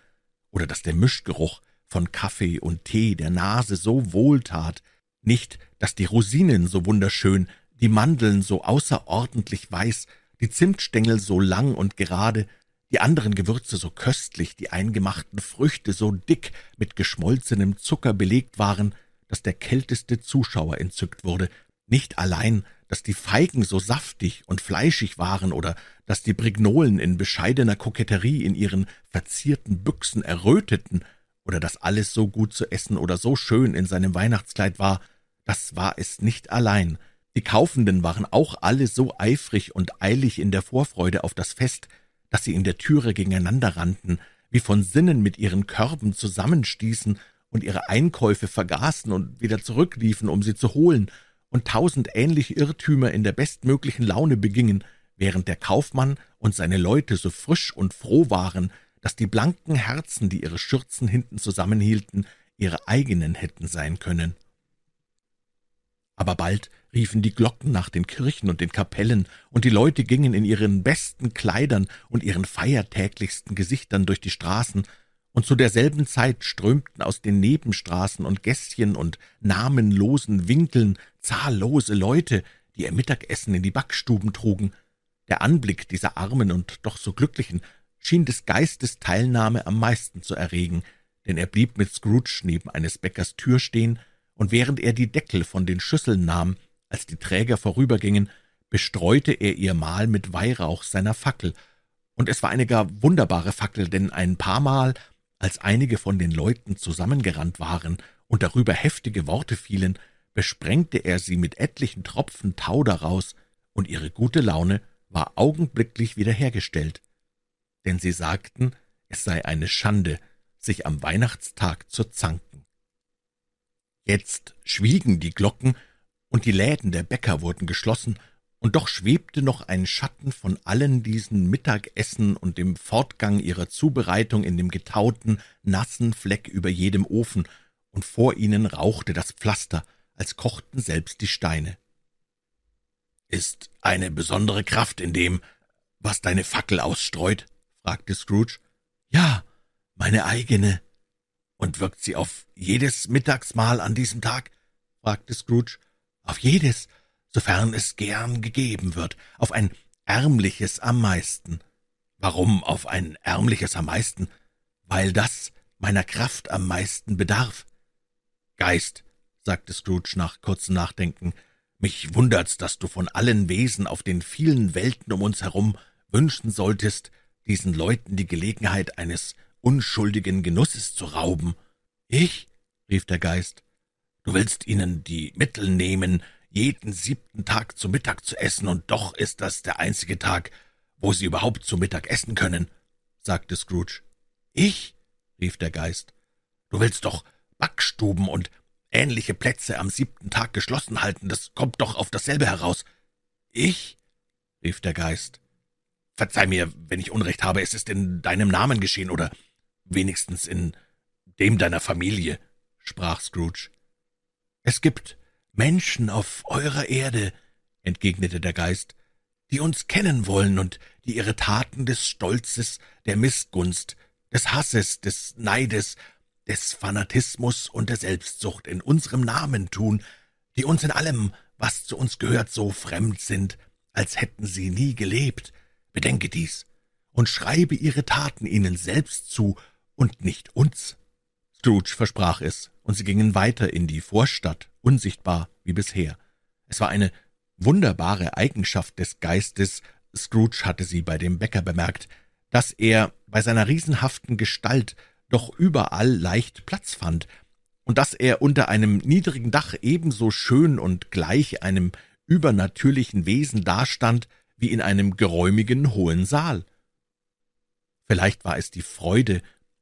oder dass der Mischgeruch von Kaffee und Tee der Nase so wohltat, nicht, dass die Rosinen so wunderschön, die Mandeln so außerordentlich weiß, die Zimtstängel so lang und gerade, die anderen Gewürze so köstlich, die eingemachten Früchte so dick mit geschmolzenem Zucker belegt waren, dass der kälteste Zuschauer entzückt wurde, nicht allein, dass die Feigen so saftig und fleischig waren oder dass die Brignolen in bescheidener Koketterie in ihren verzierten Büchsen erröteten oder dass alles so gut zu essen oder so schön in seinem Weihnachtskleid war, das war es nicht allein. Die Kaufenden waren auch alle so eifrig und eilig in der Vorfreude auf das Fest, dass sie in der Türe gegeneinander rannten, wie von Sinnen mit ihren Körben zusammenstießen und ihre Einkäufe vergaßen und wieder zurückliefen, um sie zu holen, und tausend ähnliche Irrtümer in der bestmöglichen Laune begingen, während der Kaufmann und seine Leute so frisch und froh waren, dass die blanken Herzen, die ihre Schürzen hinten zusammenhielten, ihre eigenen hätten sein können. Aber bald riefen die Glocken nach den Kirchen und den Kapellen, und die Leute gingen in ihren besten Kleidern und ihren feiertäglichsten Gesichtern durch die Straßen, und zu derselben Zeit strömten aus den Nebenstraßen und Gässchen und namenlosen Winkeln zahllose Leute, die ihr Mittagessen in die Backstuben trugen. Der Anblick dieser armen und doch so glücklichen schien des Geistes Teilnahme am meisten zu erregen, denn er blieb mit Scrooge neben eines Bäckers Tür stehen, und während er die Deckel von den Schüsseln nahm, als die Träger vorübergingen, bestreute er ihr Mahl mit Weihrauch seiner Fackel, und es war eine gar wunderbare Fackel, denn ein paar Mal als einige von den Leuten zusammengerannt waren und darüber heftige Worte fielen, besprengte er sie mit etlichen Tropfen Tau daraus, und ihre gute Laune war augenblicklich wiederhergestellt. Denn sie sagten, es sei eine Schande, sich am Weihnachtstag zu zanken. Jetzt schwiegen die Glocken, und die Läden der Bäcker wurden geschlossen, und doch schwebte noch ein Schatten von allen diesen Mittagessen und dem Fortgang ihrer Zubereitung in dem getauten, nassen Fleck über jedem Ofen, und vor ihnen rauchte das Pflaster, als kochten selbst die Steine. »Ist eine besondere Kraft in dem, was deine Fackel ausstreut?« fragte Scrooge. »Ja, meine eigene.« Und wirkt sie auf jedes Mittagsmahl an diesem Tag? fragte Scrooge. Auf jedes, sofern es gern gegeben wird, auf ein ärmliches am meisten. Warum auf ein ärmliches am meisten? Weil das meiner Kraft am meisten bedarf. Geist, sagte Scrooge nach kurzem Nachdenken, mich wundert's, dass du von allen Wesen auf den vielen Welten um uns herum wünschen solltest, diesen Leuten die Gelegenheit eines unschuldigen Genusses zu rauben. Ich? rief der Geist. Du willst ihnen die Mittel nehmen, jeden siebten Tag zu Mittag zu essen, und doch ist das der einzige Tag, wo sie überhaupt zu Mittag essen können, sagte Scrooge. Ich? rief der Geist. Du willst doch Backstuben und ähnliche Plätze am siebten Tag geschlossen halten, das kommt doch auf dasselbe heraus. Ich? rief der Geist. Verzeih mir, wenn ich Unrecht habe, es ist in deinem Namen geschehen, oder wenigstens in dem deiner Familie, sprach Scrooge. Es gibt Menschen auf eurer Erde, entgegnete der Geist, die uns kennen wollen und die ihre Taten des Stolzes, der Missgunst, des Hasses, des Neides, des Fanatismus und der Selbstsucht in unserem Namen tun, die uns in allem, was zu uns gehört, so fremd sind, als hätten sie nie gelebt. Bedenke dies und schreibe ihre Taten ihnen selbst zu und nicht uns. Scrooge versprach es, und sie gingen weiter in die Vorstadt, unsichtbar wie bisher. Es war eine wunderbare Eigenschaft des Geistes, Scrooge hatte sie bei dem Bäcker bemerkt, dass er bei seiner riesenhaften Gestalt doch überall leicht Platz fand, und dass er unter einem niedrigen Dach ebenso schön und gleich einem übernatürlichen Wesen dastand, wie in einem geräumigen hohen Saal. Vielleicht war es die Freude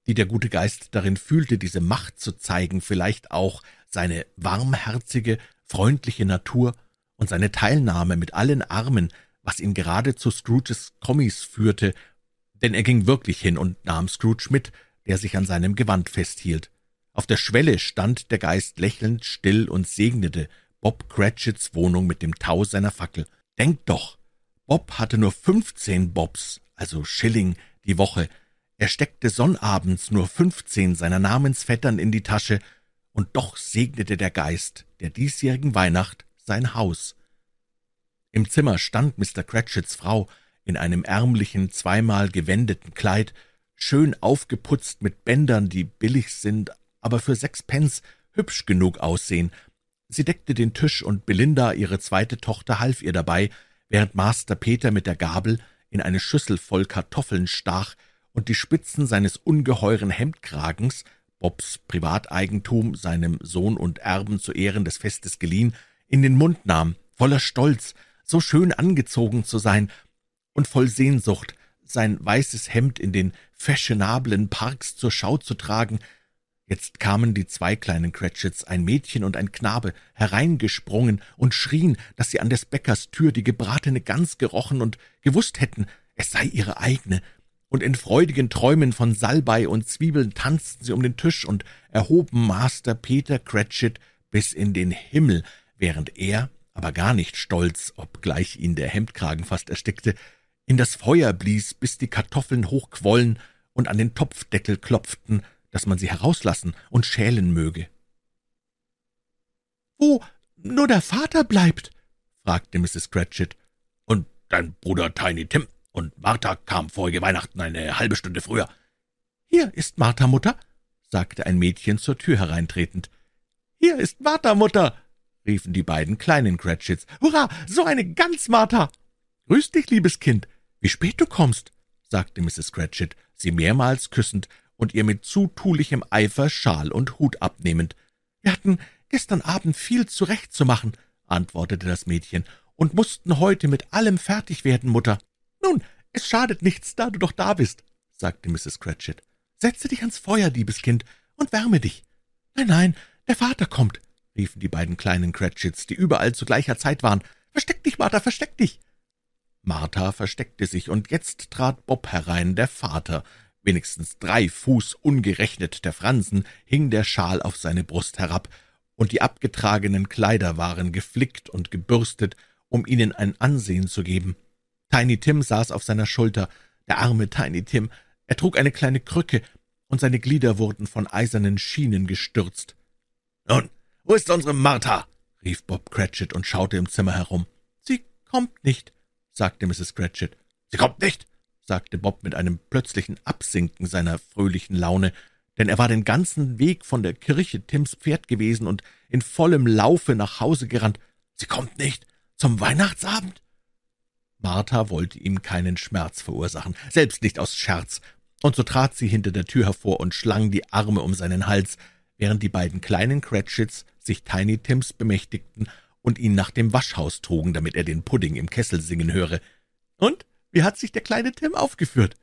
die der gute Geist darin fühlte, diese Macht zu zeigen, vielleicht auch seine warmherzige, freundliche Natur und seine Teilnahme mit allen Armen, was ihn gerade zu Scrooges Kommis führte, denn er ging wirklich hin und nahm Scrooge mit, der sich an seinem Gewand festhielt. Auf der Schwelle stand der Geist lächelnd still und segnete Bob Cratchits Wohnung mit dem Tau seiner Fackel. Denkt doch, Bob hatte nur fünfzehn Bobs, also Schilling, die Woche, er steckte sonnabends nur fünfzehn seiner Namensvettern in die Tasche, und doch segnete der Geist der diesjährigen Weihnacht sein Haus. Im Zimmer stand Mr. Cratchits Frau in einem ärmlichen, zweimal gewendeten Kleid, schön aufgeputzt mit Bändern, die billig sind, aber für sechs Pence hübsch genug aussehen. Sie deckte den Tisch, und Belinda, ihre zweite Tochter, half ihr dabei, während Master Peter mit der Gabel in eine Schüssel voll Kartoffeln stach, und die Spitzen seines ungeheuren Hemdkragens, Bobs Privateigentum, seinem Sohn und Erben zu Ehren des Festes geliehen, in den Mund nahm, voller Stolz, so schön angezogen zu sein und voll Sehnsucht, sein weißes Hemd in den fashionablen Parks zur Schau zu tragen. Jetzt kamen die zwei kleinen Cratchits, ein Mädchen und ein Knabe, hereingesprungen und schrien, dass sie an des Bäckers Tür die gebratene Gans gerochen und gewusst hätten, es sei ihre eigene, und in freudigen Träumen von Salbei und Zwiebeln tanzten sie um den Tisch und erhoben Master Peter Cratchit bis in den Himmel, während er, aber gar nicht stolz, obgleich ihn der Hemdkragen fast erstickte, in das Feuer blies, bis die Kartoffeln hochquollen und an den Topfdeckel klopften, dass man sie herauslassen und schälen möge. »Wo nur der Vater bleibt?« fragte Mrs. Cratchit. »Und dein Bruder Tiny Tim?« Und Martha kam vorige Weihnachten eine halbe Stunde früher. Hier ist Martha, Mutter, sagte ein Mädchen zur Tür hereintretend. Hier ist Martha, Mutter, riefen die beiden kleinen Cratchits. Hurra, so eine Gans, Martha! Grüß dich, liebes Kind. Wie spät du kommst, sagte Mrs. Cratchit, sie mehrmals küssend und ihr mit zutulichem Eifer Schal und Hut abnehmend. Wir hatten gestern Abend viel zurechtzumachen, antwortete das Mädchen, und mussten heute mit allem fertig werden, Mutter. »Nun, es schadet nichts, da du doch da bist«, sagte Mrs. Cratchit. »Setze dich ans Feuer, liebes Kind, und wärme dich.« »Nein, nein, der Vater kommt«, riefen die beiden kleinen Cratchits, die überall zu gleicher Zeit waren. »Versteck dich, Martha, versteck dich!« Martha versteckte sich, und jetzt trat Bob herein, der Vater. Wenigstens drei Fuß ungerechnet der Fransen hing der Schal auf seine Brust herab, und die abgetragenen Kleider waren geflickt und gebürstet, um ihnen ein Ansehen zu geben. Tiny Tim saß auf seiner Schulter, der arme Tiny Tim. Er trug eine kleine Krücke, und seine Glieder wurden von eisernen Schienen gestürzt. »Nun, wo ist unsere Martha?« rief Bob Cratchit und schaute im Zimmer herum. »Sie kommt nicht«, sagte Mrs. Cratchit. »Sie kommt nicht?« sagte Bob mit einem plötzlichen Absinken seiner fröhlichen Laune, denn er war den ganzen Weg von der Kirche Tims Pferd gewesen und in vollem Laufe nach Hause gerannt. »Sie kommt nicht zum Weihnachtsabend?« Martha wollte ihm keinen Schmerz verursachen, selbst nicht aus Scherz, und so trat sie hinter der Tür hervor und schlang die Arme um seinen Hals, während die beiden kleinen Cratchits sich Tiny Tims bemächtigten und ihn nach dem Waschhaus trugen, damit er den Pudding im Kessel singen höre. »Und, wie hat sich der kleine Tim aufgeführt?«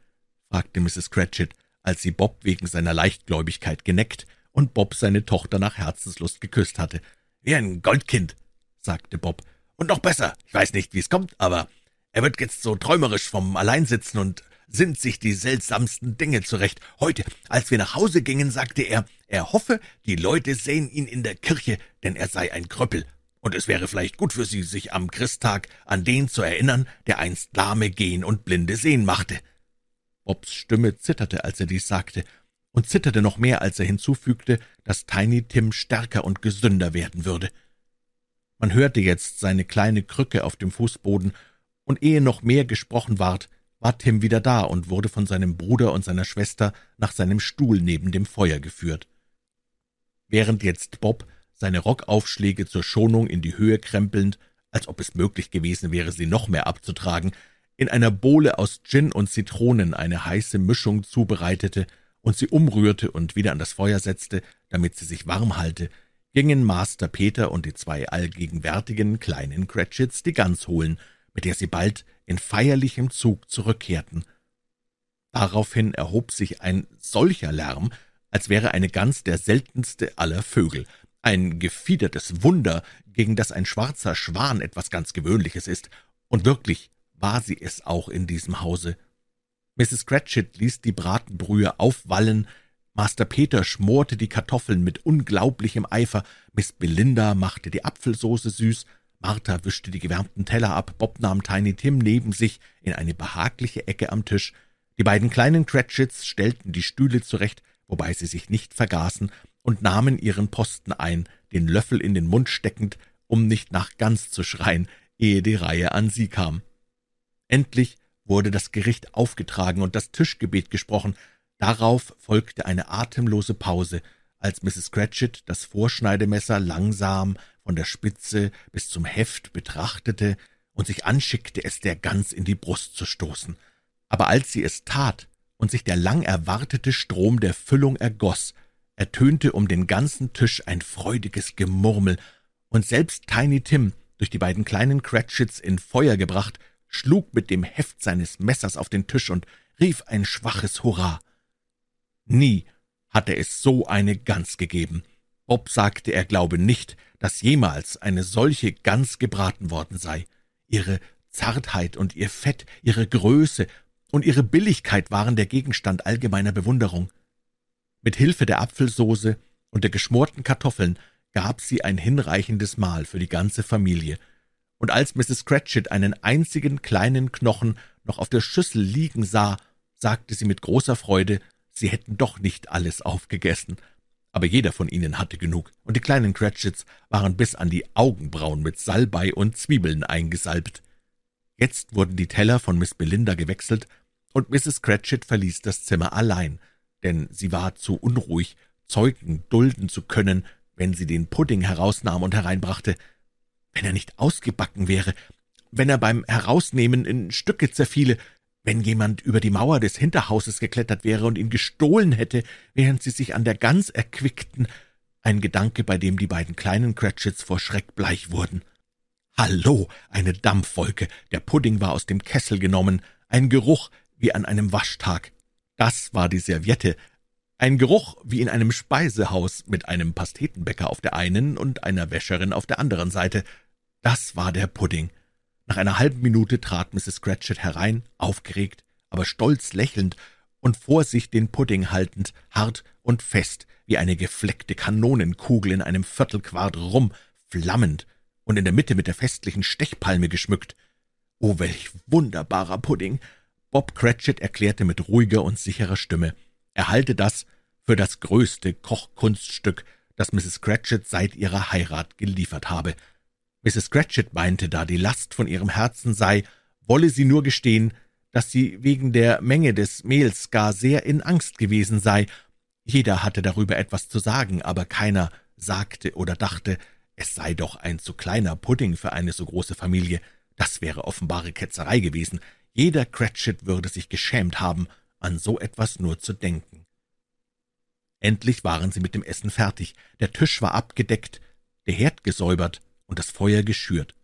fragte Mrs. Cratchit, als sie Bob wegen seiner Leichtgläubigkeit geneckt und Bob seine Tochter nach Herzenslust geküsst hatte. »Wie ein Goldkind«, sagte Bob. »Und noch besser, ich weiß nicht, wie es kommt, aber er wird jetzt so träumerisch vom Alleinsitzen und sinnt sich die seltsamsten Dinge zurecht. Heute, als wir nach Hause gingen, sagte er, er hoffe, die Leute sehen ihn in der Kirche, denn er sei ein Krüppel, und es wäre vielleicht gut für sie, sich am Christtag an den zu erinnern, der einst Lahme gehen und Blinde sehen machte. Bobs Stimme zitterte, als er dies sagte, und zitterte noch mehr, als er hinzufügte, dass Tiny Tim stärker und gesünder werden würde. Man hörte jetzt seine kleine Krücke auf dem Fußboden, und ehe noch mehr gesprochen ward, war Tim wieder da und wurde von seinem Bruder und seiner Schwester nach seinem Stuhl neben dem Feuer geführt. Während jetzt Bob, seine Rockaufschläge zur Schonung in die Höhe krempelnd, als ob es möglich gewesen wäre, sie noch mehr abzutragen, in einer Bowle aus Gin und Zitronen eine heiße Mischung zubereitete und sie umrührte und wieder an das Feuer setzte, damit sie sich warm halte, gingen Master Peter und die zwei allgegenwärtigen kleinen Cratchits die Gans holen, mit der sie bald in feierlichem Zug zurückkehrten. Daraufhin erhob sich ein solcher Lärm, als wäre eine Gans der seltenste aller Vögel, ein gefiedertes Wunder, gegen das ein schwarzer Schwan etwas ganz Gewöhnliches ist, und wirklich war sie es auch in diesem Hause. Mrs. Cratchit ließ die Bratenbrühe aufwallen, Master Peter schmorte die Kartoffeln mit unglaublichem Eifer, Miss Belinda machte die Apfelsoße süß, Martha wischte die gewärmten Teller ab, Bob nahm Tiny Tim neben sich in eine behagliche Ecke am Tisch. Die beiden kleinen Cratchits stellten die Stühle zurecht, wobei sie sich nicht vergaßen, und nahmen ihren Posten ein, den Löffel in den Mund steckend, um nicht nach Gans zu schreien, ehe die Reihe an sie kam. Endlich wurde das Gericht aufgetragen und das Tischgebet gesprochen. Darauf folgte eine atemlose Pause, als Mrs. Cratchit das Vorschneidemesser langsam von der Spitze bis zum Heft betrachtete und sich anschickte, es der Gans in die Brust zu stoßen. Aber als sie es tat und sich der lang erwartete Strom der Füllung ergoß, ertönte um den ganzen Tisch ein freudiges Gemurmel, und selbst Tiny Tim, durch die beiden kleinen Cratchits in Feuer gebracht, schlug mit dem Heft seines Messers auf den Tisch und rief ein schwaches Hurra. Nie hatte es so eine Gans gegeben. Bob sagte, er glaube nicht, dass jemals eine solche Gans gebraten worden sei. Ihre Zartheit und ihr Fett, ihre Größe und ihre Billigkeit waren der Gegenstand allgemeiner Bewunderung. Mit Hilfe der Apfelsoße und der geschmorten Kartoffeln gab sie ein hinreichendes Mahl für die ganze Familie, und als Mrs. Cratchit einen einzigen kleinen Knochen noch auf der Schüssel liegen sah, sagte sie mit großer Freude, sie hätten doch nicht alles aufgegessen aber jeder von ihnen hatte genug, und die kleinen Cratchits waren bis an die Augenbrauen mit Salbei und Zwiebeln eingesalbt. Jetzt wurden die Teller von Miss Belinda gewechselt, und Mrs. Cratchit verließ das Zimmer allein, denn sie war zu unruhig, Zeugen dulden zu können, wenn sie den Pudding herausnahm und hereinbrachte. Wenn er nicht ausgebacken wäre, wenn er beim Herausnehmen in Stücke zerfiele, wenn jemand über die Mauer des Hinterhauses geklettert wäre und ihn gestohlen hätte, während sie sich an der Gans erquickten, ein Gedanke, bei dem die beiden kleinen Cratchits vor Schreck bleich wurden. Hallo, eine Dampfwolke, der Pudding war aus dem Kessel genommen, ein Geruch wie an einem Waschtag. Das war die Serviette, ein Geruch wie in einem Speisehaus mit einem Pastetenbäcker auf der einen und einer Wäscherin auf der anderen Seite. Das war der Pudding. Nach einer halben Minute trat Mrs. Cratchit herein, aufgeregt, aber stolz lächelnd und vor sich den Pudding haltend, hart und fest, wie eine gefleckte Kanonenkugel in einem Viertelquart rum, flammend und in der Mitte mit der festlichen Stechpalme geschmückt. Oh, welch wunderbarer Pudding! Bob Cratchit erklärte mit ruhiger und sicherer Stimme, er halte das für das größte Kochkunststück, das Mrs. Cratchit seit ihrer Heirat geliefert habe. Mrs. Cratchit meinte, da die Last von ihrem Herzen sei, wolle sie nur gestehen, dass sie wegen der Menge des Mehls gar sehr in Angst gewesen sei. Jeder hatte darüber etwas zu sagen, aber keiner sagte oder dachte, es sei doch ein zu kleiner Pudding für eine so große Familie. Das wäre offenbare Ketzerei gewesen. Jeder Cratchit würde sich geschämt haben, an so etwas nur zu denken. Endlich waren sie mit dem Essen fertig, der Tisch war abgedeckt, der Herd gesäubert und das Feuer geschürt.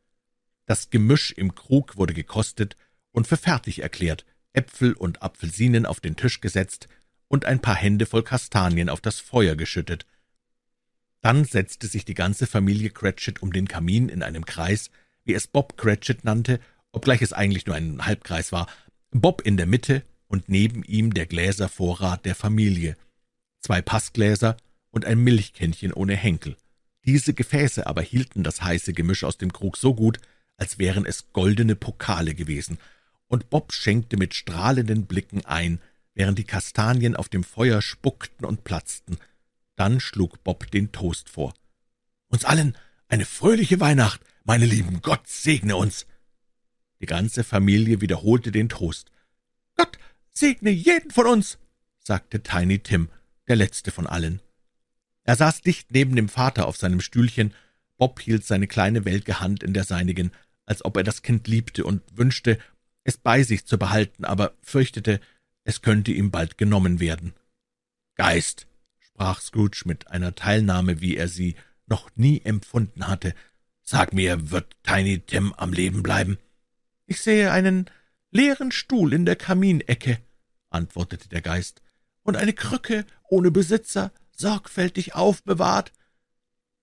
Das Gemisch im Krug wurde gekostet und für fertig erklärt, Äpfel und Apfelsinen auf den Tisch gesetzt und ein paar Hände voll Kastanien auf das Feuer geschüttet. Dann setzte sich die ganze Familie Cratchit um den Kamin in einem Kreis, wie es Bob Cratchit nannte, obgleich es eigentlich nur ein Halbkreis war, Bob in der Mitte und neben ihm der Gläservorrat der Familie, zwei Paßgläser und ein Milchkännchen ohne Henkel. Diese Gefäße aber hielten das heiße Gemisch aus dem Krug so gut, als wären es goldene Pokale gewesen, und Bob schenkte mit strahlenden Blicken ein, während die Kastanien auf dem Feuer spuckten und platzten. Dann schlug Bob den Toast vor. »Uns allen eine fröhliche Weihnacht, meine Lieben, Gott segne uns!« Die ganze Familie wiederholte den Toast. »Gott segne jeden von uns«, sagte Tiny Tim, der letzte von allen. Er saß dicht neben dem Vater auf seinem Stühlchen. Bob hielt seine kleine welke Hand in der seinigen, als ob er das Kind liebte und wünschte, es bei sich zu behalten, aber fürchtete, es könnte ihm bald genommen werden. Geist, sprach Scrooge mit einer Teilnahme, wie er sie noch nie empfunden hatte, sag mir, wird Tiny Tim am Leben bleiben? Ich sehe einen leeren Stuhl in der Kaminecke, antwortete der Geist, und eine Krücke ohne Besitzer, sorgfältig aufbewahrt.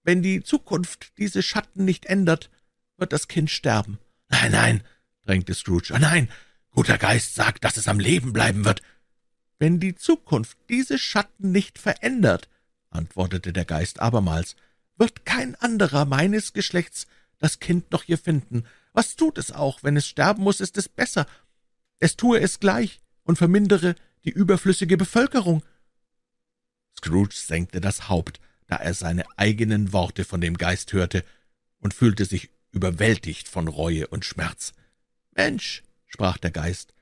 Wenn die Zukunft diese Schatten nicht ändert, wird das Kind sterben. Nein, nein, drängte Scrooge. Oh nein, guter Geist sagt, dass es am Leben bleiben wird. Wenn die Zukunft diese Schatten nicht verändert, antwortete der Geist abermals, wird kein anderer meines Geschlechts das Kind noch hier finden. Was tut es auch? Wenn es sterben muss, ist es besser. Es tue es gleich und vermindere die überflüssige Bevölkerung. Scrooge senkte das Haupt, da er seine eigenen Worte von dem Geist hörte, und fühlte sich überwältigt von Reue und Schmerz. Mensch, sprach der Geist,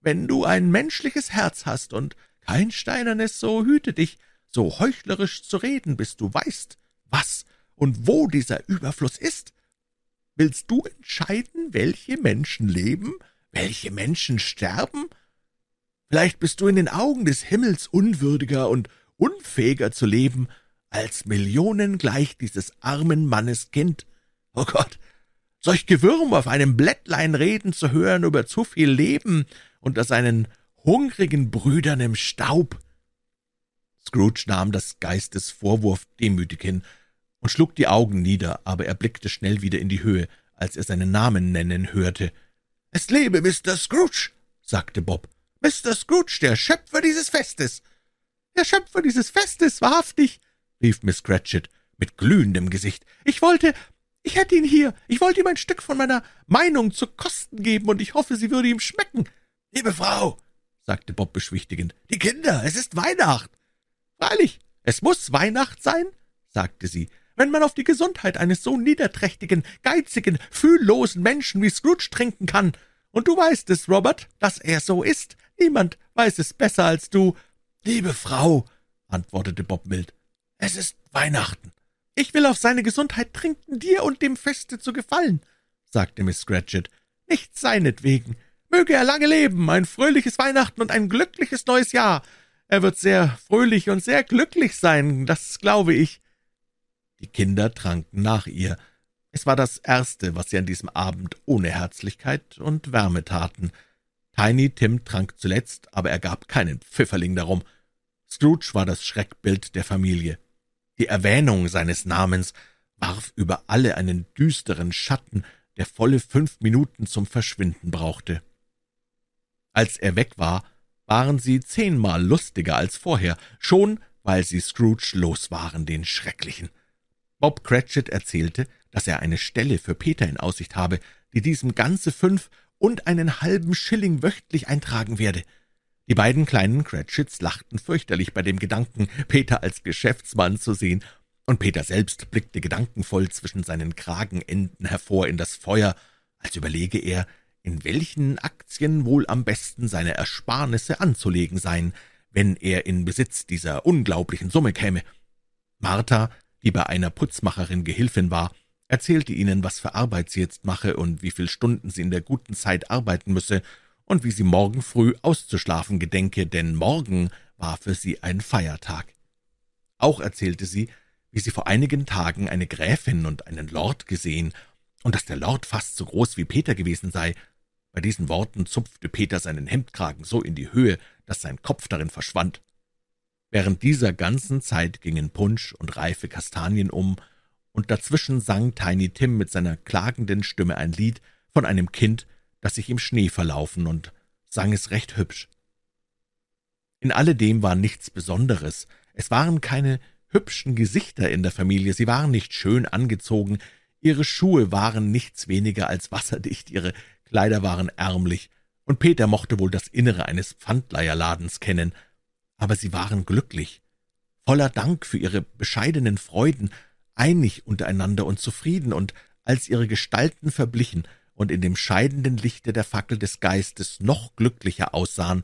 wenn du ein menschliches Herz hast und kein steinernes, so hüte dich, so heuchlerisch zu reden, bis du weißt, was und wo dieser Überfluss ist. Willst du entscheiden, welche Menschen leben, welche Menschen sterben? Vielleicht bist du in den Augen des Himmels unwürdiger und unfähiger zu leben, als Millionen gleich dieses armen Mannes Kind. Oh Gott, solch Gewürm auf einem Blättlein reden zu hören über zu viel Leben unter seinen hungrigen Brüdern im Staub. Scrooge nahm das Geistes Vorwurf demütig hin und schlug die Augen nieder, aber er blickte schnell wieder in die Höhe, als er seinen Namen nennen hörte. »Es lebe Mr. Scrooge«, sagte Bob. »Mr. Scrooge, der Schöpfer dieses Festes.« »Der Schöpfer dieses Festes, wahrhaftig«, rief Miss Cratchit mit glühendem Gesicht. »Ich wollte, ich hätte ihn hier. Ich wollte ihm ein Stück von meiner Meinung zu kosten geben, und ich hoffe, sie würde ihm schmecken.« »Liebe Frau«, sagte Bob beschwichtigend, »die Kinder, es ist Weihnacht.« »Freilich, es muss Weihnacht sein«, sagte sie, »wenn man auf die Gesundheit eines so niederträchtigen, geizigen, fühllosen Menschen wie Scrooge trinken kann. Und du weißt es, Robert, dass er so ist. Niemand weiß es besser als du.« »Liebe Frau«, antwortete Bob mild, »es ist Weihnachten.« »Ich will auf seine Gesundheit trinken, dir und dem Feste zu gefallen«, sagte Miss Scratchit. »Nicht seinetwegen. Möge er lange leben, ein fröhliches Weihnachten und ein glückliches neues Jahr. Er wird sehr fröhlich und sehr glücklich sein, das glaube ich.« Die Kinder tranken nach ihr. Es war das Erste, was sie an diesem Abend ohne Herzlichkeit und Wärme taten. Tiny Tim trank zuletzt, aber er gab keinen Pfifferling darum. Scrooge war das Schreckbild der Familie. Die Erwähnung seines Namens warf über alle einen düsteren Schatten, der volle fünf Minuten zum Verschwinden brauchte. Als er weg war, waren sie zehnmal lustiger als vorher, schon weil sie Scrooge los waren, den Schrecklichen. Bob Cratchit erzählte, dass er eine Stelle für Peter in Aussicht habe, die diesem ganze fünf und einen halben Schilling wöchentlich eintragen werde. Die beiden kleinen Cratchits lachten fürchterlich bei dem Gedanken, Peter als Geschäftsmann zu sehen, und Peter selbst blickte gedankenvoll zwischen seinen Kragenenden hervor in das Feuer, als überlege er, in welchen Aktien wohl am besten seine Ersparnisse anzulegen seien, wenn er in Besitz dieser unglaublichen Summe käme. Martha, die bei einer Putzmacherin Gehilfin war, erzählte ihnen, was für Arbeit sie jetzt mache und wie viel Stunden sie in der guten Zeit arbeiten müsse und wie sie morgen früh auszuschlafen gedenke, denn morgen war für sie ein Feiertag. Auch erzählte sie, wie sie vor einigen Tagen eine Gräfin und einen Lord gesehen und dass der Lord fast so groß wie Peter gewesen sei. Bei diesen Worten zupfte Peter seinen Hemdkragen so in die Höhe, dass sein Kopf darin verschwand. Während dieser ganzen Zeit gingen Punsch und reife Kastanien um, und dazwischen sang Tiny Tim mit seiner klagenden Stimme ein Lied von einem Kind, das sich im Schnee verlaufen, und sang es recht hübsch. In alledem war nichts Besonderes, es waren keine hübschen Gesichter in der Familie, sie waren nicht schön angezogen, ihre Schuhe waren nichts weniger als wasserdicht, ihre Kleider waren ärmlich, und Peter mochte wohl das Innere eines Pfandleierladens kennen, aber sie waren glücklich, voller Dank für ihre bescheidenen Freuden, einig untereinander und zufrieden, und als ihre Gestalten verblichen und in dem scheidenden Lichte der Fackel des Geistes noch glücklicher aussahen,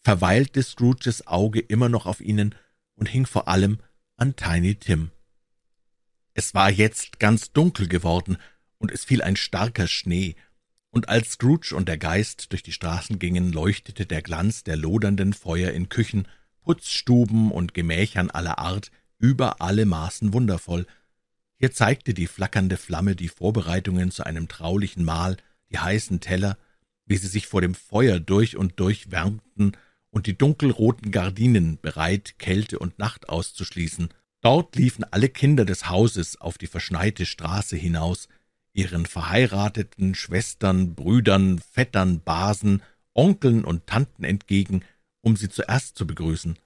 verweilte Scrooges Auge immer noch auf ihnen und hing vor allem an Tiny Tim. Es war jetzt ganz dunkel geworden, und es fiel ein starker Schnee, und als Scrooge und der Geist durch die Straßen gingen, leuchtete der Glanz der lodernden Feuer in Küchen, Putzstuben und Gemächern aller Art über alle Maßen wundervoll, hier zeigte die flackernde Flamme die Vorbereitungen zu einem traulichen Mahl, die heißen Teller, wie sie sich vor dem Feuer durch und durch wärmten, und die dunkelroten Gardinen bereit, Kälte und Nacht auszuschließen. Dort liefen alle Kinder des Hauses auf die verschneite Straße hinaus, ihren verheirateten Schwestern, Brüdern, Vettern, Basen, Onkeln und Tanten entgegen, um sie zuerst zu begrüßen.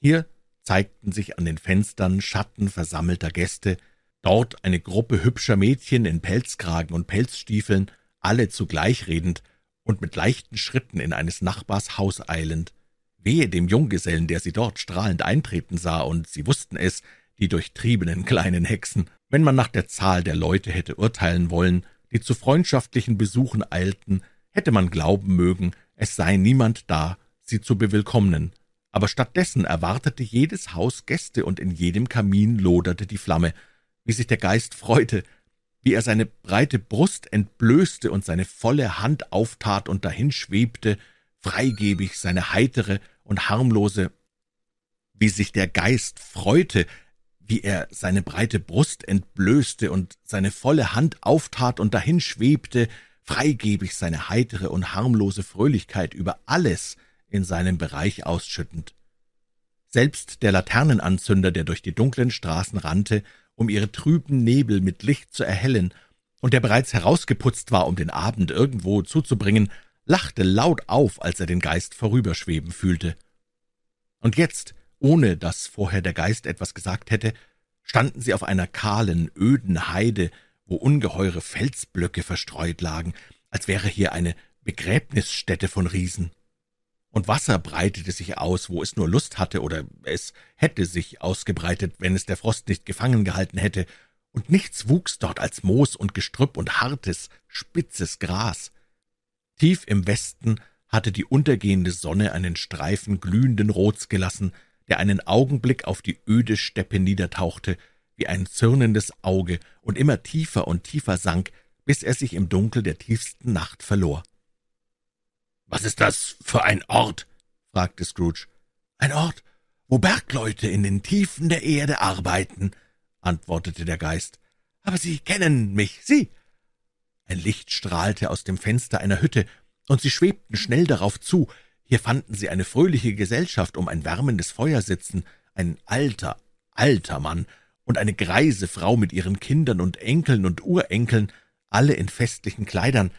Hier zeigten sich an den Fenstern Schatten versammelter Gäste, dort eine Gruppe hübscher Mädchen in Pelzkragen und Pelzstiefeln, alle zugleich redend und mit leichten Schritten in eines Nachbars Haus eilend. Wehe dem Junggesellen, der sie dort strahlend eintreten sah, und sie wussten es, die durchtriebenen kleinen Hexen. Wenn man nach der Zahl der Leute hätte urteilen wollen, die zu freundschaftlichen Besuchen eilten, hätte man glauben mögen, es sei niemand da, sie zu bewillkommnen. Aber stattdessen erwartete jedes Haus Gäste, und in jedem Kamin loderte die Flamme, wie sich der Geist freute, wie er seine breite Brust entblößte und seine volle Hand auftat und dahinschwebte, freigebig seine heitere und harmlose, wie sich der Geist freute, wie er seine breite Brust entblößte und seine volle Hand auftat und dahinschwebte, freigebig seine heitere und harmlose Fröhlichkeit über alles in seinem Bereich ausschüttend. Selbst der Laternenanzünder, der durch die dunklen Straßen rannte, um ihre trüben Nebel mit Licht zu erhellen, und der bereits herausgeputzt war, um den Abend irgendwo zuzubringen, lachte laut auf, als er den Geist vorüberschweben fühlte. Und jetzt, ohne dass vorher der Geist etwas gesagt hätte, standen sie auf einer kahlen, öden Heide, wo ungeheure Felsblöcke verstreut lagen, als wäre hier eine Begräbnisstätte von Riesen und Wasser breitete sich aus, wo es nur Lust hatte, oder es hätte sich ausgebreitet, wenn es der Frost nicht gefangen gehalten hätte, und nichts wuchs dort als Moos und Gestrüpp und hartes, spitzes Gras. Tief im Westen hatte die untergehende Sonne einen Streifen glühenden Rots gelassen, der einen Augenblick auf die öde Steppe niedertauchte, wie ein zürnendes Auge, und immer tiefer und tiefer sank, bis er sich im Dunkel der tiefsten Nacht verlor. »Was ist das für ein Ort?« fragte Scrooge. »Ein Ort, wo Bergleute in den Tiefen der Erde arbeiten«, antwortete der Geist. »Aber Sie kennen mich, Sie!« Ein Licht strahlte aus dem Fenster einer Hütte, und sie schwebten schnell darauf zu. Hier fanden sie eine fröhliche Gesellschaft um ein wärmendes Feuer sitzen, ein alter, alter Mann und eine greise Frau mit ihren Kindern und Enkeln und Urenkeln, alle in festlichen Kleidern,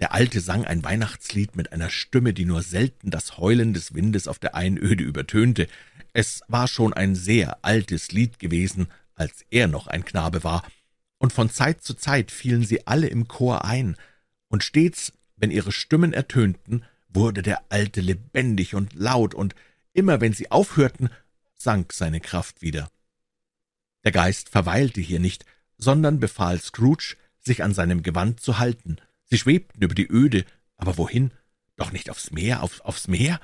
der Alte sang ein Weihnachtslied mit einer Stimme, die nur selten das Heulen des Windes auf der Einöde übertönte. Es war schon ein sehr altes Lied gewesen, als er noch ein Knabe war, und von Zeit zu Zeit fielen sie alle im Chor ein, und stets, wenn ihre Stimmen ertönten, wurde der Alte lebendig und laut, und immer wenn sie aufhörten, sank seine Kraft wieder. Der Geist verweilte hier nicht, sondern befahl Scrooge, sich an seinem Gewand zu halten. Sie schwebten über die Öde, aber wohin? Doch nicht aufs Meer, auf, aufs Meer?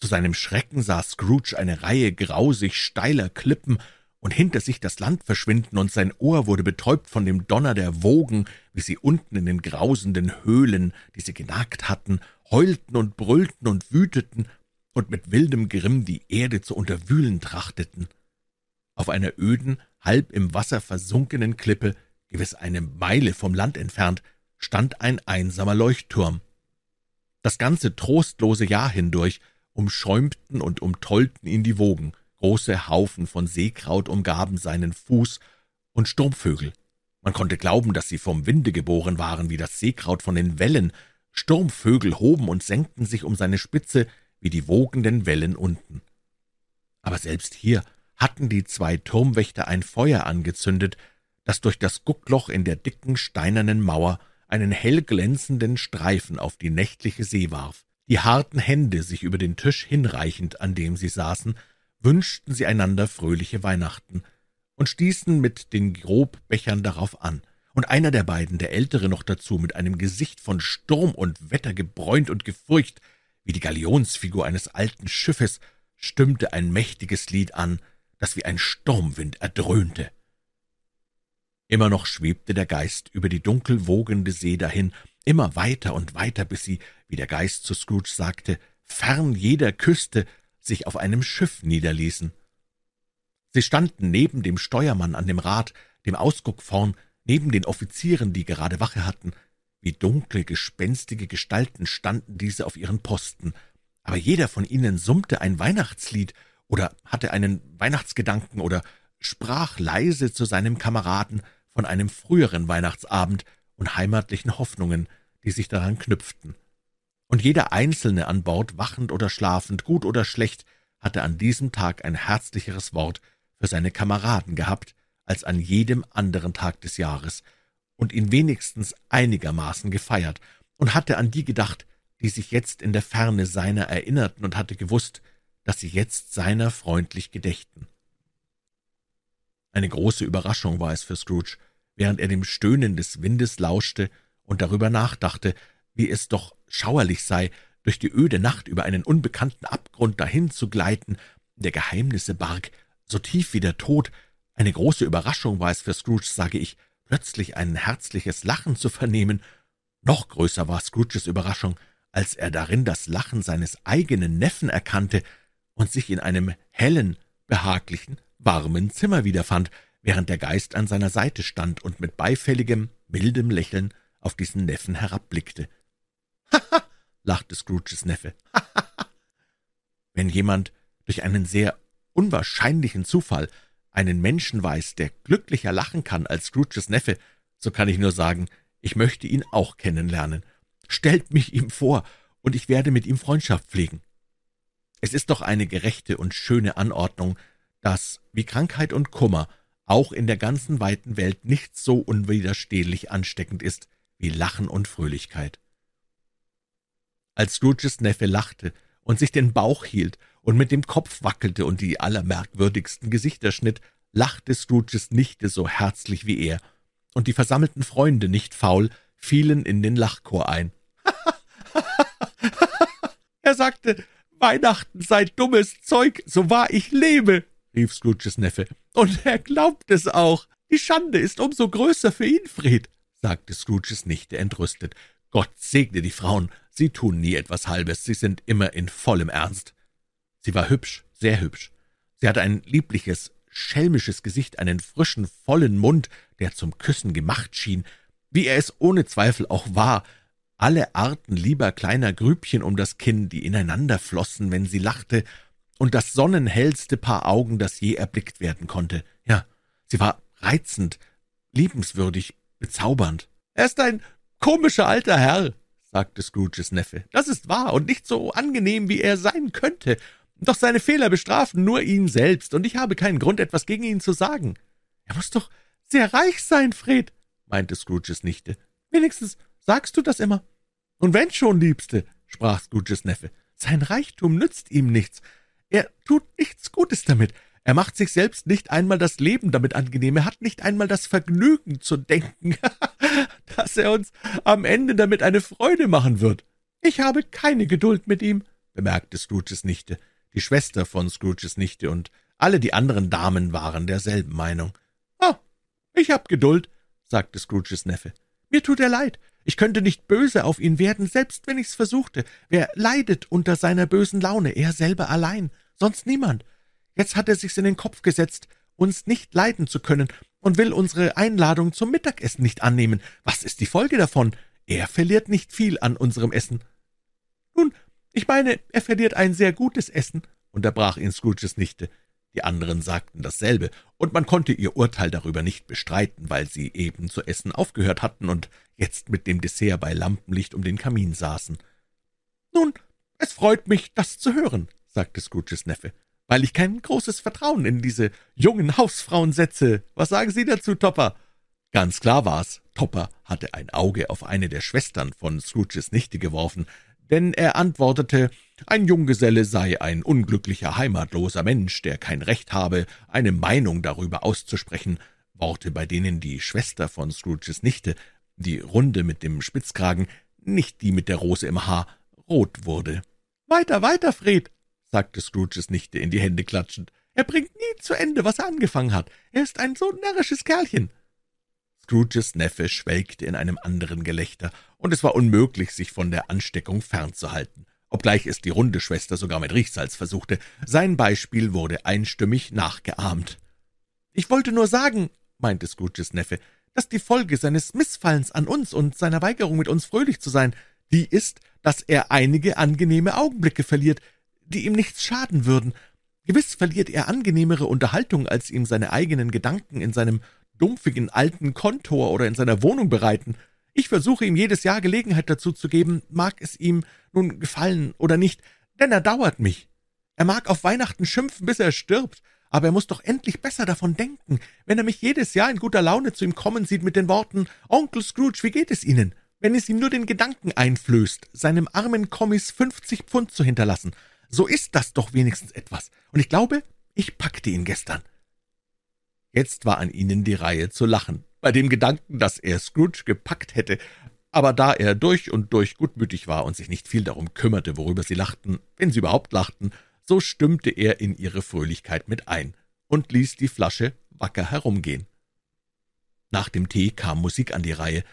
Zu seinem Schrecken sah Scrooge eine Reihe grausig steiler Klippen und hinter sich das Land verschwinden, und sein Ohr wurde betäubt von dem Donner der Wogen, wie sie unten in den grausenden Höhlen, die sie genagt hatten, heulten und brüllten und wüteten und mit wildem Grimm die Erde zu unterwühlen trachteten. Auf einer öden, halb im Wasser versunkenen Klippe, gewiss eine Meile vom Land entfernt, stand ein einsamer Leuchtturm. Das ganze trostlose Jahr hindurch umschäumten und umtollten ihn die Wogen, große Haufen von Seekraut umgaben seinen Fuß und Sturmvögel. Man konnte glauben, dass sie vom Winde geboren waren, wie das Seekraut von den Wellen. Sturmvögel hoben und senkten sich um seine Spitze, wie die wogenden Wellen unten. Aber selbst hier hatten die zwei Turmwächter ein Feuer angezündet, das durch das Guckloch in der dicken steinernen Mauer einen hell glänzenden Streifen auf die nächtliche See warf. Die harten Hände sich über den Tisch hinreichend, an dem sie saßen, wünschten sie einander fröhliche Weihnachten und stießen mit den Grobbechern darauf an. Und einer der beiden, der Ältere noch dazu, mit einem Gesicht von Sturm und Wetter gebräunt und gefurcht, wie die Galionsfigur eines alten Schiffes, stimmte ein mächtiges Lied an, das wie ein Sturmwind erdröhnte. Immer noch schwebte der Geist über die dunkel wogende See dahin, immer weiter und weiter, bis sie, wie der Geist zu Scrooge sagte, fern jeder Küste sich auf einem Schiff niederließen. Sie standen neben dem Steuermann an dem Rad, dem Ausguck vorn, neben den Offizieren, die gerade Wache hatten. Wie dunkle, gespenstige Gestalten standen diese auf ihren Posten, aber jeder von ihnen summte ein Weihnachtslied oder hatte einen Weihnachtsgedanken oder sprach leise zu seinem Kameraden von einem früheren Weihnachtsabend und heimatlichen Hoffnungen, die sich daran knüpften. Und jeder Einzelne an Bord, wachend oder schlafend, gut oder schlecht, hatte an diesem Tag ein herzlicheres Wort für seine Kameraden gehabt als an jedem anderen Tag des Jahres und ihn wenigstens einigermaßen gefeiert und hatte an die gedacht, die sich jetzt in der Ferne seiner erinnerten und hatte gewusst, dass sie jetzt seiner freundlich gedächten. Eine große Überraschung war es für Scrooge, während er dem Stöhnen des Windes lauschte und darüber nachdachte, wie es doch schauerlich sei, durch die öde Nacht über einen unbekannten Abgrund dahin zu gleiten, der Geheimnisse barg, so tief wie der Tod. Eine große Überraschung war es für Scrooge, sage ich, plötzlich ein herzliches Lachen zu vernehmen. Noch größer war Scrooges Überraschung, als er darin das Lachen seines eigenen Neffen erkannte, und sich in einem hellen, behaglichen, warmen Zimmer wiederfand, während der Geist an seiner Seite stand und mit beifälligem, mildem Lächeln auf diesen Neffen herabblickte. »Haha«, lachte Scrooges Neffe, »haha! Wenn jemand durch einen sehr unwahrscheinlichen Zufall einen Menschen weiß, der glücklicher lachen kann als Scrooges Neffe, so kann ich nur sagen, ich möchte ihn auch kennenlernen. Stellt mich ihm vor, und ich werde mit ihm Freundschaft pflegen. Es ist doch eine gerechte und schöne Anordnung, dass, wie Krankheit und Kummer, auch in der ganzen weiten Welt nichts so unwiderstehlich ansteckend ist wie Lachen und Fröhlichkeit. Als Scrooges Neffe lachte und sich den Bauch hielt und mit dem Kopf wackelte und die allermerkwürdigsten Gesichter schnitt, lachte Scrooges Nichte so herzlich wie er, und die versammelten Freunde, nicht faul, fielen in den Lachchor ein. er sagte, Weihnachten sei dummes Zeug, so wahr ich lebe, rief Scrooges Neffe. Und er glaubt es auch. Die Schande ist umso größer für ihn, Fred, sagte Scrooges Nichte entrüstet. Gott segne die Frauen, sie tun nie etwas Halbes, sie sind immer in vollem Ernst. Sie war hübsch, sehr hübsch. Sie hatte ein liebliches, schelmisches Gesicht, einen frischen, vollen Mund, der zum Küssen gemacht schien, wie er es ohne Zweifel auch war, alle Arten lieber kleiner Grübchen um das Kinn, die ineinander flossen, wenn sie lachte, und das sonnenhellste Paar Augen, das je erblickt werden konnte. Ja, sie war reizend, liebenswürdig, bezaubernd. Er ist ein komischer alter Herr, sagte Scrooges Neffe. Das ist wahr und nicht so angenehm, wie er sein könnte. Doch seine Fehler bestrafen nur ihn selbst, und ich habe keinen Grund, etwas gegen ihn zu sagen. Er muss doch sehr reich sein, Fred, meinte Scrooges Nichte. Wenigstens sagst du das immer. Und wenn schon, Liebste, sprach Scrooges Neffe. »Sein Reichtum nützt ihm nichts. Er tut nichts Gutes damit. Er macht sich selbst nicht einmal das Leben damit angenehm. Er hat nicht einmal das Vergnügen zu denken, dass er uns am Ende damit eine Freude machen wird. Ich habe keine Geduld mit ihm«, bemerkte Scrooges Nichte. Die Schwester von Scrooges Nichte und alle die anderen Damen waren derselben Meinung. »Ah, ich hab Geduld«, sagte Scrooges Neffe. »Mir tut er leid. Ich könnte nicht böse auf ihn werden, selbst wenn ich's versuchte. Wer leidet unter seiner bösen Laune? Er selber allein, sonst niemand. Jetzt hat er sich's in den Kopf gesetzt, uns nicht leiden zu können und will unsere Einladung zum Mittagessen nicht annehmen. Was ist die Folge davon? Er verliert nicht viel an unserem Essen. Nun, ich meine, er verliert ein sehr gutes Essen, unterbrach ihn Scrooges Nichte. Die anderen sagten dasselbe, und man konnte ihr Urteil darüber nicht bestreiten, weil sie eben zu essen aufgehört hatten und jetzt mit dem Dessert bei Lampenlicht um den Kamin saßen. »Nun, es freut mich, das zu hören«, sagte Scrooges Neffe, »weil ich kein großes Vertrauen in diese jungen Hausfrauen setze. Was sagen Sie dazu, Topper?« Ganz klar war's, Topper hatte ein Auge auf eine der Schwestern von Scrooges Nichte geworfen, denn er antwortete, ein Junggeselle sei ein unglücklicher, heimatloser Mensch, der kein Recht habe, eine Meinung darüber auszusprechen, Worte, bei denen die Schwester von Scrooges Nichte, die Runde mit dem Spitzkragen, nicht die mit der Rose im Haar, rot wurde. »Weiter, weiter, Fred«, sagte Scrooges Nichte in die Hände klatschend. »Er bringt nie zu Ende, was er angefangen hat. Er ist ein so närrisches Kerlchen.« Scrooges Neffe schwelgte in einem anderen Gelächter, und es war unmöglich, sich von der Ansteckung fernzuhalten, obgleich es die runde Schwester sogar mit Riechsalz versuchte. Sein Beispiel wurde einstimmig nachgeahmt. »Ich wollte nur sagen«, meinte Scrooges Neffe, »dass die Folge seines Missfallens an uns und seiner Weigerung, mit uns fröhlich zu sein, die ist, dass er einige angenehme Augenblicke verliert, die ihm nichts schaden würden. Gewiss verliert er angenehmere Unterhaltung, als ihm seine eigenen Gedanken in seinem dumpfigen alten Kontor oder in seiner Wohnung bereiten. Ich versuche ihm jedes Jahr Gelegenheit dazu zu geben, mag es ihm nun gefallen oder nicht, denn er dauert mich. Er mag auf Weihnachten schimpfen, bis er stirbt, aber er muss doch endlich besser davon denken, wenn er mich jedes Jahr in guter Laune zu ihm kommen sieht mit den Worten Onkel Scrooge, wie geht es Ihnen? Wenn es ihm nur den Gedanken einflößt, seinem armen Kommis fünfzig Pfund zu hinterlassen, so ist das doch wenigstens etwas. Und ich glaube, ich packte ihn gestern. Jetzt war an ihnen die Reihe zu lachen, bei dem Gedanken, dass er Scrooge gepackt hätte, aber da er durch und durch gutmütig war und sich nicht viel darum kümmerte, worüber sie lachten, wenn sie überhaupt lachten, so stimmte er in ihre Fröhlichkeit mit ein und ließ die Flasche wacker herumgehen. Nach dem Tee kam Musik an die Reihe,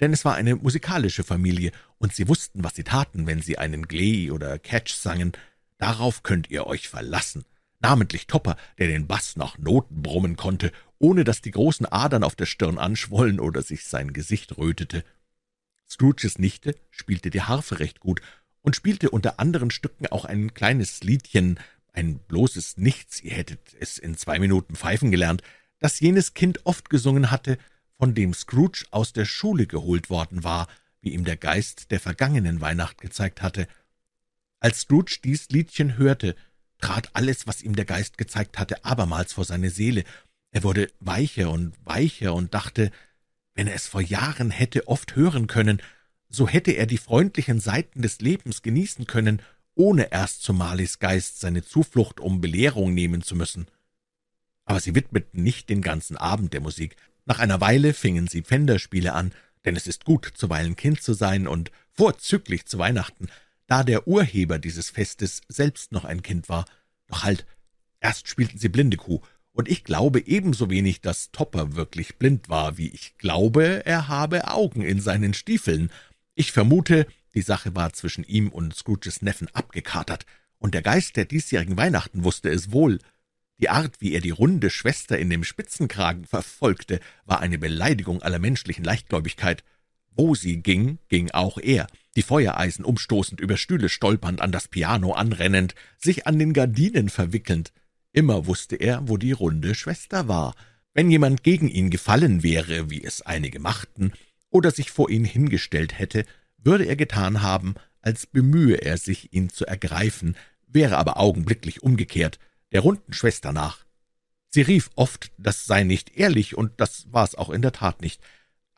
denn es war eine musikalische Familie, und sie wussten, was sie taten, wenn sie einen Glee oder Catch sangen. Darauf könnt ihr euch verlassen namentlich Topper, der den Bass nach Noten brummen konnte, ohne dass die großen Adern auf der Stirn anschwollen oder sich sein Gesicht rötete. Scrooges Nichte spielte die Harfe recht gut und spielte unter anderen Stücken auch ein kleines Liedchen, ein bloßes Nichts, ihr hättet es in zwei Minuten pfeifen gelernt, das jenes Kind oft gesungen hatte, von dem Scrooge aus der Schule geholt worden war, wie ihm der Geist der vergangenen Weihnacht gezeigt hatte. Als Scrooge dies Liedchen hörte, trat alles, was ihm der Geist gezeigt hatte, abermals vor seine Seele. Er wurde weicher und weicher und dachte, wenn er es vor Jahren hätte oft hören können, so hätte er die freundlichen Seiten des Lebens genießen können, ohne erst zu Marleys Geist seine Zuflucht um Belehrung nehmen zu müssen. Aber sie widmeten nicht den ganzen Abend der Musik. Nach einer Weile fingen sie Pfänderspiele an, denn es ist gut, zuweilen Kind zu sein und vorzüglich zu Weihnachten, da der Urheber dieses Festes selbst noch ein Kind war. Doch halt, erst spielten sie blinde Kuh, und ich glaube ebenso wenig, dass Topper wirklich blind war, wie ich glaube, er habe Augen in seinen Stiefeln. Ich vermute, die Sache war zwischen ihm und Scrooges Neffen abgekatert, und der Geist der diesjährigen Weihnachten wusste es wohl. Die Art, wie er die runde Schwester in dem Spitzenkragen verfolgte, war eine Beleidigung aller menschlichen Leichtgläubigkeit. Wo sie ging, ging auch er, die Feuereisen umstoßend, über Stühle stolpernd, an das Piano anrennend, sich an den Gardinen verwickelnd. Immer wusste er, wo die runde Schwester war. Wenn jemand gegen ihn gefallen wäre, wie es einige machten, oder sich vor ihn hingestellt hätte, würde er getan haben, als bemühe er sich, ihn zu ergreifen, wäre aber augenblicklich umgekehrt, der runden Schwester nach. Sie rief oft, das sei nicht ehrlich, und das war's auch in der Tat nicht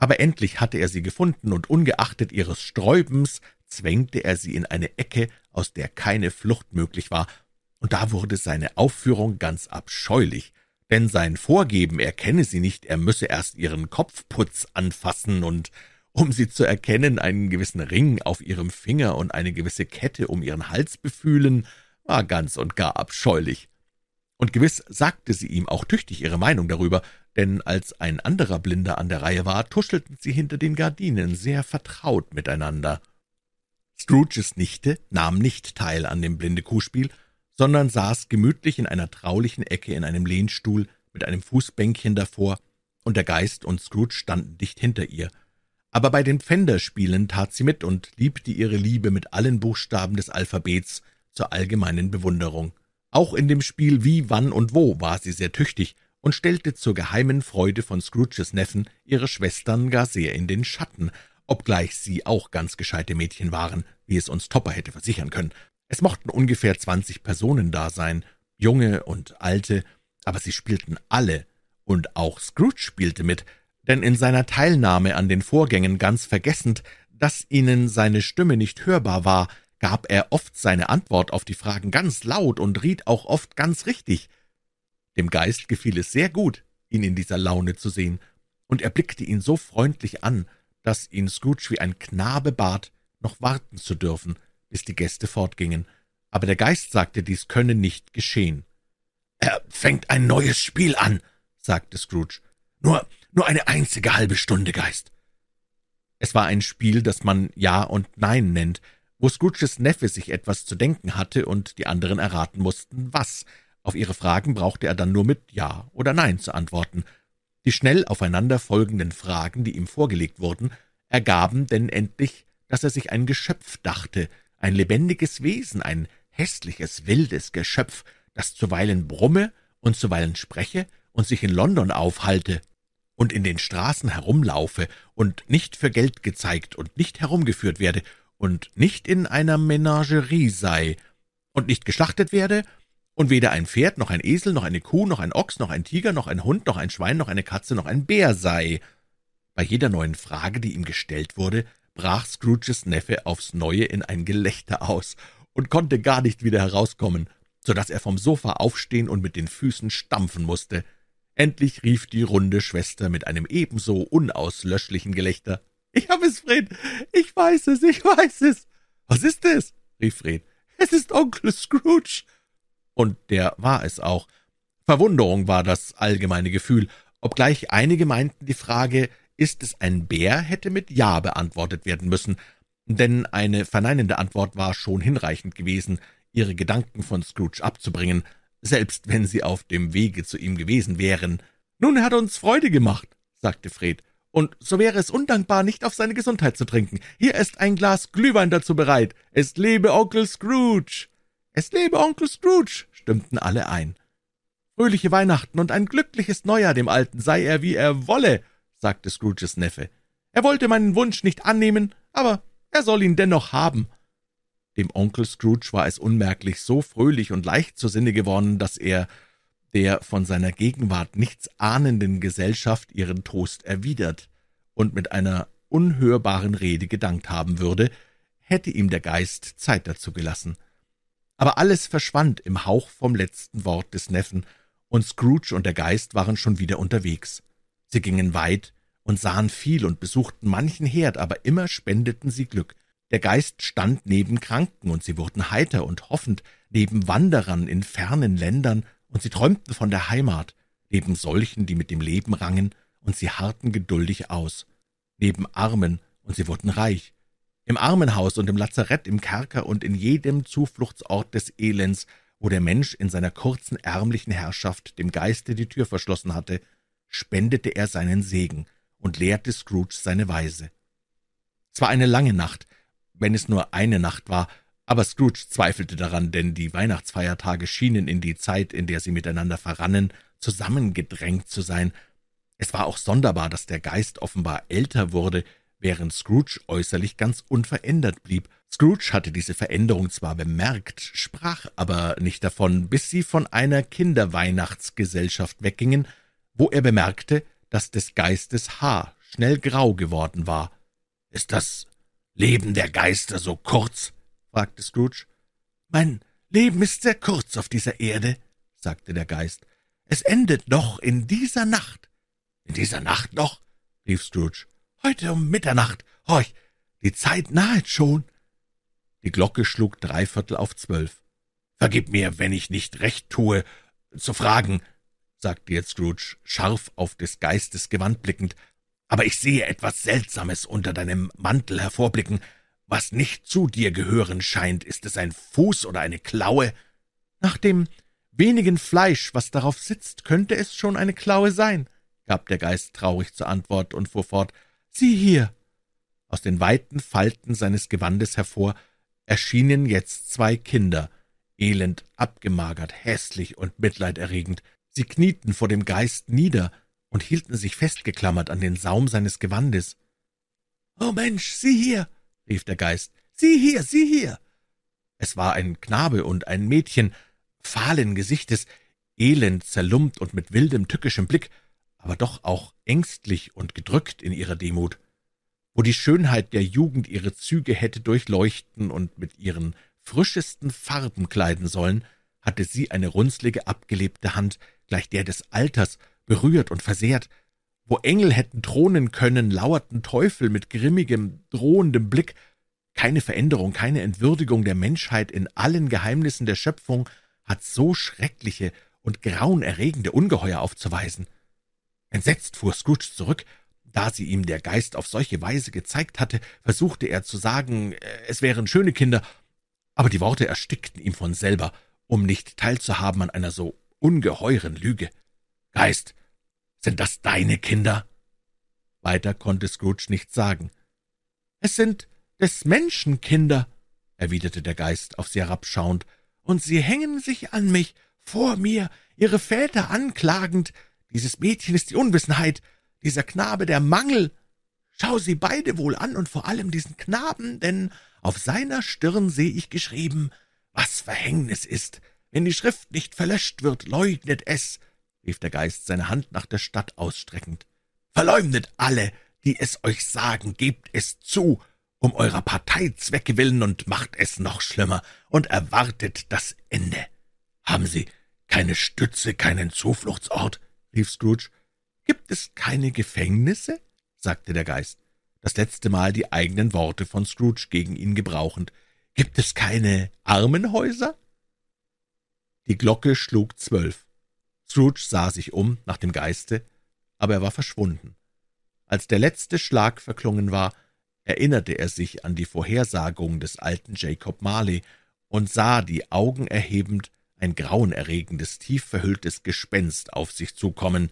aber endlich hatte er sie gefunden, und ungeachtet ihres Sträubens zwängte er sie in eine Ecke, aus der keine Flucht möglich war, und da wurde seine Aufführung ganz abscheulich, denn sein Vorgeben, er kenne sie nicht, er müsse erst ihren Kopfputz anfassen und um sie zu erkennen, einen gewissen Ring auf ihrem Finger und eine gewisse Kette um ihren Hals befühlen, war ganz und gar abscheulich. Und gewiss sagte sie ihm auch tüchtig ihre Meinung darüber, denn als ein anderer Blinder an der Reihe war, tuschelten sie hinter den Gardinen sehr vertraut miteinander. Scrooges Nichte nahm nicht teil an dem blinde Kuhspiel, sondern saß gemütlich in einer traulichen Ecke in einem Lehnstuhl mit einem Fußbänkchen davor, und der Geist und Scrooge standen dicht hinter ihr. Aber bei den Pfänderspielen tat sie mit und liebte ihre Liebe mit allen Buchstaben des Alphabets zur allgemeinen Bewunderung. Auch in dem Spiel Wie, Wann und Wo war sie sehr tüchtig und stellte zur geheimen Freude von Scrooges Neffen ihre Schwestern gar sehr in den Schatten, obgleich sie auch ganz gescheite Mädchen waren, wie es uns Topper hätte versichern können, es mochten ungefähr zwanzig Personen da sein, junge und alte, aber sie spielten alle, und auch Scrooge spielte mit, denn in seiner Teilnahme an den Vorgängen ganz vergessend, dass ihnen seine Stimme nicht hörbar war, gab er oft seine Antwort auf die Fragen ganz laut und riet auch oft ganz richtig. Dem Geist gefiel es sehr gut, ihn in dieser Laune zu sehen, und er blickte ihn so freundlich an, dass ihn Scrooge wie ein Knabe bat, noch warten zu dürfen, bis die Gäste fortgingen, aber der Geist sagte, dies könne nicht geschehen. Er fängt ein neues Spiel an, sagte Scrooge. Nur, nur eine einzige halbe Stunde, Geist. Es war ein Spiel, das man Ja und Nein nennt, wo Scrooges Neffe sich etwas zu denken hatte und die anderen erraten mussten, was. Auf ihre Fragen brauchte er dann nur mit Ja oder Nein zu antworten. Die schnell aufeinander folgenden Fragen, die ihm vorgelegt wurden, ergaben denn endlich, dass er sich ein Geschöpf dachte, ein lebendiges Wesen, ein hässliches, wildes Geschöpf, das zuweilen brumme und zuweilen spreche und sich in London aufhalte und in den Straßen herumlaufe und nicht für Geld gezeigt und nicht herumgeführt werde und nicht in einer Menagerie sei und nicht geschlachtet werde und weder ein Pferd noch ein Esel noch eine Kuh noch ein Ochs noch ein Tiger noch ein Hund noch ein Schwein noch eine Katze noch ein Bär sei. Bei jeder neuen Frage, die ihm gestellt wurde, brach Scrooges Neffe aufs Neue in ein Gelächter aus und konnte gar nicht wieder herauskommen, so dass er vom Sofa aufstehen und mit den Füßen stampfen musste. Endlich rief die runde Schwester mit einem ebenso unauslöschlichen Gelächter »Ich hab es, Fred, ich weiß es, ich weiß es!« »Was ist es?« rief Fred. »Es ist Onkel Scrooge!« Und der war es auch. Verwunderung war das allgemeine Gefühl, obgleich einige meinten, die Frage ist es ein Bär, hätte mit Ja beantwortet werden müssen, denn eine verneinende Antwort war schon hinreichend gewesen, ihre Gedanken von Scrooge abzubringen, selbst wenn sie auf dem Wege zu ihm gewesen wären. »Nun, er hat uns Freude gemacht«, sagte Fred, »und so wäre es undankbar, nicht auf seine Gesundheit zu trinken. Hier ist ein Glas Glühwein dazu bereit. Es lebe Onkel Scrooge!« »Es lebe Onkel Scrooge«, stimmten alle ein. »Fröhliche Weihnachten und ein glückliches Neujahr dem Alten, sei er wie er wolle«, sagte Scrooges Neffe. Er wollte meinen Wunsch nicht annehmen, aber er soll ihn dennoch haben. Dem Onkel Scrooge war es unmerklich so fröhlich und leicht zur Sinne geworden, dass er der von seiner Gegenwart nichts ahnenden Gesellschaft ihren Toast erwidert und mit einer unhörbaren Rede gedankt haben würde, hätte ihm der Geist Zeit dazu gelassen. Aber alles verschwand im Hauch vom letzten Wort des Neffen, und Scrooge und der Geist waren schon wieder unterwegs. Sie gingen weit und sahen viel und besuchten manchen Herd, aber immer spendeten sie Glück. Der Geist stand neben Kranken, und sie wurden heiter und hoffend, neben Wanderern in fernen Ländern, und sie träumten von der Heimat, neben solchen, die mit dem Leben rangen, und sie harrten geduldig aus, neben Armen, und sie wurden reich. Im Armenhaus und im Lazarett, im Kerker und in jedem Zufluchtsort des Elends, wo der Mensch in seiner kurzen ärmlichen Herrschaft dem Geiste die Tür verschlossen hatte, spendete er seinen Segen und lehrte Scrooge seine Weise. Es war eine lange Nacht, wenn es nur eine Nacht war, aber Scrooge zweifelte daran, denn die Weihnachtsfeiertage schienen in die Zeit, in der sie miteinander verrannen, zusammengedrängt zu sein. Es war auch sonderbar, dass der Geist offenbar älter wurde, während Scrooge äußerlich ganz unverändert blieb. Scrooge hatte diese Veränderung zwar bemerkt, sprach aber nicht davon, bis sie von einer Kinderweihnachtsgesellschaft weggingen, wo er bemerkte, dass des Geistes Haar schnell grau geworden war. »Ist das Leben der Geister so kurz? fragte Scrooge. Mein Leben ist sehr kurz auf dieser Erde, sagte der Geist. Es endet noch in dieser Nacht. In dieser Nacht noch? rief Scrooge. Heute um Mitternacht. Horch, die Zeit nahet schon. Die Glocke schlug dreiviertel auf zwölf. Vergib mir, wenn ich nicht recht tue, zu fragen, sagte jetzt Scrooge, scharf auf des Geistes Gewand blickend, aber ich sehe etwas Seltsames unter deinem Mantel hervorblicken. Was nicht zu dir gehören scheint, ist es ein Fuß oder eine Klaue? Nach dem wenigen Fleisch, was darauf sitzt, könnte es schon eine Klaue sein, gab der Geist traurig zur Antwort und fuhr fort. Sieh hier! Aus den weiten Falten seines Gewandes hervor erschienen jetzt zwei Kinder, elend, abgemagert, hässlich und mitleiderregend. Sie knieten vor dem Geist nieder und hielten sich festgeklammert an den Saum seines Gewandes. »Oh Mensch, sieh hier!« rief der Geist. »Sieh hier, sieh hier!« Es war ein Knabe und ein Mädchen, fahlen Gesichtes, elend, zerlumpt und mit wildem, tückischem Blick, aber doch auch ängstlich und gedrückt in ihrer Demut. Wo die Schönheit der Jugend ihre Züge hätte durchleuchten und mit ihren frischesten Farben kleiden sollen, hatte sie eine runzlige, abgelebte Hand, gleich der des Alters, berührt und versehrt. Wo Engel hätten thronen können, lauerten Teufel mit grimmigem, drohendem Blick. Keine Veränderung, keine Entwürdigung der Menschheit in allen Geheimnissen der Schöpfung hat so schreckliche und grauenerregende Ungeheuer aufzuweisen. Entsetzt fuhr Scrooge zurück. Da sie ihm der Geist auf solche Weise gezeigt hatte, versuchte er zu sagen, es wären schöne Kinder, aber die Worte erstickten ihm von selber, um nicht teilzuhaben an einer so ungeheuren Lüge. Geist, sind das deine Kinder? Weiter konnte Scrooge nicht sagen. Es sind des Menschen Kinder, erwiderte der Geist auf sie herabschauend, und sie hängen sich an mich, vor mir, ihre Väter anklagend. Dieses Mädchen ist die Unwissenheit, dieser Knabe der Mangel. Schau sie beide wohl an und vor allem diesen Knaben, denn auf seiner Stirn sehe ich geschrieben, was Verhängnis ist. Wenn die Schrift nicht verlöscht wird, leugnet es, rief der Geist seine Hand nach der Stadt ausstreckend. Verleumdet alle, die es euch sagen, gebt es zu, um eurer Parteizwecke willen und macht es noch schlimmer und erwartet das Ende. Haben Sie keine Stütze, keinen Zufluchtsort? Rief Scrooge. Gibt es keine Gefängnisse? sagte der Geist, das letzte Mal die eigenen Worte von Scrooge gegen ihn gebrauchend. Gibt es keine Armenhäuser? Die Glocke schlug zwölf. Scrooge sah sich um nach dem Geiste, aber er war verschwunden. Als der letzte Schlag verklungen war, erinnerte er sich an die Vorhersagung des alten Jacob Marley und sah, die Augen erhebend, ein grauenerregendes, tief verhülltes Gespenst auf sich zukommen,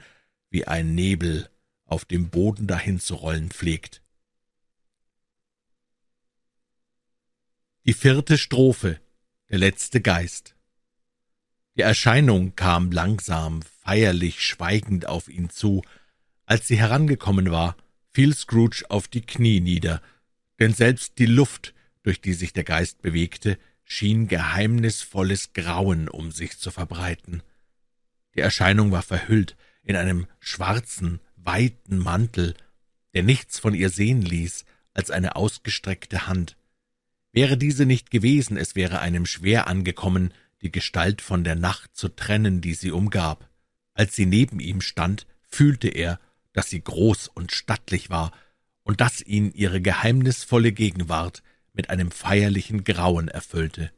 wie ein Nebel auf dem Boden dahin zu rollen pflegt. Die vierte Strophe Der letzte Geist Die Erscheinung kam langsam, feierlich, schweigend auf ihn zu. Als sie herangekommen war, fiel Scrooge auf die Knie nieder, denn selbst die Luft, durch die sich der Geist bewegte, schien geheimnisvolles Grauen um sich zu verbreiten. Die Erscheinung war verhüllt in einem schwarzen, weiten Mantel, der nichts von ihr sehen ließ als eine ausgestreckte Hand. Wäre diese nicht gewesen, es wäre einem schwer angekommen, die Gestalt von der Nacht zu trennen, die sie umgab. Als sie neben ihm stand, fühlte er, dass sie groß und stattlich war und dass ihn ihre geheimnisvolle Gegenwart mit einem feierlichen Grauen erfüllte.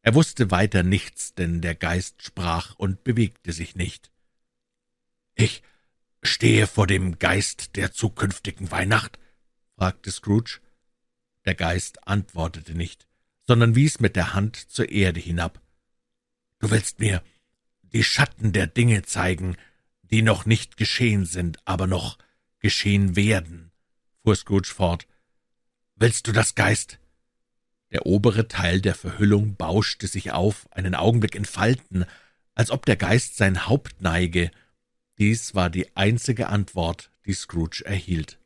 Er wusste weiter nichts, denn der Geist sprach und bewegte sich nicht. »Ich stehe vor dem Geist der zukünftigen Weihnacht?« fragte Scrooge. Der Geist antwortete nicht, sondern wies mit der Hand zur Erde hinab. »Du willst mir die Schatten der Dinge zeigen, die noch nicht geschehen sind, aber noch geschehen werden«, fuhr Scrooge fort. »Willst du das, Geist?« Der obere Teil der Verhüllung bauschte sich auf, einen Augenblick in Falten, als ob der Geist sein Haupt neige, dies war die einzige Antwort, die Scrooge erhielt.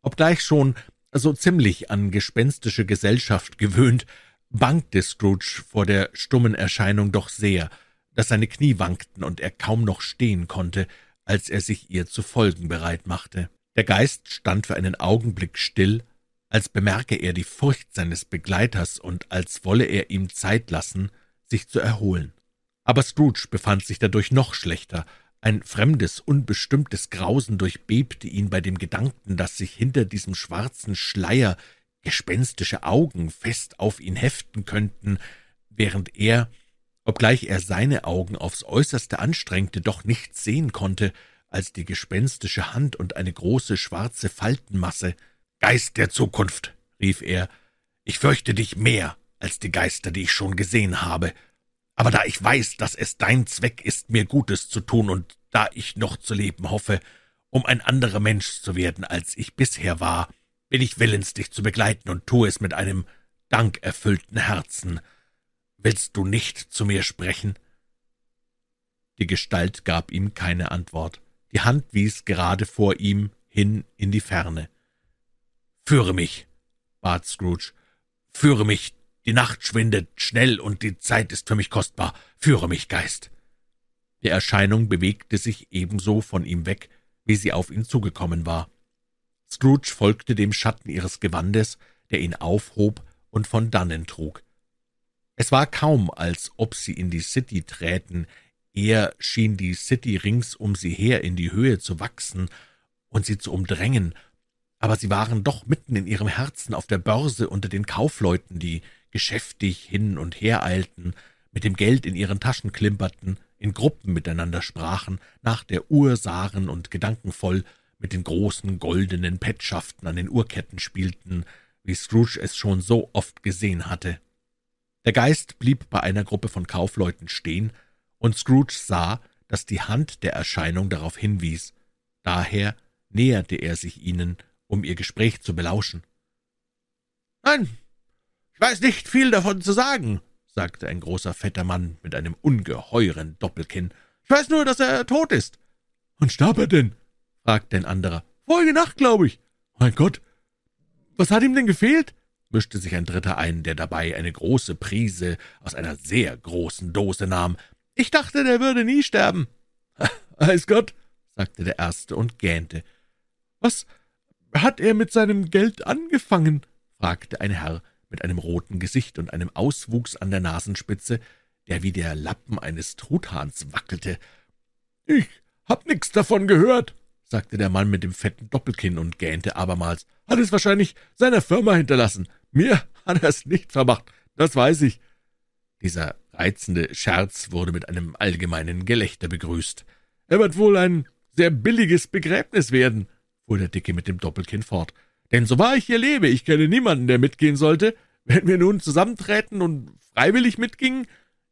Obgleich schon so ziemlich an gespenstische Gesellschaft gewöhnt, bangte Scrooge vor der stummen Erscheinung doch sehr, dass seine Knie wankten und er kaum noch stehen konnte, als er sich ihr zu folgen bereit machte. Der Geist stand für einen Augenblick still, als bemerke er die Furcht seines Begleiters und als wolle er ihm Zeit lassen, sich zu erholen. Aber Scrooge befand sich dadurch noch schlechter. Ein fremdes, unbestimmtes Grausen durchbebte ihn bei dem Gedanken, dass sich hinter diesem schwarzen Schleier gespenstische Augen fest auf ihn heften könnten, während er, obgleich er seine Augen aufs äußerste anstrengte, doch nichts sehen konnte als die gespenstische Hand und eine große schwarze Faltenmasse. Geist der Zukunft, rief er, ich fürchte dich mehr als die Geister, die ich schon gesehen habe. Aber da ich weiß, dass es dein Zweck ist, mir Gutes zu tun, und da ich noch zu leben hoffe, um ein anderer Mensch zu werden, als ich bisher war, bin ich willens, dich zu begleiten und tue es mit einem dankerfüllten Herzen. Willst du nicht zu mir sprechen? Die Gestalt gab ihm keine Antwort. Die Hand wies gerade vor ihm hin in die Ferne. Führe mich, bat Scrooge, führe mich, die Nacht schwindet schnell und die Zeit ist für mich kostbar. Führe mich, Geist. Die Erscheinung bewegte sich ebenso von ihm weg, wie sie auf ihn zugekommen war. Scrooge folgte dem Schatten ihres Gewandes, der ihn aufhob und von dannen trug. Es war kaum, als ob sie in die City träten, eher schien die City rings um sie her in die Höhe zu wachsen und sie zu umdrängen, aber sie waren doch mitten in ihrem Herzen auf der Börse unter den Kaufleuten, die geschäftig hin und her eilten, mit dem Geld in ihren Taschen klimperten, in Gruppen miteinander sprachen, nach der Uhr sahen und gedankenvoll mit den großen goldenen Petschaften an den Uhrketten spielten, wie Scrooge es schon so oft gesehen hatte. Der Geist blieb bei einer Gruppe von Kaufleuten stehen, und Scrooge sah, dass die Hand der Erscheinung darauf hinwies. Daher näherte er sich ihnen, um ihr Gespräch zu belauschen. »Nein, ich weiß nicht viel davon zu sagen«, sagte ein großer, fetter Mann mit einem ungeheuren Doppelkinn. »Ich weiß nur, dass er tot ist.« »Wann starb er denn?« fragte ein anderer. »Vorige Nacht, glaube ich.« »Mein Gott, was hat ihm denn gefehlt?« mischte sich ein Dritter ein, der dabei eine große Prise aus einer sehr großen Dose nahm. »Ich dachte, der würde nie sterben.« »Weiß Gott«, sagte der Erste und gähnte. »Was hat er mit seinem Geld angefangen?« fragte ein Herr mit einem roten Gesicht und einem Auswuchs an der Nasenspitze, der wie der Lappen eines Truthahns wackelte. »Ich hab nix davon gehört«, sagte der Mann mit dem fetten Doppelkinn und gähnte abermals. »Hat es wahrscheinlich seiner Firma hinterlassen. Mir hat er es nicht vermacht, das weiß ich.« Dieser reizende Scherz wurde mit einem allgemeinen Gelächter begrüßt. »Er wird wohl ein sehr billiges Begräbnis werden«, fuhr der Dicke mit dem Doppelkinn fort. »Denn so wahr ich hier lebe, ich kenne niemanden, der mitgehen sollte. Wenn wir nun zusammenträten und freiwillig mitgingen,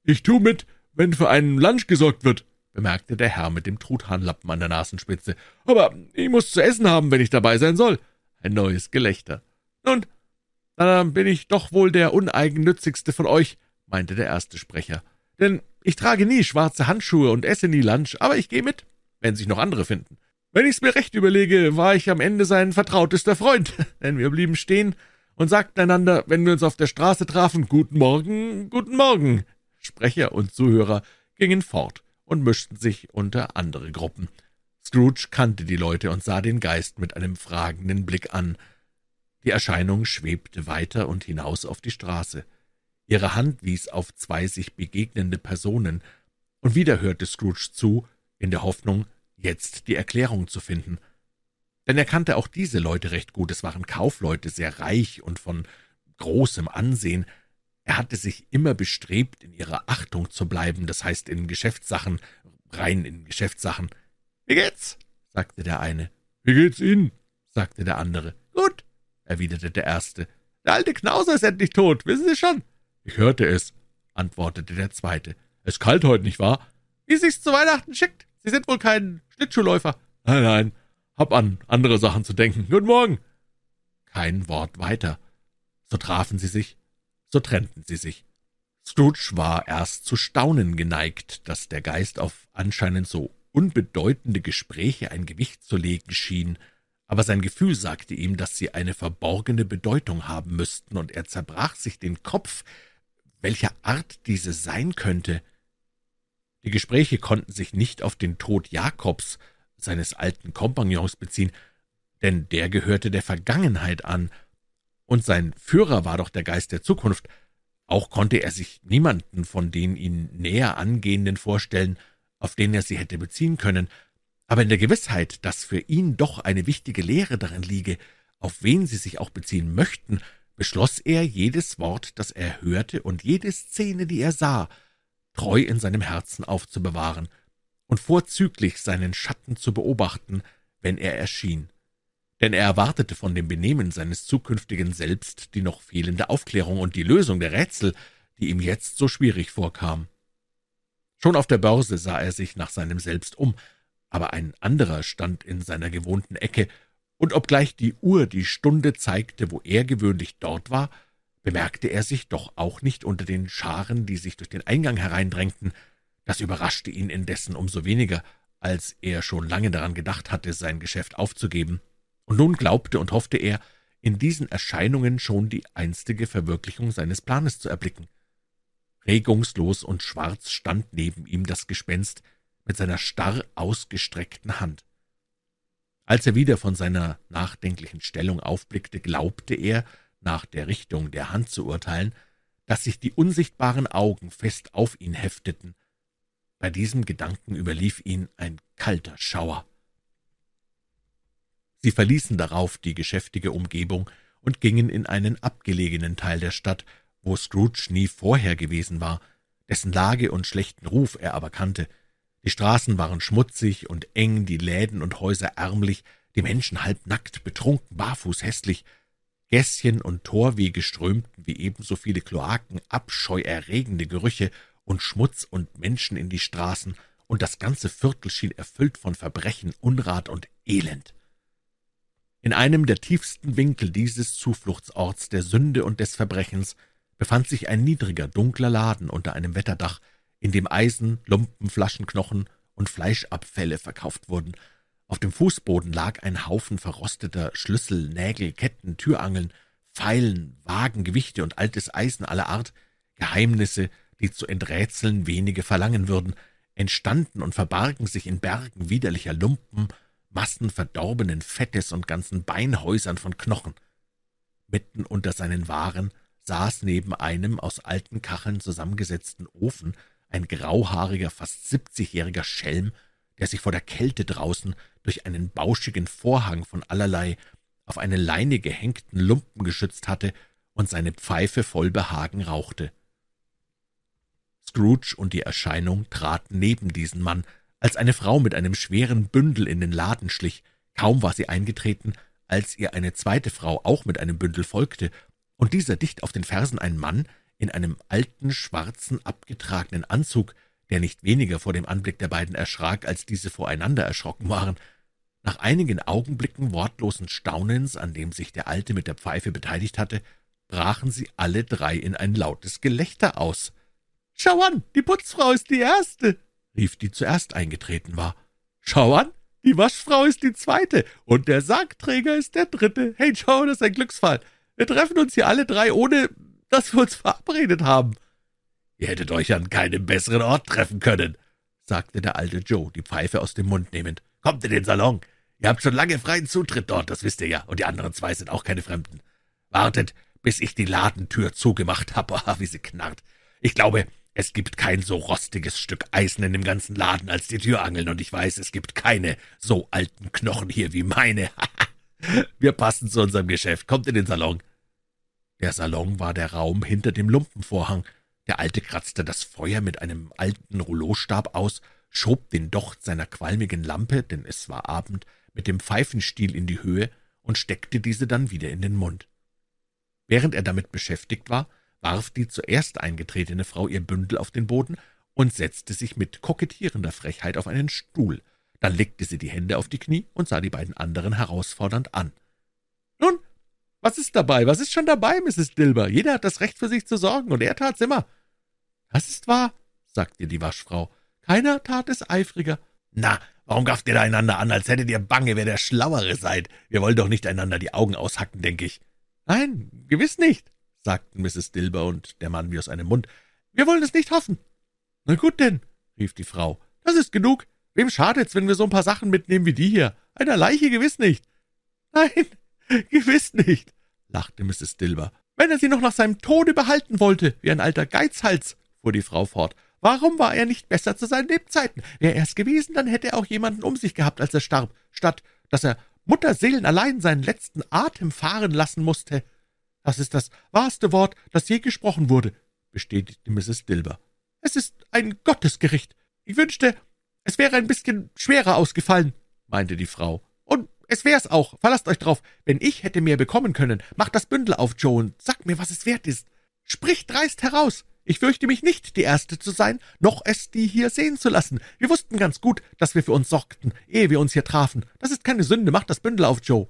ich tu mit, wenn für einen Lunch gesorgt wird bemerkte der Herr mit dem Truthahnlappen an der Nasenspitze. Aber ich muss zu essen haben, wenn ich dabei sein soll. Ein neues Gelächter. Nun, dann bin ich doch wohl der uneigennützigste von euch, meinte der erste Sprecher. Denn ich trage nie schwarze Handschuhe und esse nie Lunch, aber ich gehe mit, wenn sich noch andere finden. Wenn ich's mir recht überlege, war ich am Ende sein vertrautester Freund, denn wir blieben stehen und sagten einander, wenn wir uns auf der Straße trafen, Guten Morgen, guten Morgen. Sprecher und Zuhörer gingen fort und mischten sich unter andere Gruppen. Scrooge kannte die Leute und sah den Geist mit einem fragenden Blick an. Die Erscheinung schwebte weiter und hinaus auf die Straße. Ihre Hand wies auf zwei sich begegnende Personen, und wieder hörte Scrooge zu, in der Hoffnung, jetzt die Erklärung zu finden. Denn er kannte auch diese Leute recht gut, es waren Kaufleute, sehr reich und von großem Ansehen, er hatte sich immer bestrebt, in ihrer Achtung zu bleiben, das heißt in Geschäftssachen, rein in Geschäftssachen. »Wie geht's?« sagte der eine. »Wie geht's Ihnen?« sagte der andere. »Gut«, erwiderte der Erste. »Der alte Knauser ist endlich tot, wissen Sie schon?« »Ich hörte es«, antwortete der Zweite. »Es ist kalt heute, nicht wahr?« »Wie sich's zu Weihnachten schickt. Sie sind wohl kein Schlittschuhläufer.« »Nein, nein, hab an andere Sachen zu denken. Guten Morgen.« Kein Wort weiter. So trafen sie sich so trennten sie sich. Scrooge war erst zu staunen geneigt, dass der Geist auf anscheinend so unbedeutende Gespräche ein Gewicht zu legen schien, aber sein Gefühl sagte ihm, dass sie eine verborgene Bedeutung haben müssten, und er zerbrach sich den Kopf, welcher Art diese sein könnte. Die Gespräche konnten sich nicht auf den Tod Jakobs, seines alten Kompagnons, beziehen, denn der gehörte der Vergangenheit an, und sein Führer war doch der Geist der Zukunft. Auch konnte er sich niemanden von den ihn näher angehenden vorstellen, auf den er sie hätte beziehen können, aber in der Gewissheit, dass für ihn doch eine wichtige Lehre darin liege, auf wen sie sich auch beziehen möchten, beschloss er, jedes Wort, das er hörte, und jede Szene, die er sah, treu in seinem Herzen aufzubewahren und vorzüglich seinen Schatten zu beobachten, wenn er erschien. Denn er erwartete von dem Benehmen seines zukünftigen Selbst die noch fehlende Aufklärung und die Lösung der Rätsel, die ihm jetzt so schwierig vorkam. Schon auf der Börse sah er sich nach seinem Selbst um, aber ein anderer stand in seiner gewohnten Ecke, und obgleich die Uhr die Stunde zeigte, wo er gewöhnlich dort war, bemerkte er sich doch auch nicht unter den Scharen, die sich durch den Eingang hereindrängten. Das überraschte ihn indessen umso weniger, als er schon lange daran gedacht hatte, sein Geschäft aufzugeben. Und nun glaubte und hoffte er, in diesen Erscheinungen schon die einstige Verwirklichung seines Planes zu erblicken. Regungslos und schwarz stand neben ihm das Gespenst mit seiner starr ausgestreckten Hand. Als er wieder von seiner nachdenklichen Stellung aufblickte, glaubte er, nach der Richtung der Hand zu urteilen, dass sich die unsichtbaren Augen fest auf ihn hefteten. Bei diesem Gedanken überlief ihn ein kalter Schauer. Sie verließen darauf die geschäftige Umgebung und gingen in einen abgelegenen Teil der Stadt, wo Scrooge nie vorher gewesen war, dessen Lage und schlechten Ruf er aber kannte. Die Straßen waren schmutzig und eng, die Läden und Häuser ärmlich, die Menschen halbnackt, betrunken, barfuß, hässlich. Gässchen und Torwege strömten wie ebenso viele Kloaken, abscheuerregende Gerüche und Schmutz und Menschen in die Straßen, und das ganze Viertel schien erfüllt von Verbrechen, Unrat und Elend. In einem der tiefsten Winkel dieses Zufluchtsorts der Sünde und des Verbrechens befand sich ein niedriger, dunkler Laden unter einem Wetterdach, in dem Eisen, Lumpen, Flaschenknochen und Fleischabfälle verkauft wurden. Auf dem Fußboden lag ein Haufen verrosteter Schlüssel, Nägel, Ketten, Türangeln, Pfeilen, Wagen, Gewichte und altes Eisen aller Art, Geheimnisse, die zu enträtseln wenige verlangen würden, entstanden und verbargen sich in Bergen widerlicher Lumpen, Massen verdorbenen Fettes und ganzen Beinhäusern von Knochen. Mitten unter seinen Waren saß neben einem aus alten Kacheln zusammengesetzten Ofen ein grauhaariger, fast siebzigjähriger Schelm, der sich vor der Kälte draußen durch einen bauschigen Vorhang von allerlei auf eine Leine gehängten Lumpen geschützt hatte und seine Pfeife voll Behagen rauchte. Scrooge und die Erscheinung traten neben diesen Mann, als eine Frau mit einem schweren Bündel in den Laden schlich. Kaum war sie eingetreten, als ihr eine zweite Frau auch mit einem Bündel folgte, und dieser dicht auf den Fersen ein Mann, in einem alten, schwarzen, abgetragenen Anzug, der nicht weniger vor dem Anblick der beiden erschrak, als diese voreinander erschrocken waren. Nach einigen Augenblicken wortlosen Staunens, an dem sich der Alte mit der Pfeife beteiligt hatte, brachen sie alle drei in ein lautes Gelächter aus. »Schau an, die Putzfrau ist die Erste«, rief die zuerst eingetreten war. »Schau an, die Waschfrau ist die Zweite und der Sargträger ist der Dritte. Hey Joe, das ist ein Glücksfall. Wir treffen uns hier alle drei, ohne dass wir uns verabredet haben.« »Ihr hättet euch an keinem besseren Ort treffen können«, sagte der alte Joe, die Pfeife aus dem Mund nehmend. »Kommt in den Salon. Ihr habt schon lange freien Zutritt dort, das wisst ihr ja, und die anderen zwei sind auch keine Fremden. Wartet, bis ich die Ladentür zugemacht habe, ah, wie sie knarrt. Ich glaube, es gibt kein so rostiges Stück Eisen in dem ganzen Laden als die Türangeln, und ich weiß, es gibt keine so alten Knochen hier wie meine. Wir passen zu unserem Geschäft. Kommt in den Salon. Der Salon war der Raum hinter dem Lumpenvorhang. Der Alte kratzte das Feuer mit einem alten Rouleaustab aus, schob den Docht seiner qualmigen Lampe, denn es war Abend, mit dem Pfeifenstiel in die Höhe und steckte diese dann wieder in den Mund. Während er damit beschäftigt war, warf die zuerst eingetretene Frau ihr Bündel auf den Boden und setzte sich mit kokettierender Frechheit auf einen Stuhl. Dann legte sie die Hände auf die Knie und sah die beiden anderen herausfordernd an. »Nun, was ist dabei? Was ist schon dabei, Mrs. Dilber? Jeder hat das Recht für sich zu sorgen, und er tat's immer.« »Das ist wahr«, sagte die Waschfrau. »Keiner tat es eifriger.« »Na, warum gafft ihr da einander an, als hättet ihr Bange, wer der Schlauere seid? Wir wollen doch nicht einander die Augen aushacken, denke ich.« »Nein, gewiss nicht«, sagten Mrs. Dilber und der Mann wie aus einem Mund. »Wir wollen es nicht hoffen.« »Na gut denn«, rief die Frau, »das ist genug. Wem schadet's, wenn wir so ein paar Sachen mitnehmen wie die hier? Einer Leiche gewiss nicht.« »Nein, gewiss nicht«, lachte Mrs. Dilber. Wenn er sie noch nach seinem Tode behalten wollte, wie ein alter Geizhals, fuhr die Frau fort, warum war er nicht besser zu seinen Lebzeiten? Wäre er es gewesen, dann hätte er auch jemanden um sich gehabt, als er starb, statt dass er Mutterseelen allein seinen letzten Atem fahren lassen musste. Das ist das wahrste Wort, das je gesprochen wurde, bestätigte Mrs. Dilber. Es ist ein Gottesgericht. Ich wünschte, es wäre ein bisschen schwerer ausgefallen, meinte die Frau. Es wär's auch. Verlasst euch drauf. Wenn ich hätte mehr bekommen können, macht das Bündel auf, Joe, und sagt mir, was es wert ist. Sprich dreist heraus. Ich fürchte mich nicht, die Erste zu sein, noch es die hier sehen zu lassen. Wir wussten ganz gut, dass wir für uns sorgten, ehe wir uns hier trafen. Das ist keine Sünde. Macht das Bündel auf, Joe.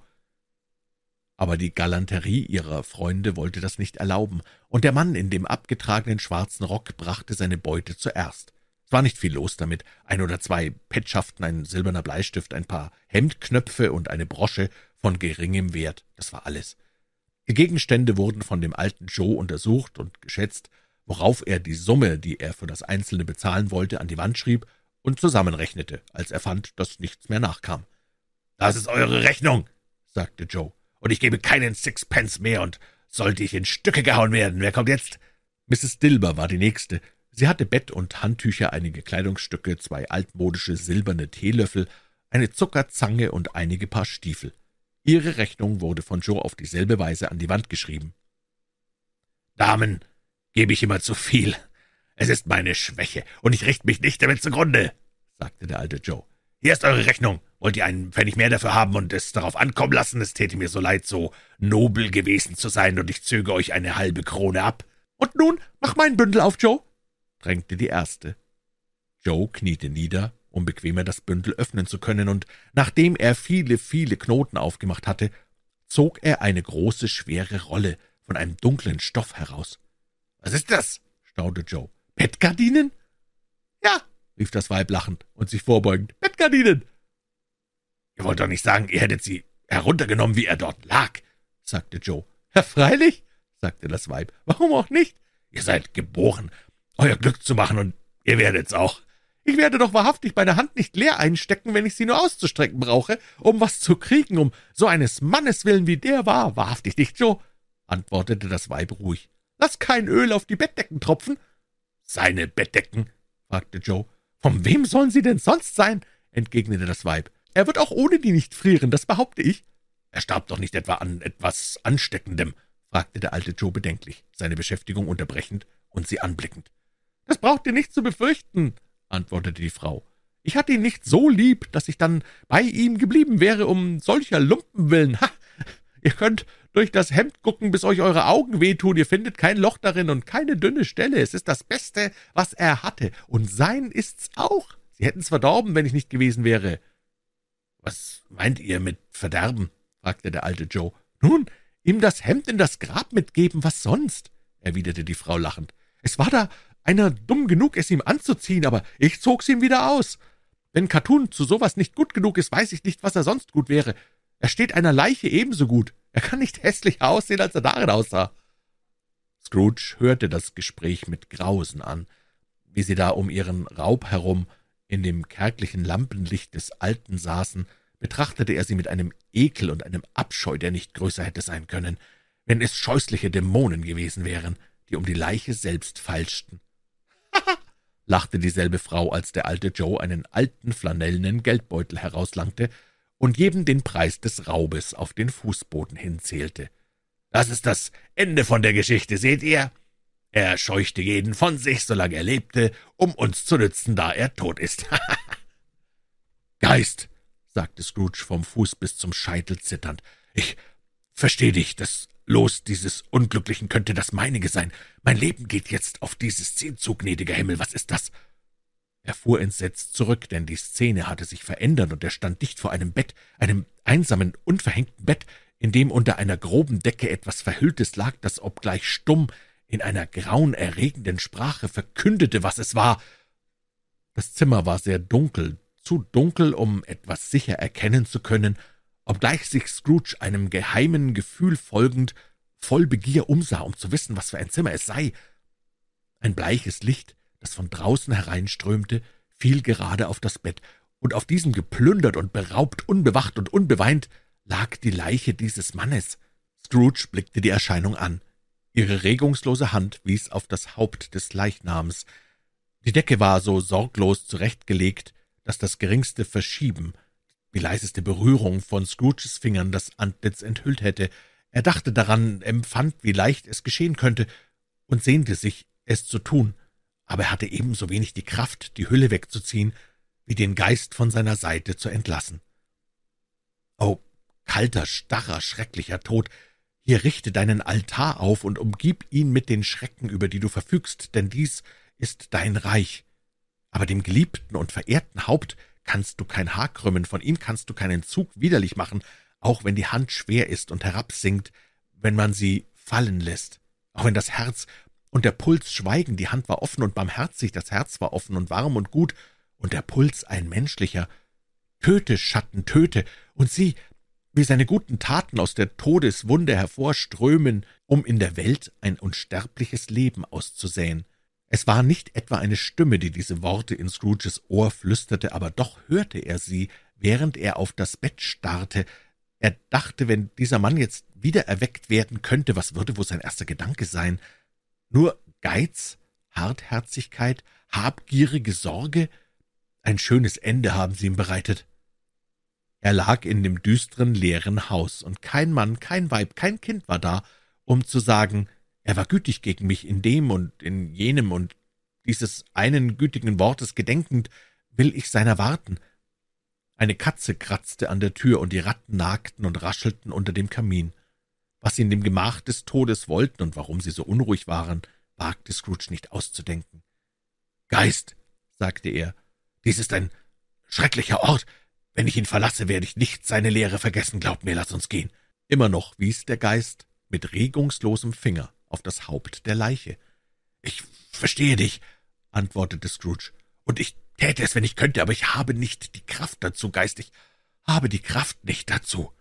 Aber die Galanterie ihrer Freunde wollte das nicht erlauben, und der Mann in dem abgetragenen schwarzen Rock brachte seine Beute zuerst. Es war nicht viel los damit. Ein oder zwei Petschaften, ein silberner Bleistift, ein paar Hemdknöpfe und eine Brosche von geringem Wert. Das war alles. Die Gegenstände wurden von dem alten Joe untersucht und geschätzt, worauf er die Summe, die er für das Einzelne bezahlen wollte, an die Wand schrieb und zusammenrechnete, als er fand, dass nichts mehr nachkam. »Das ist eure Rechnung«, sagte Joe, »und ich gebe keinen Sixpence mehr, und sollte ich in Stücke gehauen werden, wer kommt jetzt?« Mrs. Dilber war die Nächste, Sie hatte Bett und Handtücher, einige Kleidungsstücke, zwei altmodische silberne Teelöffel, eine Zuckerzange und einige Paar Stiefel. Ihre Rechnung wurde von Joe auf dieselbe Weise an die Wand geschrieben. »Damen gebe ich immer zu viel. Es ist meine Schwäche, und ich richte mich nicht damit zugrunde«, sagte der alte Joe. »Hier ist eure Rechnung. Wollt ihr einen Pfennig mehr dafür haben und es darauf ankommen lassen? Es täte mir so leid, so nobel gewesen zu sein, und ich zöge euch eine halbe Krone ab.« »Und nun mach mein Bündel auf, Joe«, drängte die erste. Joe kniete nieder, um bequemer das Bündel öffnen zu können, und nachdem er viele, viele Knoten aufgemacht hatte, zog er eine große, schwere Rolle von einem dunklen Stoff heraus. »Was ist das?« staunte Joe. »Bettgardinen?« »Ja«, rief das Weib lachend und sich vorbeugend. »Bettgardinen!« »Ihr wollt doch nicht sagen, ihr hättet sie heruntergenommen, wie er dort lag«, sagte Joe. »Ja, freilich«, sagte das Weib. »Warum auch nicht? Ihr seid geboren, euer Glück zu machen, und ihr werdet's auch. Ich werde doch wahrhaftig meine Hand nicht leer einstecken, wenn ich sie nur auszustrecken brauche, um was zu kriegen, um so eines Mannes willen wie der war. Wahrhaftig nicht, Joe, antwortete das Weib ruhig. Lass kein Öl auf die Bettdecken tropfen. Seine Bettdecken? fragte Joe. Von wem sollen sie denn sonst sein? entgegnete das Weib. Er wird auch ohne die nicht frieren, das behaupte ich. Er starb doch nicht etwa an etwas Ansteckendem, fragte der alte Joe bedenklich, seine Beschäftigung unterbrechend und sie anblickend. Das braucht ihr nicht zu befürchten, antwortete die Frau. Ich hatte ihn nicht so lieb, dass ich dann bei ihm geblieben wäre, um solcher Lumpen willen. Ha! Ihr könnt durch das Hemd gucken, bis euch eure Augen wehtun. Ihr findet kein Loch darin und keine dünne Stelle. Es ist das Beste, was er hatte. Und sein ist's auch. Sie hätten's verdorben, wenn ich nicht gewesen wäre. Was meint ihr mit verderben? fragte der alte Joe. Nun, ihm das Hemd in das Grab mitgeben, was sonst? erwiderte die Frau lachend. Es war da einer dumm genug, es ihm anzuziehen, aber ich zog's ihm wieder aus. Wenn Cartoon zu sowas nicht gut genug ist, weiß ich nicht, was er sonst gut wäre. Er steht einer Leiche ebenso gut. Er kann nicht hässlicher aussehen, als er darin aussah. Scrooge hörte das Gespräch mit Grausen an, wie sie da um ihren Raub herum in dem kärglichen Lampenlicht des Alten saßen, betrachtete er sie mit einem Ekel und einem Abscheu, der nicht größer hätte sein können, wenn es scheußliche Dämonen gewesen wären, die um die Leiche selbst feilschten lachte dieselbe Frau, als der alte Joe einen alten flanellenen Geldbeutel herauslangte und jedem den Preis des Raubes auf den Fußboden hinzählte. Das ist das Ende von der Geschichte, seht ihr? Er scheuchte jeden von sich, solange er lebte, um uns zu nützen, da er tot ist. Geist, sagte Scrooge vom Fuß bis zum Scheitel zitternd, ich versteh dich, das Los dieses Unglücklichen könnte das meinige sein. Mein Leben geht jetzt auf diese Szene zu, gnädiger Himmel, was ist das? Er fuhr entsetzt zurück, denn die Szene hatte sich verändert, und er stand dicht vor einem Bett, einem einsamen, unverhängten Bett, in dem unter einer groben Decke etwas Verhülltes lag, das obgleich stumm in einer grauenerregenden Sprache verkündete, was es war. Das Zimmer war sehr dunkel, zu dunkel, um etwas sicher erkennen zu können, obgleich sich Scrooge einem geheimen Gefühl folgend voll Begier umsah, um zu wissen, was für ein Zimmer es sei. Ein bleiches Licht, das von draußen hereinströmte, fiel gerade auf das Bett, und auf diesem geplündert und beraubt, unbewacht und unbeweint, lag die Leiche dieses Mannes. Scrooge blickte die Erscheinung an. Ihre regungslose Hand wies auf das Haupt des Leichnams. Die Decke war so sorglos zurechtgelegt, dass das geringste Verschieben, die leiseste Berührung von Scrooges Fingern das Antlitz enthüllt hätte. Er dachte daran, empfand, wie leicht es geschehen könnte, und sehnte sich, es zu tun, aber er hatte ebenso wenig die Kraft, die Hülle wegzuziehen, wie den Geist von seiner Seite zu entlassen. O kalter, starrer, schrecklicher Tod, hier richte deinen Altar auf und umgib ihn mit den Schrecken, über die du verfügst, denn dies ist dein Reich. Aber dem geliebten und verehrten Haupt kannst du kein Haar krümmen, von ihm kannst du keinen Zug widerlich machen, auch wenn die Hand schwer ist und herabsinkt, wenn man sie fallen lässt, auch wenn das Herz und der Puls schweigen, die Hand war offen und barmherzig, das Herz war offen und warm und gut, und der Puls ein menschlicher. Töte, Schatten, töte, und sieh, wie seine guten Taten aus der Todeswunde hervorströmen, um in der Welt ein unsterbliches Leben auszusäen. Es war nicht etwa eine Stimme, die diese Worte in Scrooges Ohr flüsterte, aber doch hörte er sie, während er auf das Bett starrte. Er dachte, wenn dieser Mann jetzt wieder erweckt werden könnte, was würde wohl sein erster Gedanke sein? Nur Geiz, Hartherzigkeit, habgierige Sorge? Ein schönes Ende haben sie ihm bereitet. Er lag in dem düsteren, leeren Haus, und kein Mann, kein Weib, kein Kind war da, um zu sagen, er war gütig gegen mich in dem und in jenem, und dieses einen gütigen Wortes gedenkend, will ich seiner warten. Eine Katze kratzte an der Tür, und die Ratten nagten und raschelten unter dem Kamin. Was sie in dem Gemach des Todes wollten und warum sie so unruhig waren, wagte Scrooge nicht auszudenken. Geist, sagte er, dies ist ein schrecklicher Ort, wenn ich ihn verlasse, werde ich nicht seine Lehre vergessen. Glaub mir, lass uns gehen. Immer noch wies der Geist mit regungslosem Finger auf das Haupt der Leiche. Ich verstehe dich, antwortete Scrooge, und ich täte es, wenn ich könnte, aber ich habe nicht die Kraft dazu, Geist, ich habe die Kraft nicht dazu.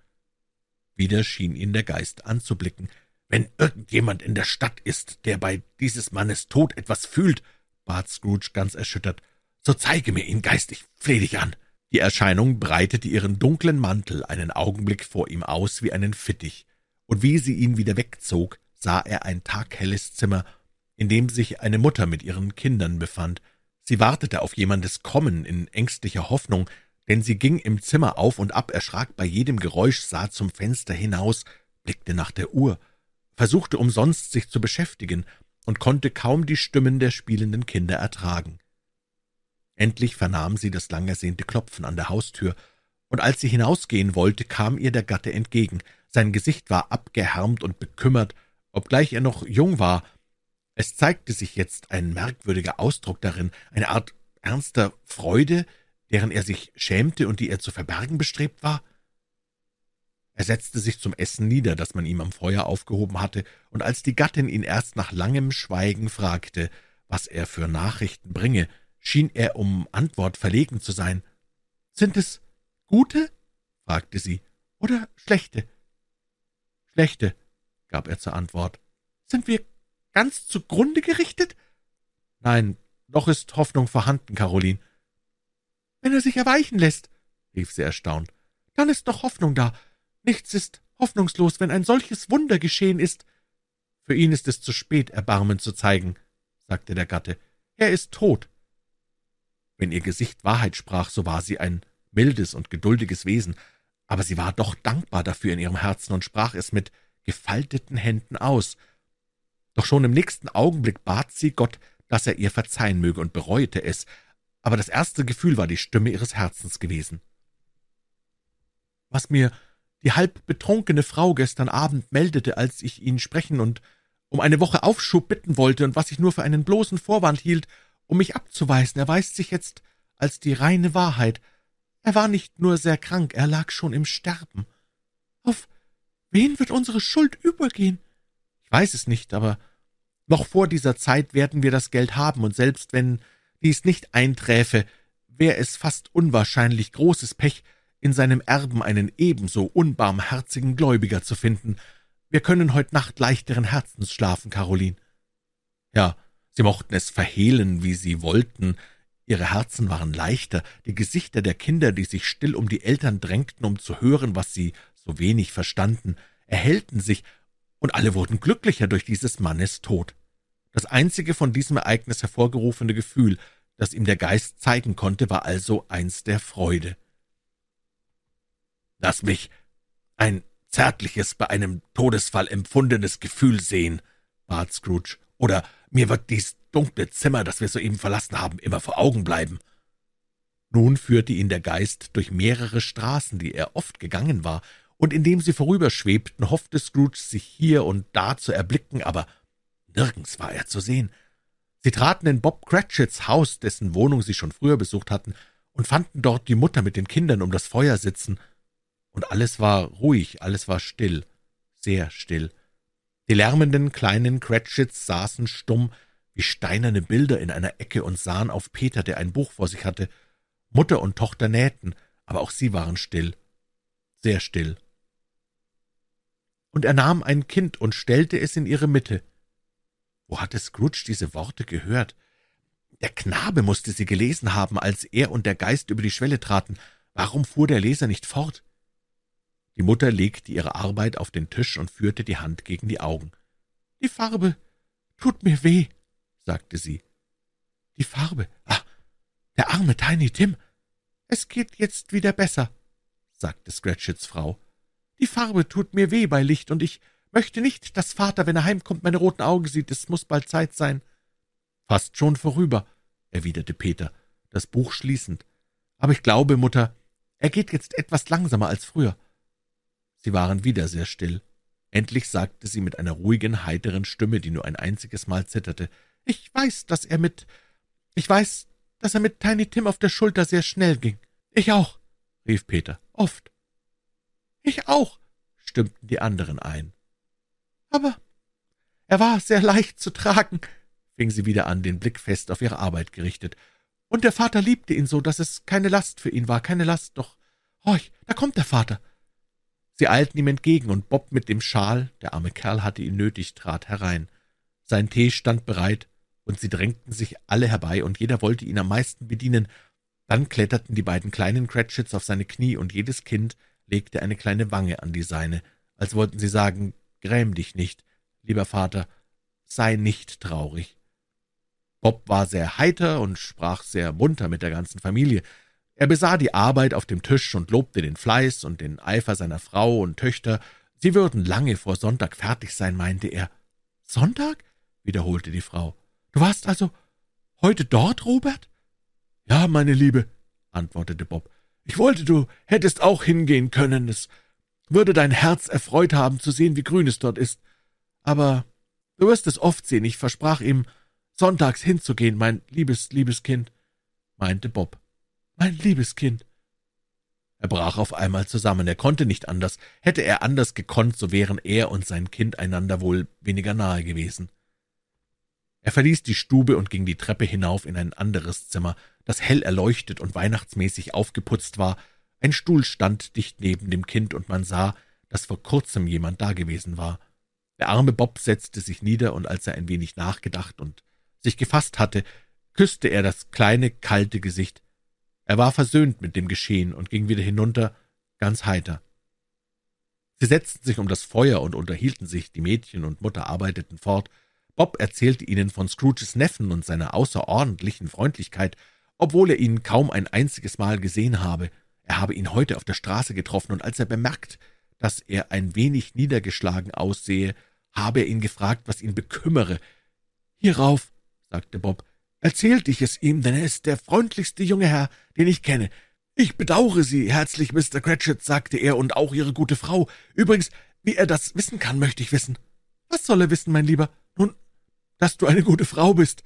Wieder schien ihn der Geist anzublicken. Wenn irgendjemand in der Stadt ist, der bei dieses Mannes Tod etwas fühlt, bat Scrooge ganz erschüttert, so zeige mir ihn, Geist, ich flehe dich an. Die Erscheinung breitete ihren dunklen Mantel einen Augenblick vor ihm aus wie einen Fittich, und wie sie ihn wieder wegzog, sah er ein taghelles Zimmer, in dem sich eine Mutter mit ihren Kindern befand. Sie wartete auf jemandes Kommen in ängstlicher Hoffnung, denn sie ging im Zimmer auf und ab, erschrak bei jedem Geräusch, sah zum Fenster hinaus, blickte nach der Uhr, versuchte umsonst sich zu beschäftigen und konnte kaum die Stimmen der spielenden Kinder ertragen. Endlich vernahm sie das lang ersehnte Klopfen an der Haustür, und als sie hinausgehen wollte, kam ihr der Gatte entgegen. Sein Gesicht war abgehärmt und bekümmert, obgleich er noch jung war. Es zeigte sich jetzt ein merkwürdiger Ausdruck darin, eine Art ernster Freude, deren er sich schämte und die er zu verbergen bestrebt war. Er setzte sich zum Essen nieder, das man ihm am Feuer aufgehoben hatte, und als die Gattin ihn erst nach langem Schweigen fragte, was er für Nachrichten bringe, schien er um Antwort verlegen zu sein. »Sind es gute?« fragte sie, »oder schlechte?« »Schlechte«, gab er zur Antwort. »Sind wir ganz zugrunde gerichtet?« »Nein, noch ist Hoffnung vorhanden, Caroline.« »Wenn er sich erweichen lässt«, rief sie erstaunt, »dann ist noch Hoffnung da. Nichts ist hoffnungslos, wenn ein solches Wunder geschehen ist.« »Für ihn ist es zu spät, Erbarmen zu zeigen«, sagte der Gatte. »Er ist tot.« wenn ihr Gesicht Wahrheit sprach, so war sie ein mildes und geduldiges Wesen, aber sie war doch dankbar dafür in ihrem Herzen und sprach es mit gefalteten Händen aus. Doch schon im nächsten Augenblick bat sie Gott, dass er ihr verzeihen möge und bereute es, aber das erste Gefühl war die Stimme ihres Herzens gewesen. Was mir die halb betrunkene Frau gestern Abend meldete, als ich ihn sprechen und um eine Woche Aufschub bitten wollte und was ich nur für einen bloßen Vorwand hielt, um mich abzuweisen, erweist sich jetzt als die reine Wahrheit. Er war nicht nur sehr krank, er lag schon im Sterben. Auf wen wird unsere Schuld übergehen? Ich weiß es nicht, aber noch vor dieser Zeit werden wir das Geld haben, und selbst wenn dies nicht einträfe, wäre es fast unwahrscheinlich großes Pech, in seinem Erben einen ebenso unbarmherzigen Gläubiger zu finden. Wir können heut Nacht leichteren Herzens schlafen, Caroline. Ja, Sie mochten es verhehlen, wie sie wollten, ihre Herzen waren leichter, die Gesichter der Kinder, die sich still um die Eltern drängten, um zu hören, was sie so wenig verstanden, erhellten sich, und alle wurden glücklicher durch dieses Mannes Tod. Das einzige von diesem Ereignis hervorgerufene Gefühl, das ihm der Geist zeigen konnte, war also eins der Freude. »Lass mich ein zärtliches, bei einem Todesfall empfundenes Gefühl sehen«, bat Scrooge, »oder mir wird dies dunkle Zimmer, das wir soeben verlassen haben, immer vor Augen bleiben.« Nun führte ihn der Geist durch mehrere Straßen, die er oft gegangen war, und indem sie vorüberschwebten, hoffte Scrooge, sich hier und da zu erblicken, aber nirgends war er zu sehen. Sie traten in Bob Cratchits Haus, dessen Wohnung sie schon früher besucht hatten, und fanden dort die Mutter mit den Kindern um das Feuer sitzen, und alles war ruhig, alles war still, sehr still. Die lärmenden kleinen Cratchits saßen stumm wie steinerne Bilder in einer Ecke und sahen auf Peter, der ein Buch vor sich hatte. Mutter und Tochter nähten, aber auch sie waren still, sehr still. Und er nahm ein Kind und stellte es in ihre Mitte. Wo hatte Scrooge diese Worte gehört? Der Knabe musste sie gelesen haben, als er und der Geist über die Schwelle traten. Warum fuhr der Leser nicht fort? Die Mutter legte ihre Arbeit auf den Tisch und führte die Hand gegen die Augen. »Die Farbe tut mir weh«, sagte sie. »Die Farbe? Ah, der arme Tiny Tim! Es geht jetzt wieder besser«, sagte Scratchits Frau. »Die Farbe tut mir weh bei Licht, und ich möchte nicht, dass Vater, wenn er heimkommt, meine roten Augen sieht. Es muss bald Zeit sein.« »Fast schon vorüber«, erwiderte Peter, das Buch schließend. »Aber ich glaube, Mutter, er geht jetzt etwas langsamer als früher.« Sie waren wieder sehr still. Endlich sagte sie mit einer ruhigen, heiteren Stimme, die nur ein einziges Mal zitterte, »Ich weiß, dass er mit... Ich weiß, dass er mit Tiny Tim auf der Schulter sehr schnell ging. Ich auch«, rief Peter, »oft.« »Ich auch«, stimmten die anderen ein. »Aber er war sehr leicht zu tragen«, fing sie wieder an, den Blick fest auf ihre Arbeit gerichtet. »Und der Vater liebte ihn so, dass es keine Last für ihn war, keine Last, doch... Horch, da kommt der Vater!« Sie eilten ihm entgegen, und Bob mit dem Schal, der arme Kerl hatte ihn nötig, trat herein. Sein Tee stand bereit, und sie drängten sich alle herbei, und jeder wollte ihn am meisten bedienen. Dann kletterten die beiden kleinen Cratchits auf seine Knie, und jedes Kind legte eine kleine Wange an die seine, als wollten sie sagen, gräm dich nicht, lieber Vater, sei nicht traurig. Bob war sehr heiter und sprach sehr munter mit der ganzen Familie. Er besah die Arbeit auf dem Tisch und lobte den Fleiß und den Eifer seiner Frau und Töchter. Sie würden lange vor Sonntag fertig sein, meinte er. Sonntag? wiederholte die Frau. Du warst also heute dort, Robert? Ja, meine Liebe, antwortete Bob. Ich wollte, du hättest auch hingehen können. Es würde dein Herz erfreut haben, zu sehen, wie grün es dort ist. Aber du wirst es oft sehen. Ich versprach ihm, sonntags hinzugehen, mein liebes, liebes Kind, meinte Bob mein liebes Kind. Er brach auf einmal zusammen, er konnte nicht anders. Hätte er anders gekonnt, so wären er und sein Kind einander wohl weniger nahe gewesen. Er verließ die Stube und ging die Treppe hinauf in ein anderes Zimmer, das hell erleuchtet und weihnachtsmäßig aufgeputzt war. Ein Stuhl stand dicht neben dem Kind, und man sah, dass vor kurzem jemand dagewesen war. Der arme Bob setzte sich nieder, und als er ein wenig nachgedacht und sich gefasst hatte, küsste er das kleine, kalte Gesicht, er war versöhnt mit dem Geschehen und ging wieder hinunter, ganz heiter. Sie setzten sich um das Feuer und unterhielten sich, die Mädchen und Mutter arbeiteten fort. Bob erzählte ihnen von Scrooges Neffen und seiner außerordentlichen Freundlichkeit, obwohl er ihn kaum ein einziges Mal gesehen habe. Er habe ihn heute auf der Straße getroffen, und als er bemerkt, dass er ein wenig niedergeschlagen aussehe, habe er ihn gefragt, was ihn bekümmere. Hierauf, sagte Bob, Erzählt ich es ihm, denn er ist der freundlichste junge Herr, den ich kenne. Ich bedauere Sie herzlich, Mr. Cratchit, sagte er, und auch Ihre gute Frau. Übrigens, wie er das wissen kann, möchte ich wissen. Was soll er wissen, mein Lieber? Nun, dass du eine gute Frau bist,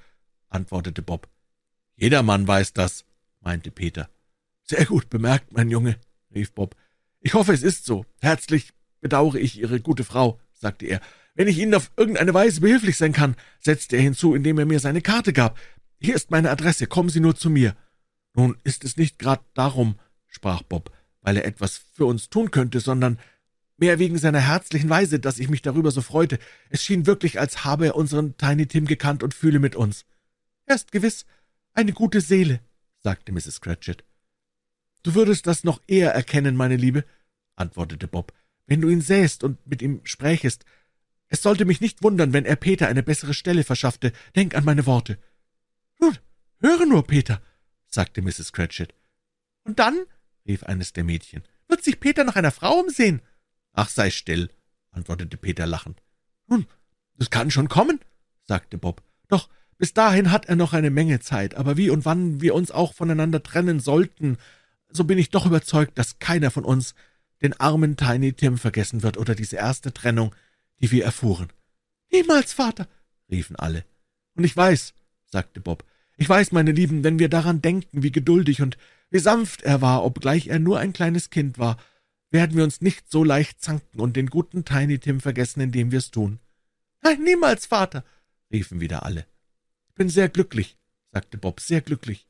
antwortete Bob. Jedermann weiß das, meinte Peter. Sehr gut bemerkt, mein Junge, rief Bob. Ich hoffe, es ist so. Herzlich bedauere ich Ihre gute Frau, sagte er. Wenn ich Ihnen auf irgendeine Weise behilflich sein kann, setzte er hinzu, indem er mir seine Karte gab. Hier ist meine Adresse, kommen Sie nur zu mir. Nun ist es nicht grad darum, sprach Bob, weil er etwas für uns tun könnte, sondern mehr wegen seiner herzlichen Weise, dass ich mich darüber so freute. Es schien wirklich, als habe er unseren Tiny Tim gekannt und fühle mit uns. Er ist gewiss eine gute Seele, sagte Mrs. Cratchit. Du würdest das noch eher erkennen, meine Liebe, antwortete Bob, wenn du ihn sähst und mit ihm sprächest. Es sollte mich nicht wundern, wenn er Peter eine bessere Stelle verschaffte. Denk an meine Worte. Nun, höre nur, Peter, sagte Mrs. Cratchit. Und dann, rief eines der Mädchen, wird sich Peter nach einer Frau umsehen. Ach, sei still, antwortete Peter lachend. Nun, das kann schon kommen, sagte Bob. Doch bis dahin hat er noch eine Menge Zeit, aber wie und wann wir uns auch voneinander trennen sollten, so bin ich doch überzeugt, dass keiner von uns den armen Tiny Tim vergessen wird oder diese erste Trennung, die wir erfuhren. Niemals, Vater, riefen alle. Und ich weiß, sagte Bob, ich weiß, meine Lieben, wenn wir daran denken, wie geduldig und wie sanft er war, obgleich er nur ein kleines Kind war, werden wir uns nicht so leicht zanken und den guten Tiny Tim vergessen, indem wir es tun. Nein, niemals, Vater, riefen wieder alle. Bin sehr glücklich, sagte Bob, sehr glücklich.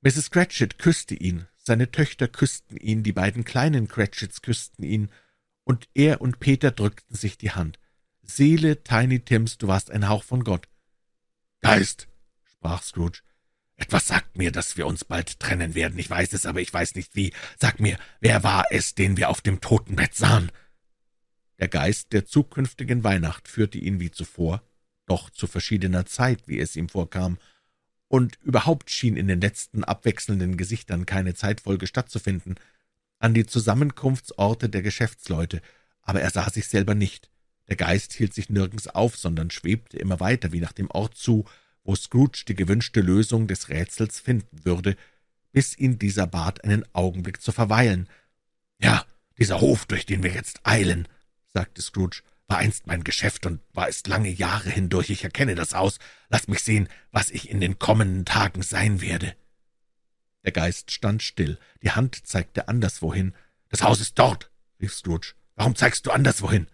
Mrs. Cratchit küsste ihn, seine Töchter küssten ihn, die beiden kleinen Cratchits küssten ihn, und er und Peter drückten sich die Hand. Seele Tiny Tims, du warst ein Hauch von Gott. Geist, sprach Scrooge, etwas sagt mir, dass wir uns bald trennen werden. Ich weiß es, aber ich weiß nicht wie. Sag mir, wer war es, den wir auf dem Totenbett sahen? Der Geist der zukünftigen Weihnacht führte ihn wie zuvor, doch zu verschiedener Zeit, wie es ihm vorkam, und überhaupt schien in den letzten abwechselnden Gesichtern keine Zeitfolge stattzufinden, an die Zusammenkunftsorte der Geschäftsleute, aber er sah sich selber nicht. Der Geist hielt sich nirgends auf, sondern schwebte immer weiter wie nach dem Ort zu, wo Scrooge die gewünschte Lösung des Rätsels finden würde, bis ihn dieser bat, einen Augenblick zu verweilen. »Ja, dieser Hof, durch den wir jetzt eilen«, sagte Scrooge, »war einst mein Geschäft und war es lange Jahre hindurch. Ich erkenne das Haus. Lass mich sehen, was ich in den kommenden Tagen sein werde.« Der Geist stand still. Die Hand zeigte anderswohin. »Das Haus ist dort«, rief Scrooge. »Warum zeigst du anderswohin?«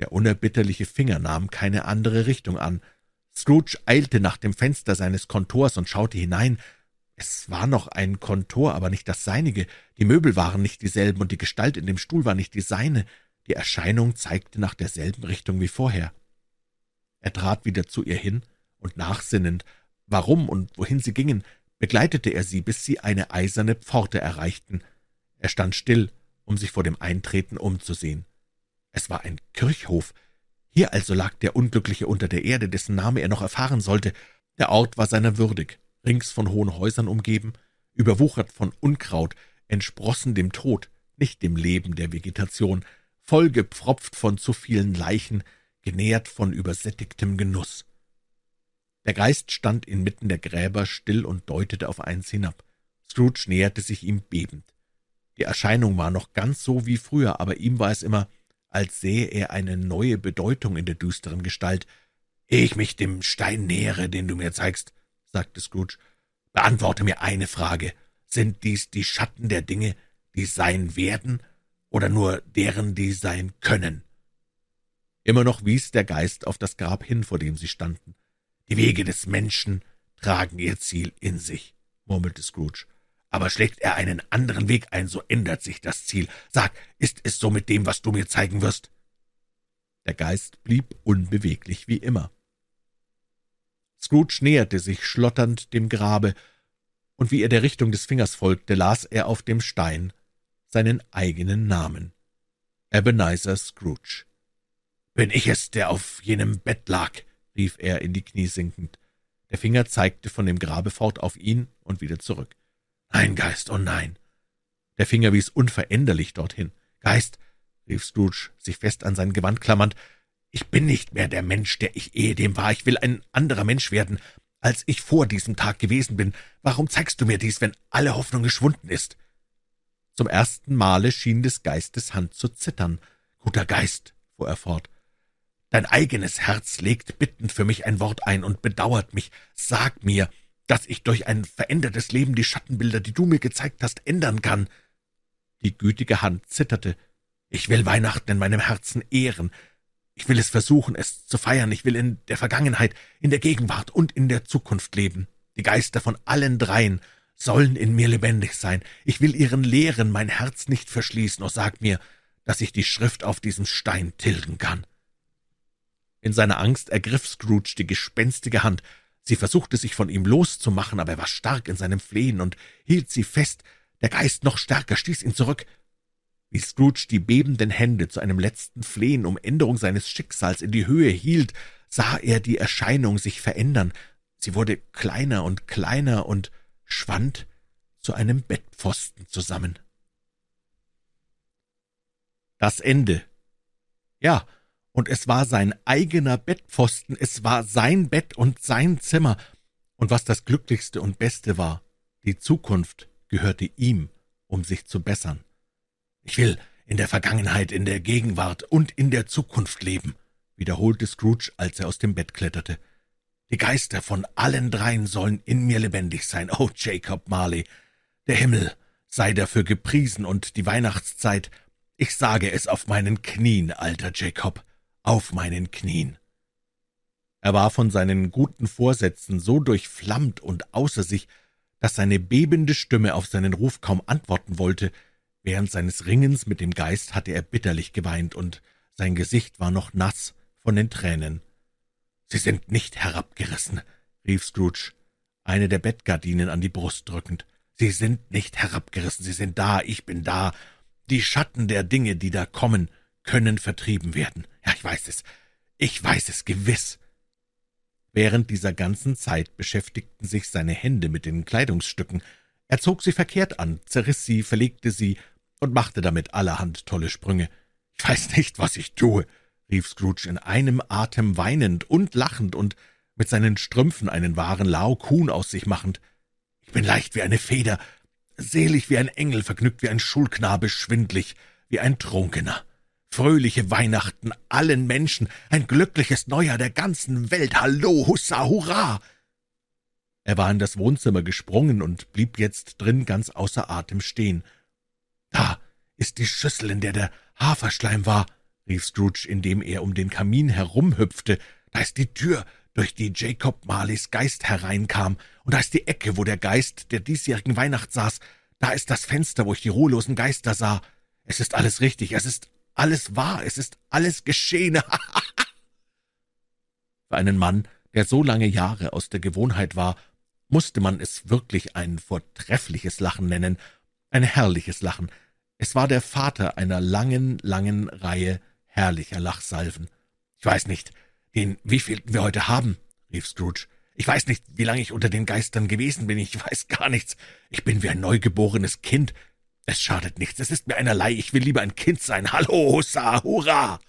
Der unerbitterliche Finger nahm keine andere Richtung an. Scrooge eilte nach dem Fenster seines Kontors und schaute hinein. Es war noch ein Kontor, aber nicht das seinige. Die Möbel waren nicht dieselben, und die Gestalt in dem Stuhl war nicht die seine. Die Erscheinung zeigte nach derselben Richtung wie vorher. Er trat wieder zu ihr hin, und nachsinnend, warum und wohin sie gingen, begleitete er sie, bis sie eine eiserne Pforte erreichten. Er stand still, um sich vor dem Eintreten umzusehen. Es war ein Kirchhof, hier also lag der Unglückliche unter der Erde, dessen Name er noch erfahren sollte. Der Ort war seiner würdig, rings von hohen Häusern umgeben, überwuchert von Unkraut, entsprossen dem Tod, nicht dem Leben der Vegetation, vollgepfropft von zu vielen Leichen, genährt von übersättigtem Genuss. Der Geist stand inmitten der Gräber still und deutete auf eins hinab. Scrooge näherte sich ihm bebend. Die Erscheinung war noch ganz so wie früher, aber ihm war es immer, als sähe er eine neue Bedeutung in der düsteren Gestalt. Ehe ich mich dem Stein nähere, den du mir zeigst, sagte Scrooge, beantworte mir eine Frage. Sind dies die Schatten der Dinge, die sein werden, oder nur deren, die sein können? Immer noch wies der Geist auf das Grab hin, vor dem sie standen. Die Wege des Menschen tragen ihr Ziel in sich, murmelte Scrooge aber schlägt er einen anderen Weg ein, so ändert sich das Ziel. Sag, ist es so mit dem, was du mir zeigen wirst? Der Geist blieb unbeweglich wie immer. Scrooge näherte sich schlotternd dem Grabe, und wie er der Richtung des Fingers folgte, las er auf dem Stein seinen eigenen Namen. Ebenezer Scrooge. Bin ich es, der auf jenem Bett lag? rief er in die Knie sinkend. Der Finger zeigte von dem Grabe fort auf ihn und wieder zurück. Nein, Geist, oh nein. Der Finger wies unveränderlich dorthin. Geist, rief Scrooge, sich fest an sein Gewand klammernd, ich bin nicht mehr der Mensch, der ich ehedem war. Ich will ein anderer Mensch werden, als ich vor diesem Tag gewesen bin. Warum zeigst du mir dies, wenn alle Hoffnung geschwunden ist? Zum ersten Male schien des Geistes Hand zu zittern. Guter Geist, fuhr er fort, dein eigenes Herz legt bittend für mich ein Wort ein und bedauert mich. Sag mir, dass ich durch ein verändertes Leben die Schattenbilder, die du mir gezeigt hast, ändern kann. Die gütige Hand zitterte. Ich will Weihnachten in meinem Herzen ehren. Ich will es versuchen, es zu feiern. Ich will in der Vergangenheit, in der Gegenwart und in der Zukunft leben. Die Geister von allen dreien sollen in mir lebendig sein. Ich will ihren Lehren mein Herz nicht verschließen. Oh, sag mir, dass ich die Schrift auf diesem Stein tilgen kann. In seiner Angst ergriff Scrooge die gespenstige Hand, Sie versuchte sich von ihm loszumachen, aber er war stark in seinem Flehen und hielt sie fest. Der Geist noch stärker stieß ihn zurück. Wie Scrooge die bebenden Hände zu einem letzten Flehen um Änderung seines Schicksals in die Höhe hielt, sah er die Erscheinung sich verändern. Sie wurde kleiner und kleiner und schwand zu einem Bettpfosten zusammen. Das Ende. Ja, und es war sein eigener Bettpfosten, es war sein Bett und sein Zimmer, und was das Glücklichste und Beste war, die Zukunft gehörte ihm, um sich zu bessern. Ich will in der Vergangenheit, in der Gegenwart und in der Zukunft leben, wiederholte Scrooge, als er aus dem Bett kletterte. Die Geister von allen dreien sollen in mir lebendig sein. Oh, Jacob Marley, der Himmel sei dafür gepriesen und die Weihnachtszeit, ich sage es auf meinen Knien, alter Jacob, auf meinen Knien. Er war von seinen guten Vorsätzen so durchflammt und außer sich, dass seine bebende Stimme auf seinen Ruf kaum antworten wollte, Während seines Ringens mit dem Geist hatte er bitterlich geweint, und sein Gesicht war noch nass von den Tränen. »Sie sind nicht herabgerissen«, rief Scrooge, eine der Bettgardinen an die Brust drückend. »Sie sind nicht herabgerissen, sie sind da, ich bin da. Die Schatten der Dinge, die da kommen, können vertrieben werden. Ja, ich weiß es, ich weiß es gewiss.« Während dieser ganzen Zeit beschäftigten sich seine Hände mit den Kleidungsstücken. Er zog sie verkehrt an, zerriss sie, verlegte sie und machte damit allerhand tolle Sprünge. »Ich weiß nicht, was ich tue«, rief Scrooge in einem Atem weinend und lachend und mit seinen Strümpfen einen wahren Laokuhn aus sich machend. »Ich bin leicht wie eine Feder, selig wie ein Engel, vergnügt wie ein Schulknabe, schwindlig wie ein Trunkener. Fröhliche Weihnachten allen Menschen, ein glückliches Neujahr der ganzen Welt, Hallo, Hussa, Hurra!« Er war in das Wohnzimmer gesprungen und blieb jetzt drin ganz außer Atem stehen. »Da ist die Schüssel, in der der Haferschleim war«, rief Scrooge, indem er um den Kamin herumhüpfte. »Da ist die Tür, durch die Jacob Marleys Geist hereinkam, und da ist die Ecke, wo der Geist der diesjährigen Weihnacht saß. Da ist das Fenster, wo ich die ruhelosen Geister sah. Es ist alles richtig, es ist alles wahr, es ist alles geschehen. Für einen Mann, der so lange Jahre aus der Gewohnheit war, musste man es wirklich ein vortreffliches Lachen nennen, ein herrliches Lachen. Es war der Vater einer langen, langen Reihe herrlicher Lachsalven. »Ich weiß nicht, den wievielten wir heute haben«, rief Scrooge. »Ich weiß nicht, wie lange ich unter den Geistern gewesen bin. Ich weiß gar nichts. Ich bin wie ein neugeborenes Kind. Es schadet nichts. Es ist mir einerlei. Ich will lieber ein Kind sein. Hallo, Hussa, hurra!«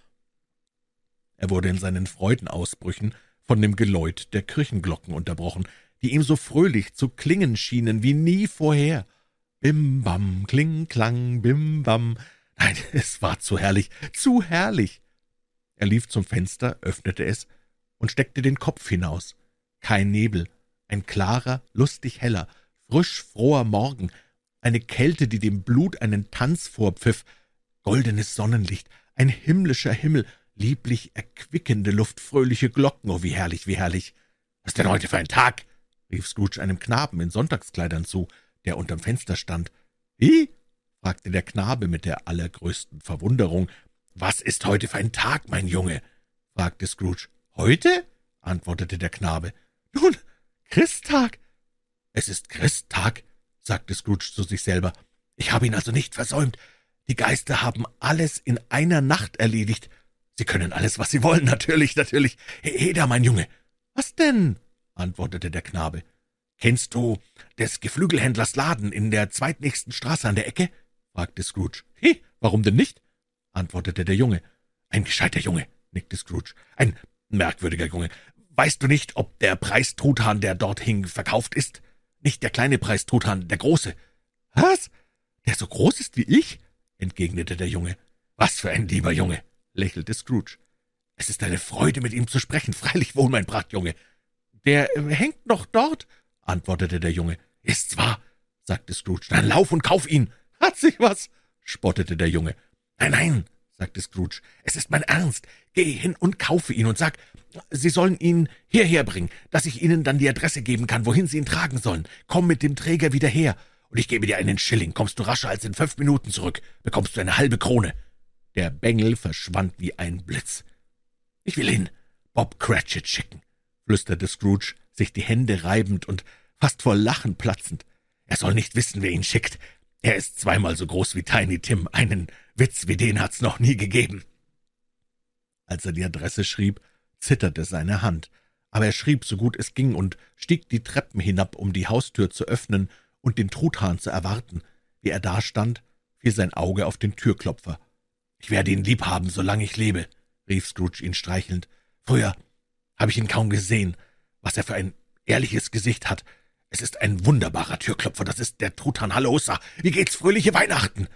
Er wurde in seinen Freudenausbrüchen von dem Geläut der Kirchenglocken unterbrochen, die ihm so fröhlich zu klingen schienen wie nie vorher. Bim bam, kling klang, bim bam. Nein, es war zu herrlich, zu herrlich. Er lief zum Fenster, öffnete es und steckte den Kopf hinaus. Kein Nebel, ein klarer, lustig heller, frisch froher Morgen, eine Kälte, die dem Blut einen Tanz vorpfiff, goldenes Sonnenlicht, ein himmlischer Himmel, lieblich erquickende Luft, fröhliche Glocken, oh wie herrlich, wie herrlich. Was denn heute für ein Tag? rief Scrooge einem Knaben in Sonntagskleidern zu der unterm Fenster stand. »Wie?« Fragte der Knabe mit der allergrößten Verwunderung. »Was ist heute für ein Tag, mein Junge?« fragte Scrooge. »Heute?« antwortete der Knabe. »Nun, Christtag.« »Es ist Christtag«, sagte Scrooge zu sich selber. »Ich habe ihn also nicht versäumt. Die Geister haben alles in einer Nacht erledigt. Sie können alles, was sie wollen, natürlich, natürlich. Heda, mein Junge.« »Was denn?« antwortete der Knabe. »Kennst du des Geflügelhändlers Laden in der zweitnächsten Straße an der Ecke?« Fragte Scrooge. »He, warum denn nicht?« antwortete der Junge. »Ein gescheiter Junge«, nickte Scrooge. »Ein merkwürdiger Junge. Weißt du nicht, ob der Preistruthahn, der dort hing, verkauft ist? Nicht der kleine Preistruthahn, der große.« »Was? Der so groß ist wie ich?« entgegnete der Junge. »Was für ein lieber Junge«, lächelte Scrooge. »Es ist eine Freude, mit ihm zu sprechen, freilich wohl, mein Prachtjunge.« »Der äh, hängt noch dort«, antwortete der Junge. »Ist's wahr?« sagte Scrooge. »Dann lauf und kauf ihn!« »Hat sich was?« spottete der Junge. »Nein, nein«, sagte Scrooge, »es ist mein Ernst. Geh hin und kaufe ihn und sag, Sie sollen ihn hierher bringen, dass ich Ihnen dann die Adresse geben kann, wohin Sie ihn tragen sollen. Komm mit dem Träger wieder her, und ich gebe dir einen Schilling. Kommst du rascher als in fünf Minuten zurück, bekommst du eine halbe Krone.« Der Bengel verschwand wie ein Blitz. »Ich will ihn Bob Cratchit schicken«, flüsterte Scrooge, sich die Hände reibend und fast vor Lachen platzend. Er soll nicht wissen, wer ihn schickt. Er ist zweimal so groß wie Tiny Tim. Einen Witz wie den hat's noch nie gegeben. Als er die Adresse schrieb, zitterte seine Hand, aber er schrieb so gut es ging und stieg die Treppen hinab, um die Haustür zu öffnen und den Truthahn zu erwarten. Wie er dastand, fiel sein Auge auf den Türklopfer. »Ich werde ihn lieb haben, solange ich lebe«, rief Scrooge ihn streichelnd. »Früher habe ich ihn kaum gesehen. Was er für ein ehrliches Gesicht hat. Es ist ein wunderbarer Türklopfer, das ist der Truthahn Hallosa. Wie geht's, fröhliche Weihnachten?«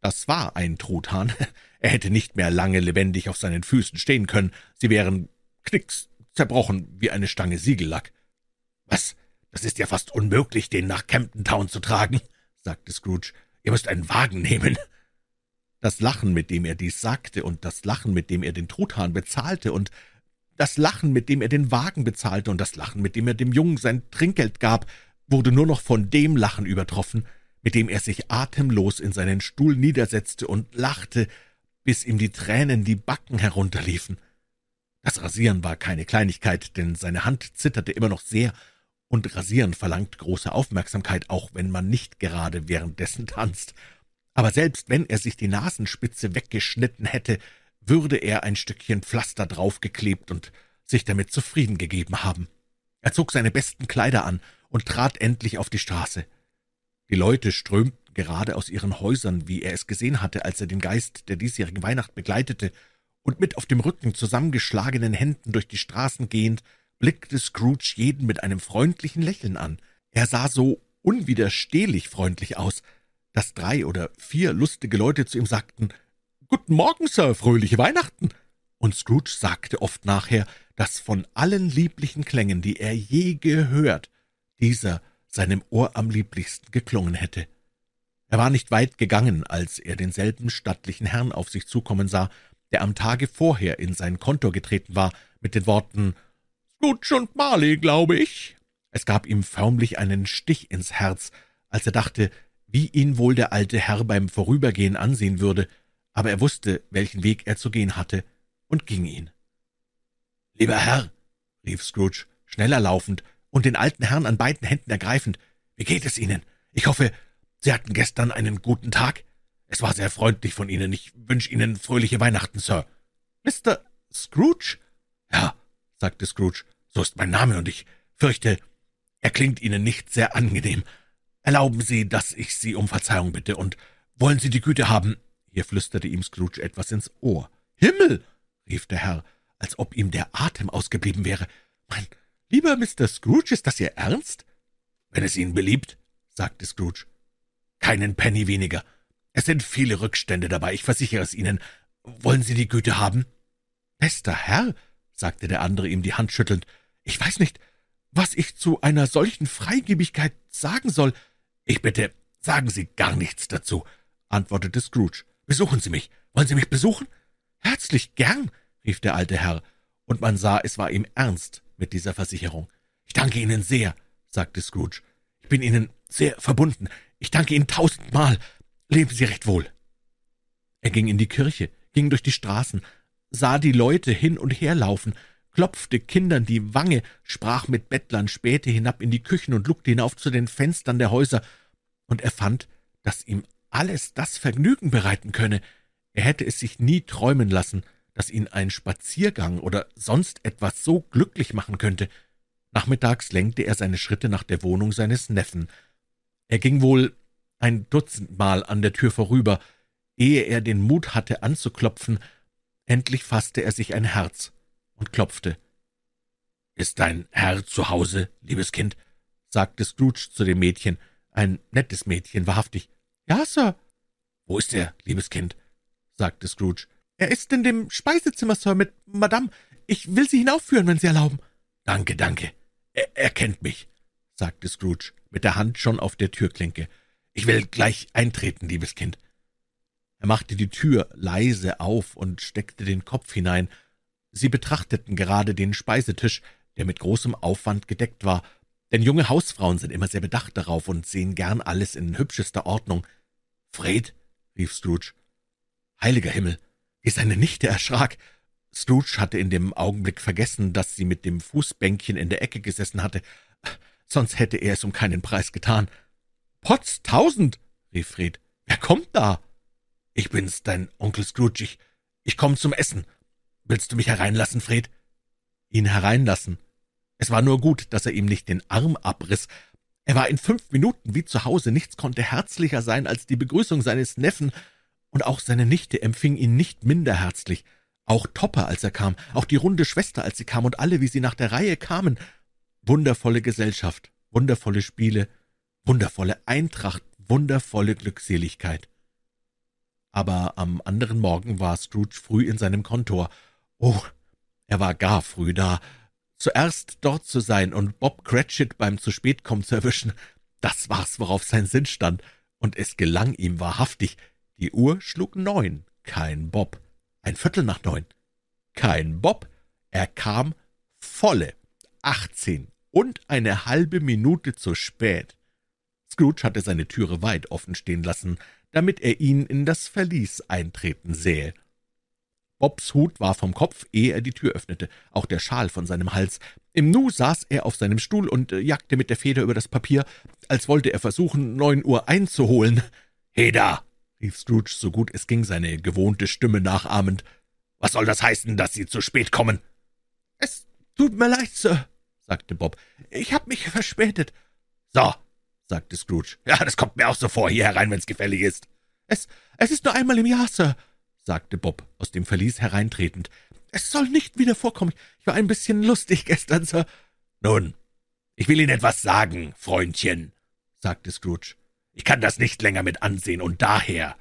Das war ein Truthahn. Er hätte nicht mehr lange lebendig auf seinen Füßen stehen können. Sie wären knicks zerbrochen wie eine Stange Siegellack. »Was? Das ist ja fast unmöglich, den nach Camden Town zu tragen«, sagte Scrooge. »Ihr müsst einen Wagen nehmen.« Das Lachen, mit dem er dies sagte, und das Lachen, mit dem er den Truthahn bezahlte, und das Lachen, mit dem er den Wagen bezahlte, und das Lachen, mit dem er dem Jungen sein Trinkgeld gab, wurde nur noch von dem Lachen übertroffen, mit dem er sich atemlos in seinen Stuhl niedersetzte und lachte, bis ihm die Tränen die Backen herunterliefen. Das Rasieren war keine Kleinigkeit, denn seine Hand zitterte immer noch sehr, und Rasieren verlangt große Aufmerksamkeit, auch wenn man nicht gerade währenddessen tanzt. Aber selbst wenn er sich die Nasenspitze weggeschnitten hätte, würde er ein Stückchen Pflaster draufgeklebt und sich damit zufrieden gegeben haben. Er zog seine besten Kleider an und trat endlich auf die Straße. Die Leute strömten gerade aus ihren Häusern, wie er es gesehen hatte, als er den Geist der diesjährigen Weihnacht begleitete, und mit auf dem Rücken zusammengeschlagenen Händen durch die Straßen gehend, blickte Scrooge jeden mit einem freundlichen Lächeln an. Er sah so unwiderstehlich freundlich aus, dass drei oder vier lustige Leute zu ihm sagten, »Guten Morgen, Sir, fröhliche Weihnachten!« Und Scrooge sagte oft nachher, dass von allen lieblichen Klängen, die er je gehört, dieser seinem Ohr am lieblichsten geklungen hätte. Er war nicht weit gegangen, als er denselben stattlichen Herrn auf sich zukommen sah, der am Tage vorher in sein Kontor getreten war, mit den Worten »Scrooge und Marley, glaube ich.« Es gab ihm förmlich einen Stich ins Herz, als er dachte, wie ihn wohl der alte Herr beim Vorübergehen ansehen würde, aber er wusste, welchen Weg er zu gehen hatte, und ging ihn. »Lieber Herr«, rief Scrooge, schneller laufend und den alten Herrn an beiden Händen ergreifend, »wie geht es Ihnen? Ich hoffe, Sie hatten gestern einen guten Tag? Es war sehr freundlich von Ihnen. Ich wünsche Ihnen fröhliche Weihnachten, Sir.« »Mr. Scrooge?« »Ja«, sagte Scrooge, »so ist mein Name, und ich fürchte, er klingt Ihnen nicht sehr angenehm. Erlauben Sie, dass ich Sie um Verzeihung bitte, und wollen Sie die Güte haben...« Hier flüsterte ihm Scrooge etwas ins Ohr. »Himmel!« rief der Herr, als ob ihm der Atem ausgeblieben wäre. »Mein lieber Mr. Scrooge, ist das Ihr Ernst?« »Wenn es Ihnen beliebt«, sagte Scrooge. »Keinen Penny weniger. Es sind viele Rückstände dabei, ich versichere es Ihnen. Wollen Sie die Güte haben?« »Bester Herr«, sagte der andere ihm die Hand schüttelnd, »ich weiß nicht, was ich zu einer solchen Freigebigkeit sagen soll.« »Ich bitte, sagen Sie gar nichts dazu«, antwortete Scrooge. »Besuchen Sie mich. Wollen Sie mich besuchen?« »Herzlich gern«, rief der alte Herr, und man sah, es war ihm ernst mit dieser Versicherung. »Ich danke Ihnen sehr«, sagte Scrooge. »Ich bin Ihnen sehr verbunden. Ich danke Ihnen tausendmal. Leben Sie recht wohl.« Er ging in die Kirche, ging durch die Straßen, sah die Leute hin und her laufen, klopfte Kindern die Wange, sprach mit Bettlern, spähte hinab in die Küchen und lugte hinauf zu den Fenstern der Häuser, und er fand, dass ihm alles das Vergnügen bereiten könne. Er hätte es sich nie träumen lassen, dass ihn ein Spaziergang oder sonst etwas so glücklich machen könnte. Nachmittags lenkte er seine Schritte nach der Wohnung seines Neffen. Er ging wohl ein Dutzendmal an der Tür vorüber, ehe er den Mut hatte anzuklopfen. Endlich fasste er sich ein Herz und klopfte. »Ist dein Herr zu Hause, liebes Kind?« sagte Scrooge zu dem Mädchen, ein nettes Mädchen, wahrhaftig. »Ja, Sir.« »Wo ist er, liebes Kind?« sagte Scrooge. »Er ist in dem Speisezimmer, Sir, mit Madame. Ich will Sie hinaufführen, wenn Sie erlauben.« »Danke, danke. Er, er kennt mich«, sagte Scrooge, mit der Hand schon auf der Türklinke. »Ich will gleich eintreten, liebes Kind.« Er machte die Tür leise auf und steckte den Kopf hinein. Sie betrachteten gerade den Speisetisch, der mit großem Aufwand gedeckt war, denn junge Hausfrauen sind immer sehr bedacht darauf und sehen gern alles in hübschester Ordnung. »Fred«, rief Scrooge. »Heiliger Himmel!« wie seine Nichte erschrak. Scrooge hatte in dem Augenblick vergessen, dass sie mit dem Fußbänkchen in der Ecke gesessen hatte, sonst hätte er es um keinen Preis getan. »Potztausend«, rief Fred. »Wer kommt da?« »Ich bin's, dein Onkel Scrooge. Ich, ich komme zum Essen. Willst du mich hereinlassen, Fred?« Ihn hereinlassen. Es war nur gut, dass er ihm nicht den Arm abriss. Er war in fünf Minuten wie zu Hause. Nichts konnte herzlicher sein als die Begrüßung seines Neffen, und auch seine Nichte empfing ihn nicht minder herzlich. Auch Topper, als er kam, auch die runde Schwester, als sie kam, und alle, wie sie nach der Reihe kamen. Wundervolle Gesellschaft, wundervolle Spiele, wundervolle Eintracht, wundervolle Glückseligkeit. Aber am anderen Morgen war Scrooge früh in seinem Kontor. Oh, er war gar früh da. Zuerst dort zu sein und Bob Cratchit beim zu spät kommen zu erwischen, das war's, worauf sein Sinn stand, und es gelang ihm wahrhaftig. Die Uhr schlug neun, kein Bob. Ein Viertel nach neun. Kein Bob. Er kam volle achtzehn und eine halbe Minute zu spät. Scrooge hatte seine Türe weit offen stehen lassen, damit er ihn in das Verlies eintreten sähe. Bobs Hut war vom Kopf, ehe er die Tür öffnete, auch der Schal von seinem Hals. Im Nu saß er auf seinem Stuhl und äh, jagte mit der Feder über das Papier, als wollte er versuchen, neun Uhr einzuholen. »Heda!« rief Scrooge, so gut es ging, seine gewohnte Stimme nachahmend. »Was soll das heißen, dass Sie zu spät kommen?« »Es tut mir leid, Sir«, sagte Bob. »Ich hab mich verspätet.« »So«, sagte Scrooge. »Ja, das kommt mir auch so vor. Hier herein, wenn's gefällig ist.« »Es, es ist nur einmal im Jahr, Sir«, sagte Bob, aus dem Verlies hereintretend. »Es soll nicht wieder vorkommen. Ich war ein bisschen lustig gestern, Sir.« »Nun, ich will Ihnen etwas sagen, Freundchen«, sagte Scrooge. »Ich kann das nicht länger mit ansehen, und daher«,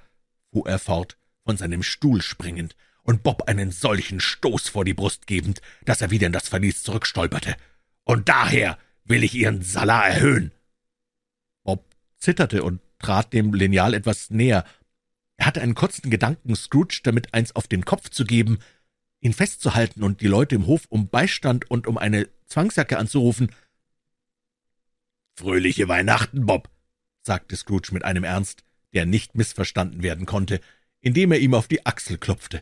fuhr er fort, von seinem Stuhl springend und Bob einen solchen Stoß vor die Brust gebend, dass er wieder in das Verlies zurückstolperte. »Und daher will ich Ihren Salar erhöhen.« Bob zitterte und trat dem Lineal etwas näher. Er hatte einen kurzen Gedanken, Scrooge damit eins auf den Kopf zu geben, ihn festzuhalten und die Leute im Hof um Beistand und um eine Zwangsjacke anzurufen. »Fröhliche Weihnachten, Bob«, sagte Scrooge mit einem Ernst, der nicht missverstanden werden konnte, indem er ihm auf die Achsel klopfte.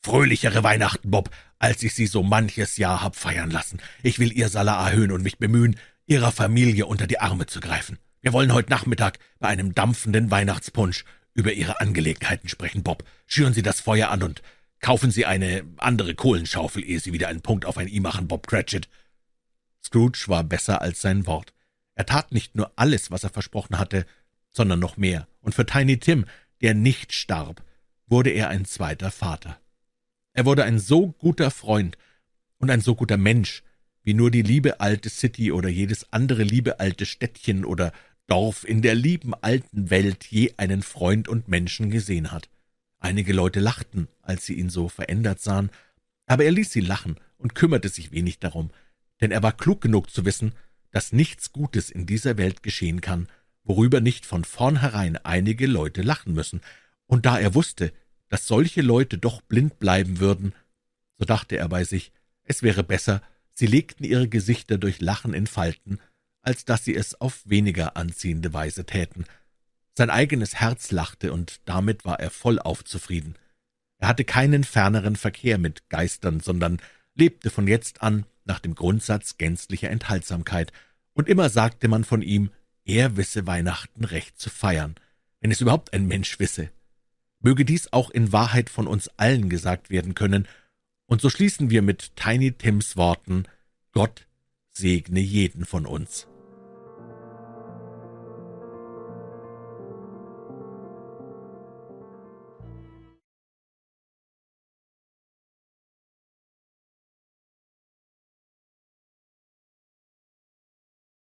»Fröhlichere Weihnachten, Bob, als ich Sie so manches Jahr hab feiern lassen. Ich will Ihr Salar erhöhen und mich bemühen, Ihrer Familie unter die Arme zu greifen. Wir wollen heute Nachmittag bei einem dampfenden Weihnachtspunsch über Ihre Angelegenheiten sprechen, Bob. Schüren Sie das Feuer an und kaufen Sie eine andere Kohlenschaufel, ehe Sie wieder einen Punkt auf ein I machen, Bob Cratchit.« Scrooge war besser als sein Wort. Er tat nicht nur alles, was er versprochen hatte, sondern noch mehr, und für Tiny Tim, der nicht starb, wurde er ein zweiter Vater. Er wurde ein so guter Freund und ein so guter Mensch, wie nur die liebe alte City oder jedes andere liebe alte Städtchen oder Dorf in der lieben alten Welt je einen Freund und Menschen gesehen hat. Einige Leute lachten, als sie ihn so verändert sahen, aber er ließ sie lachen und kümmerte sich wenig darum, denn er war klug genug zu wissen, dass nichts Gutes in dieser Welt geschehen kann, worüber nicht von vornherein einige Leute lachen müssen, und da er wusste, dass solche Leute doch blind bleiben würden, so dachte er bei sich, es wäre besser, sie legten ihre Gesichter durch Lachen in Falten, als dass sie es auf weniger anziehende Weise täten. Sein eigenes Herz lachte, und damit war er vollauf zufrieden. Er hatte keinen ferneren Verkehr mit Geistern, sondern lebte von jetzt an nach dem Grundsatz gänzlicher Enthaltsamkeit, und immer sagte man von ihm, er wisse Weihnachten recht zu feiern, wenn es überhaupt ein Mensch wisse. Möge dies auch in Wahrheit von uns allen gesagt werden können, und so schließen wir mit Tiny Tims Worten Gott segne jeden von uns.